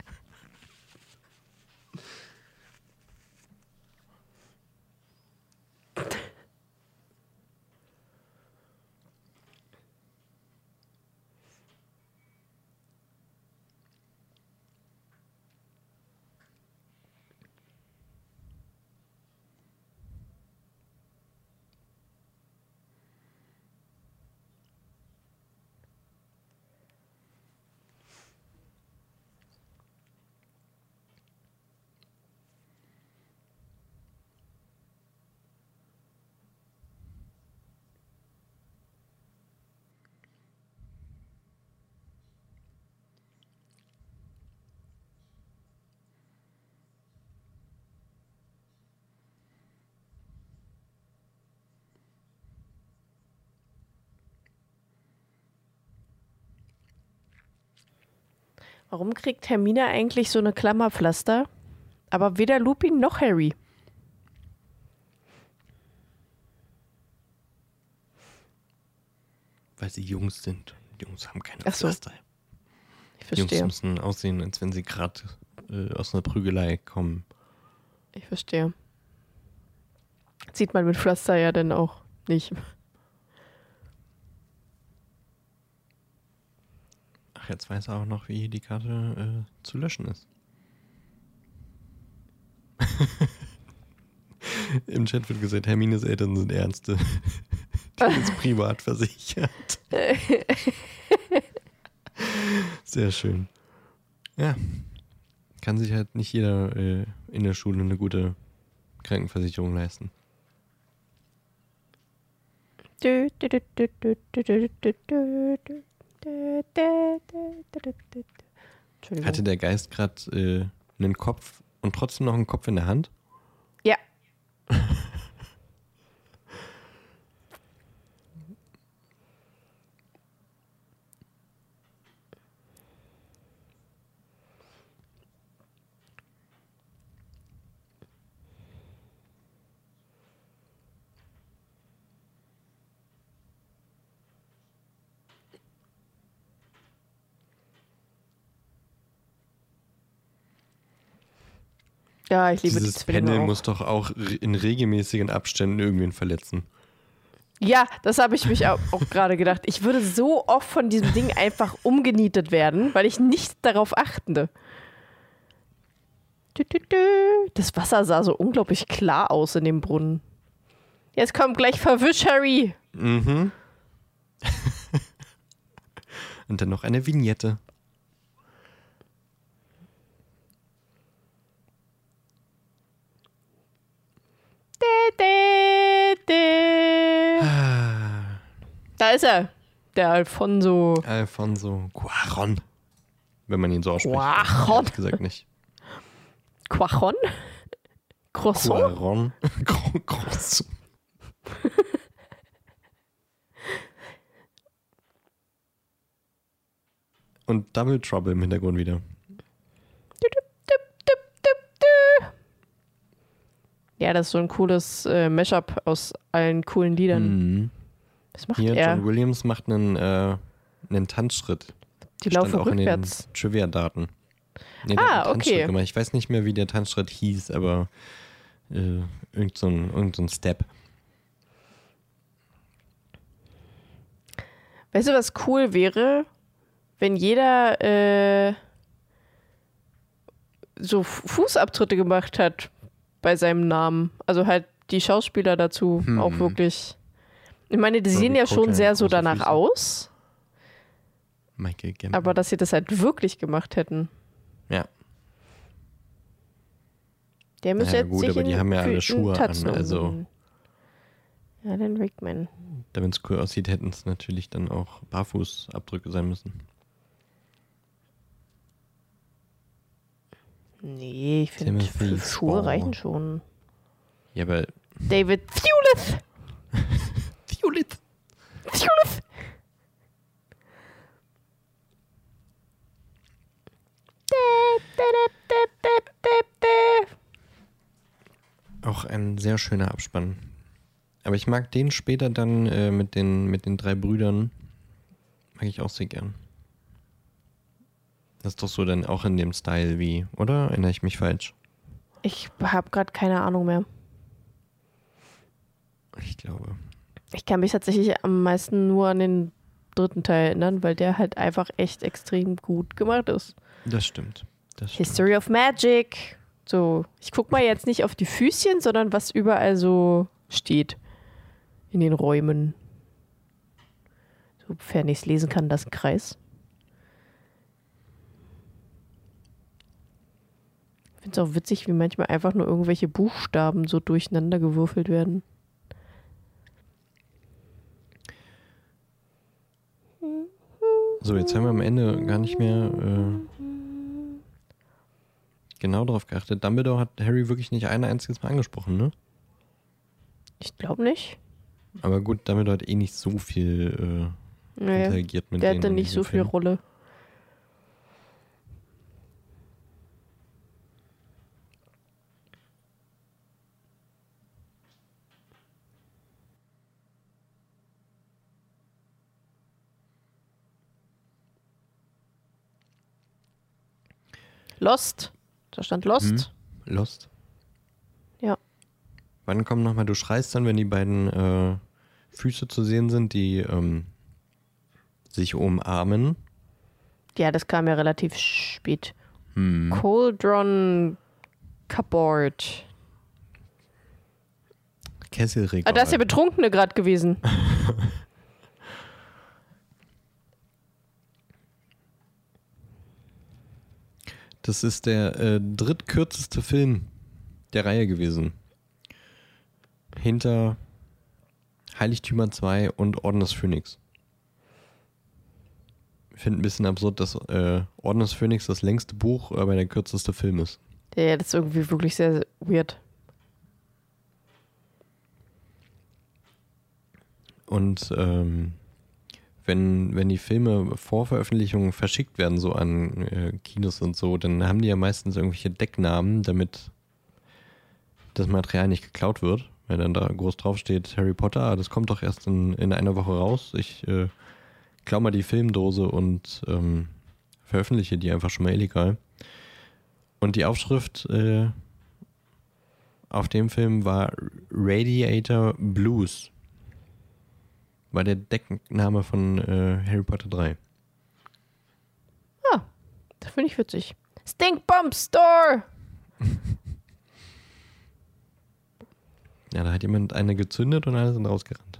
Warum kriegt Hermine eigentlich so eine Klammerpflaster? Aber weder Lupin noch Harry. Weil sie Jungs sind. Die Jungs haben keine Ach so. Pflaster. Ich Die Jungs verstehe. müssen aussehen, als wenn sie gerade äh, aus einer Prügelei kommen. Ich verstehe. Sieht man mit Pflaster ja dann auch nicht. Ach, jetzt weiß er auch noch, wie die Karte äh, zu löschen ist. Im Chat wird gesagt, Hermines Eltern sind Ernste. Die ist privat versichert. Sehr schön. Ja. Kann sich halt nicht jeder äh, in der Schule eine gute Krankenversicherung leisten. Dü, dü, dü, hatte der Geist gerade äh, einen Kopf und trotzdem noch einen Kopf in der Hand? Ja. Ja, ich liebe die Dieses Zwillinge Panel auch. muss doch auch in regelmäßigen Abständen irgendwen verletzen. Ja, das habe ich mich auch, auch gerade gedacht. Ich würde so oft von diesem Ding einfach umgenietet werden, weil ich nicht darauf achtende. Das Wasser sah so unglaublich klar aus in dem Brunnen. Jetzt kommt gleich Verwisch, Harry. Mhm. Und dann noch eine Vignette. Da ist er. Der Alfonso. Alfonso Cuaron. Wenn man ihn so ausspricht. Ehrlich gesagt nicht. Quajon? Croissant? Cuaron. Cro- Croissant. Und Double Trouble im Hintergrund wieder. Ja, das ist so ein cooles äh, Mashup aus allen coolen Liedern. Mhm. Was macht Hier, er? John Williams macht einen, äh, einen Tanzschritt. Die Stand laufen auch in den rückwärts. Trivia-Daten. Nee, Ah, okay. Gemacht. Ich weiß nicht mehr, wie der Tanzschritt hieß, aber äh, irgend, so ein, irgend so ein Step. Weißt du, was cool wäre, wenn jeder äh, so Fu- Fußabtritte gemacht hat bei seinem Namen? Also halt die Schauspieler dazu Hm. auch wirklich. Ich meine, die So sehen ja schon sehr so danach Füße. aus, Michael Gambon. aber dass sie das halt wirklich gemacht hätten. Ja. Der müsste Naja, jetzt gut, sich aber die haben ja alle Schuhe an, also-. Ja, den Rickman. Damit es cool aussieht, hätten es natürlich dann auch Barfußabdrücke sein müssen. Nee, ich finde, fünf Schuhe reichen schon. Ja, aber David Thewlith! Violet. Thewlith! Auch ein sehr schöner Abspann. Aber ich mag den später dann äh, mit, den, mit den drei Brüdern. Mag ich auch sehr gern. Das ist doch so dann auch in dem Style wie, oder? Erinnere ich mich falsch? Ich habe gerade keine Ahnung mehr. Ich glaube. Ich kann mich tatsächlich am meisten nur an den dritten Teil erinnern, weil der halt einfach echt extrem gut gemacht ist. Das stimmt. Das stimmt. History of Magic. So, ich guck mal jetzt nicht auf die Füßchen, sondern was überall so steht in den Räumen. Sofern ich es lesen kann, das ein Kreis. Ich finde es auch witzig, wie manchmal einfach nur irgendwelche Buchstaben so durcheinander gewürfelt werden. So, jetzt haben wir am Ende gar nicht mehr äh, genau darauf geachtet. Dumbledore hat Harry wirklich nicht ein einziges Mal angesprochen, ne? Ich glaube nicht. Aber gut, Dumbledore hat eh nicht so viel äh, Naja, interagiert mit der denen hatte in nicht so diesem viel Film. Rolle. Lost. Da stand Lost. Hm? Lost. Ja. Wann kommt nochmal, du schreist dann, wenn die beiden äh, Füße zu sehen sind, die ähm, sich umarmen. Ja, das kam ja relativ spät. Hm. Cauldron Cupboard. Kesselregal. Ah, da ist der Betrunkene gerade gewesen. Das ist der äh, drittkürzeste Film der Reihe gewesen. Hinter Heiligtümer 2 und Orden des Phönix. Ich finde ein bisschen absurd, dass äh, Orden des Phönix das längste Buch, aber der kürzeste Film ist. Ja, das ist irgendwie wirklich sehr weird. Und ähm, wenn, wenn die Filme vor Veröffentlichung verschickt werden, so an äh, Kinos und so, dann haben die ja meistens irgendwelche Decknamen, damit das Material nicht geklaut wird. Wenn dann da groß draufsteht, Harry Potter, ah, das kommt doch erst in, in einer Woche raus. Ich äh, klau mal die Filmdose und ähm, veröffentliche die einfach schon mal illegal. Und die Aufschrift äh, auf dem Film war Radiator Blues war der Deckname von äh, Harry Potter 3. Ah, das finde ich witzig. Stink Bomb Store! Ja, da hat jemand eine gezündet und alle sind rausgerannt.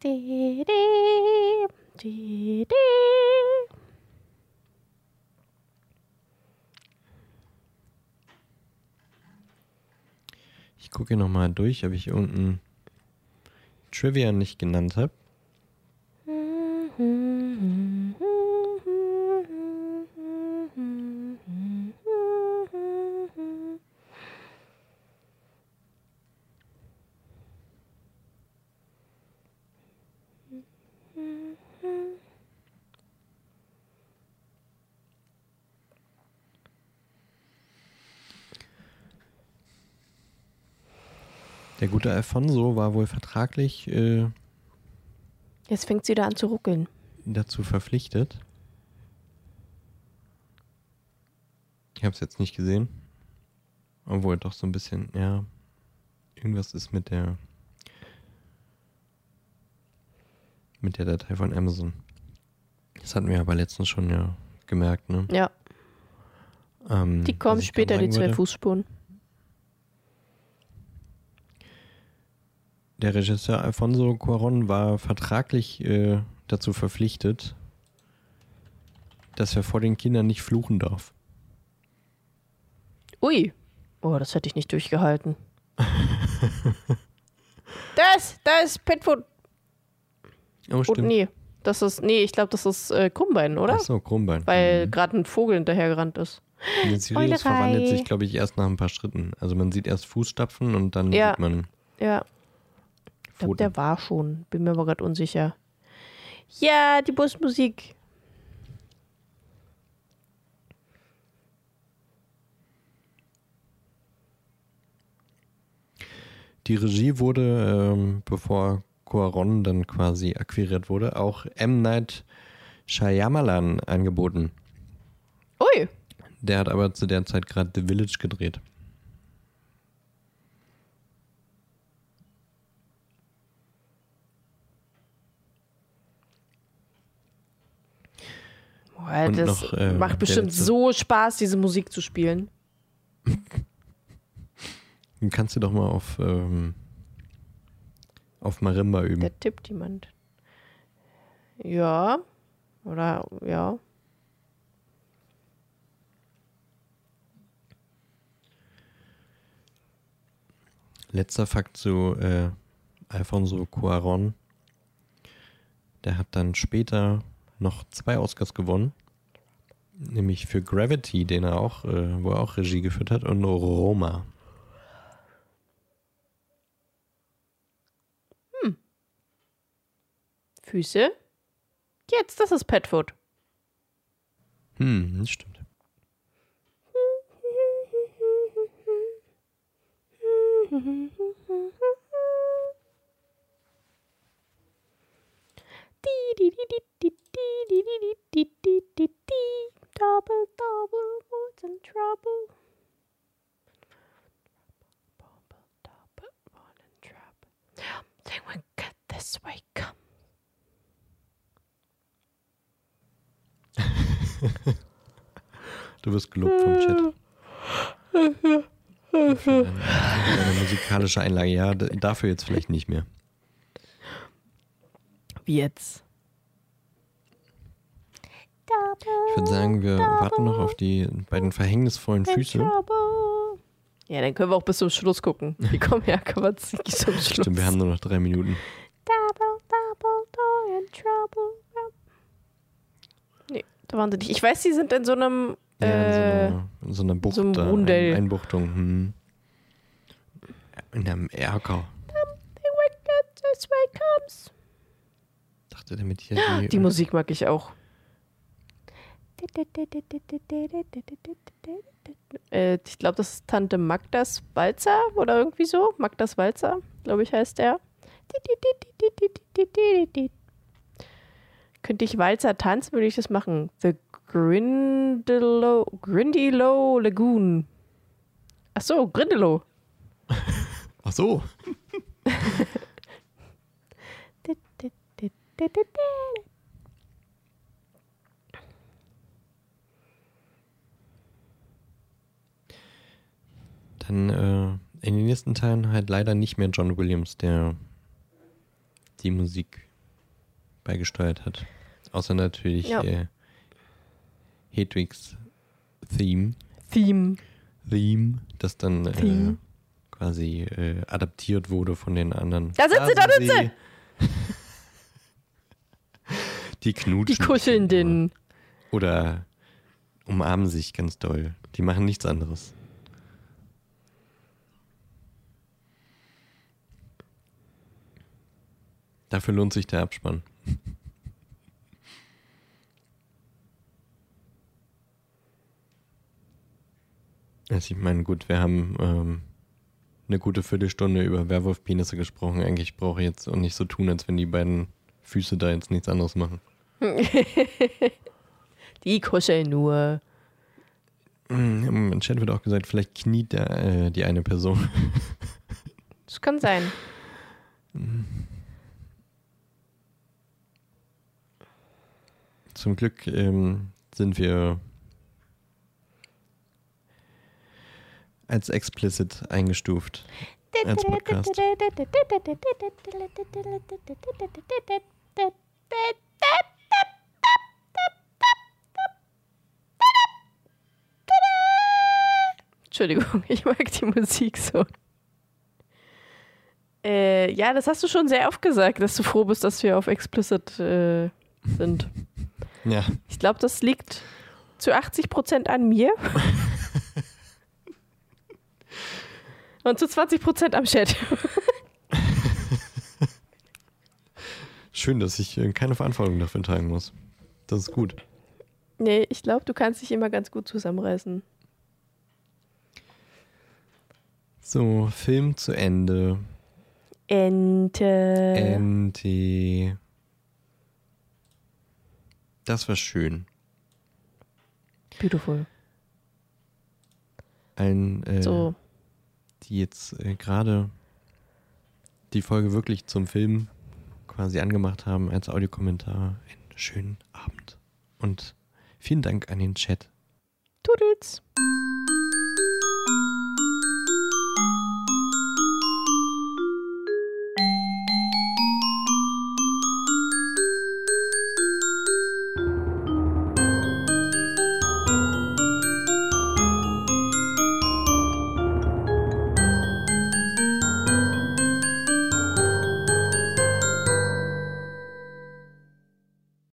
Di, di, di, di. Ich gucke nochmal durch, ob ich irgendein Trivia nicht genannt habe. Der gute Alfonso war wohl vertraglich äh, Jetzt fängt sie wieder an zu ruckeln. dazu verpflichtet. Ich habe es jetzt nicht gesehen. Obwohl doch so ein bisschen, ja. Irgendwas ist mit der mit der Datei von Amazon. Das hatten wir aber letztens schon ja gemerkt, ne? Ja, Ähm, die kommen später, die zwei Fußspuren. Der Regisseur Alfonso Cuaron war vertraglich äh, dazu verpflichtet, dass er vor den Kindern nicht fluchen darf. Ui. Oh, das hätte ich nicht durchgehalten. das, das ist Petfoot. Oh, stimmt. nee. Das ist, nee, ich glaube, das ist äh, Krummbein, oder? Ach so, Krummbein. Weil Mhm. gerade ein Vogel hinterhergerannt ist. Der Sirius verwandelt sich, glaube ich, erst nach ein paar Schritten. Also man sieht erst Fußstapfen und dann Ja. sieht man Ja, ich glaube, der war schon. Bin mir aber gerade unsicher. Ja, die Busmusik. Die Regie wurde, ähm, bevor Cuaron dann quasi akquiriert wurde, auch M. Night Shyamalan angeboten. Ui. Der hat aber zu der Zeit gerade The Village gedreht. Boah, das noch, äh, macht bestimmt so Spaß, diese Musik zu spielen. Den kannst du doch mal auf, ähm, auf Marimba üben. Der tippt jemand. Ja. Oder, ja. Letzter Fakt zu äh, Alfonso Cuaron. Der hat dann später noch zwei Oscars gewonnen. Nämlich für Gravity, den er auch, äh, wo er auch Regie geführt hat, und Roma. Füße. Jetzt, das ist Petfoot. Hm, das stimmt. Double, double, what's in trouble? Double, double, in trouble. Get this way, come. Du wirst gelobt vom Chat. Für deine, deine musikalische Einlage. Ja, dafür jetzt vielleicht nicht mehr. Wie jetzt? Ich würde sagen, wir warten noch auf die beiden verhängnisvollen Füße. Ja, dann können wir auch bis zum Schluss gucken. Die kommen ja, sich zum Schluss. Stimmt, wir haben nur noch drei Minuten. Double, double, door in trouble. Nee, da waren sie nicht. Ich weiß, die sind in so einem. Ja, in, so äh, einer, in so einer Bucht. so einem Rundell. Ein, Einbuchtung. Hm. In einem Erker. the wicked this way comes. Dachte damit hier die. Die Musik mag ich auch. Äh, ich glaube, das ist Tante Magdas Walzer oder irgendwie so. Magdas Walzer, glaube ich, heißt der. Könnte ich Walzer tanzen, würde ich das machen. The Grindelow, Grindelow Lagoon. Ach so, Grindelow. Ach so. Dann äh, in den nächsten Teilen halt leider nicht mehr John Williams, der die Musik beigesteuert hat. Außer natürlich Ja. äh, Hedwigs Theme. Theme. Theme, das dann äh, Theme. quasi äh, adaptiert wurde von den anderen. Da sind sie, da sind sie! Die knutschen. Die kuscheln den. Oder umarmen sich ganz doll. Die machen nichts anderes. Dafür lohnt sich der Abspann. Also ich meine, gut, wir haben ähm, eine gute Viertelstunde über Werwolf-Penisse gesprochen. Eigentlich brauche ich jetzt auch nicht so tun, als wenn die beiden Füße da jetzt nichts anderes machen. Die kuscheln nur. Mm, Im Chat wird auch gesagt, vielleicht kniet der, äh, die eine Person. Das kann sein. Zum Glück ähm, sind wir als explicit eingestuft. Als Podcast. Entschuldigung, ich mag die Musik so. Äh, ja, das hast du schon sehr oft gesagt, dass du froh bist, dass wir auf Explicit äh, sind. Ja, Ich glaube, das liegt zu 80 Prozent an mir. Und zu 20 Prozent am Chat. schön, dass ich äh, keine Verantwortung dafür tragen muss. Das ist gut. Nee, ich glaube, du kannst dich immer ganz gut zusammenreißen. So, Film zu Ende. Ente. Ente. Das war schön. Beautiful. Allen, äh, So. die jetzt äh, gerade die Folge wirklich zum Film quasi angemacht haben, als Audiokommentar, einen schönen Abend. Und vielen Dank an den Chat. Tudels.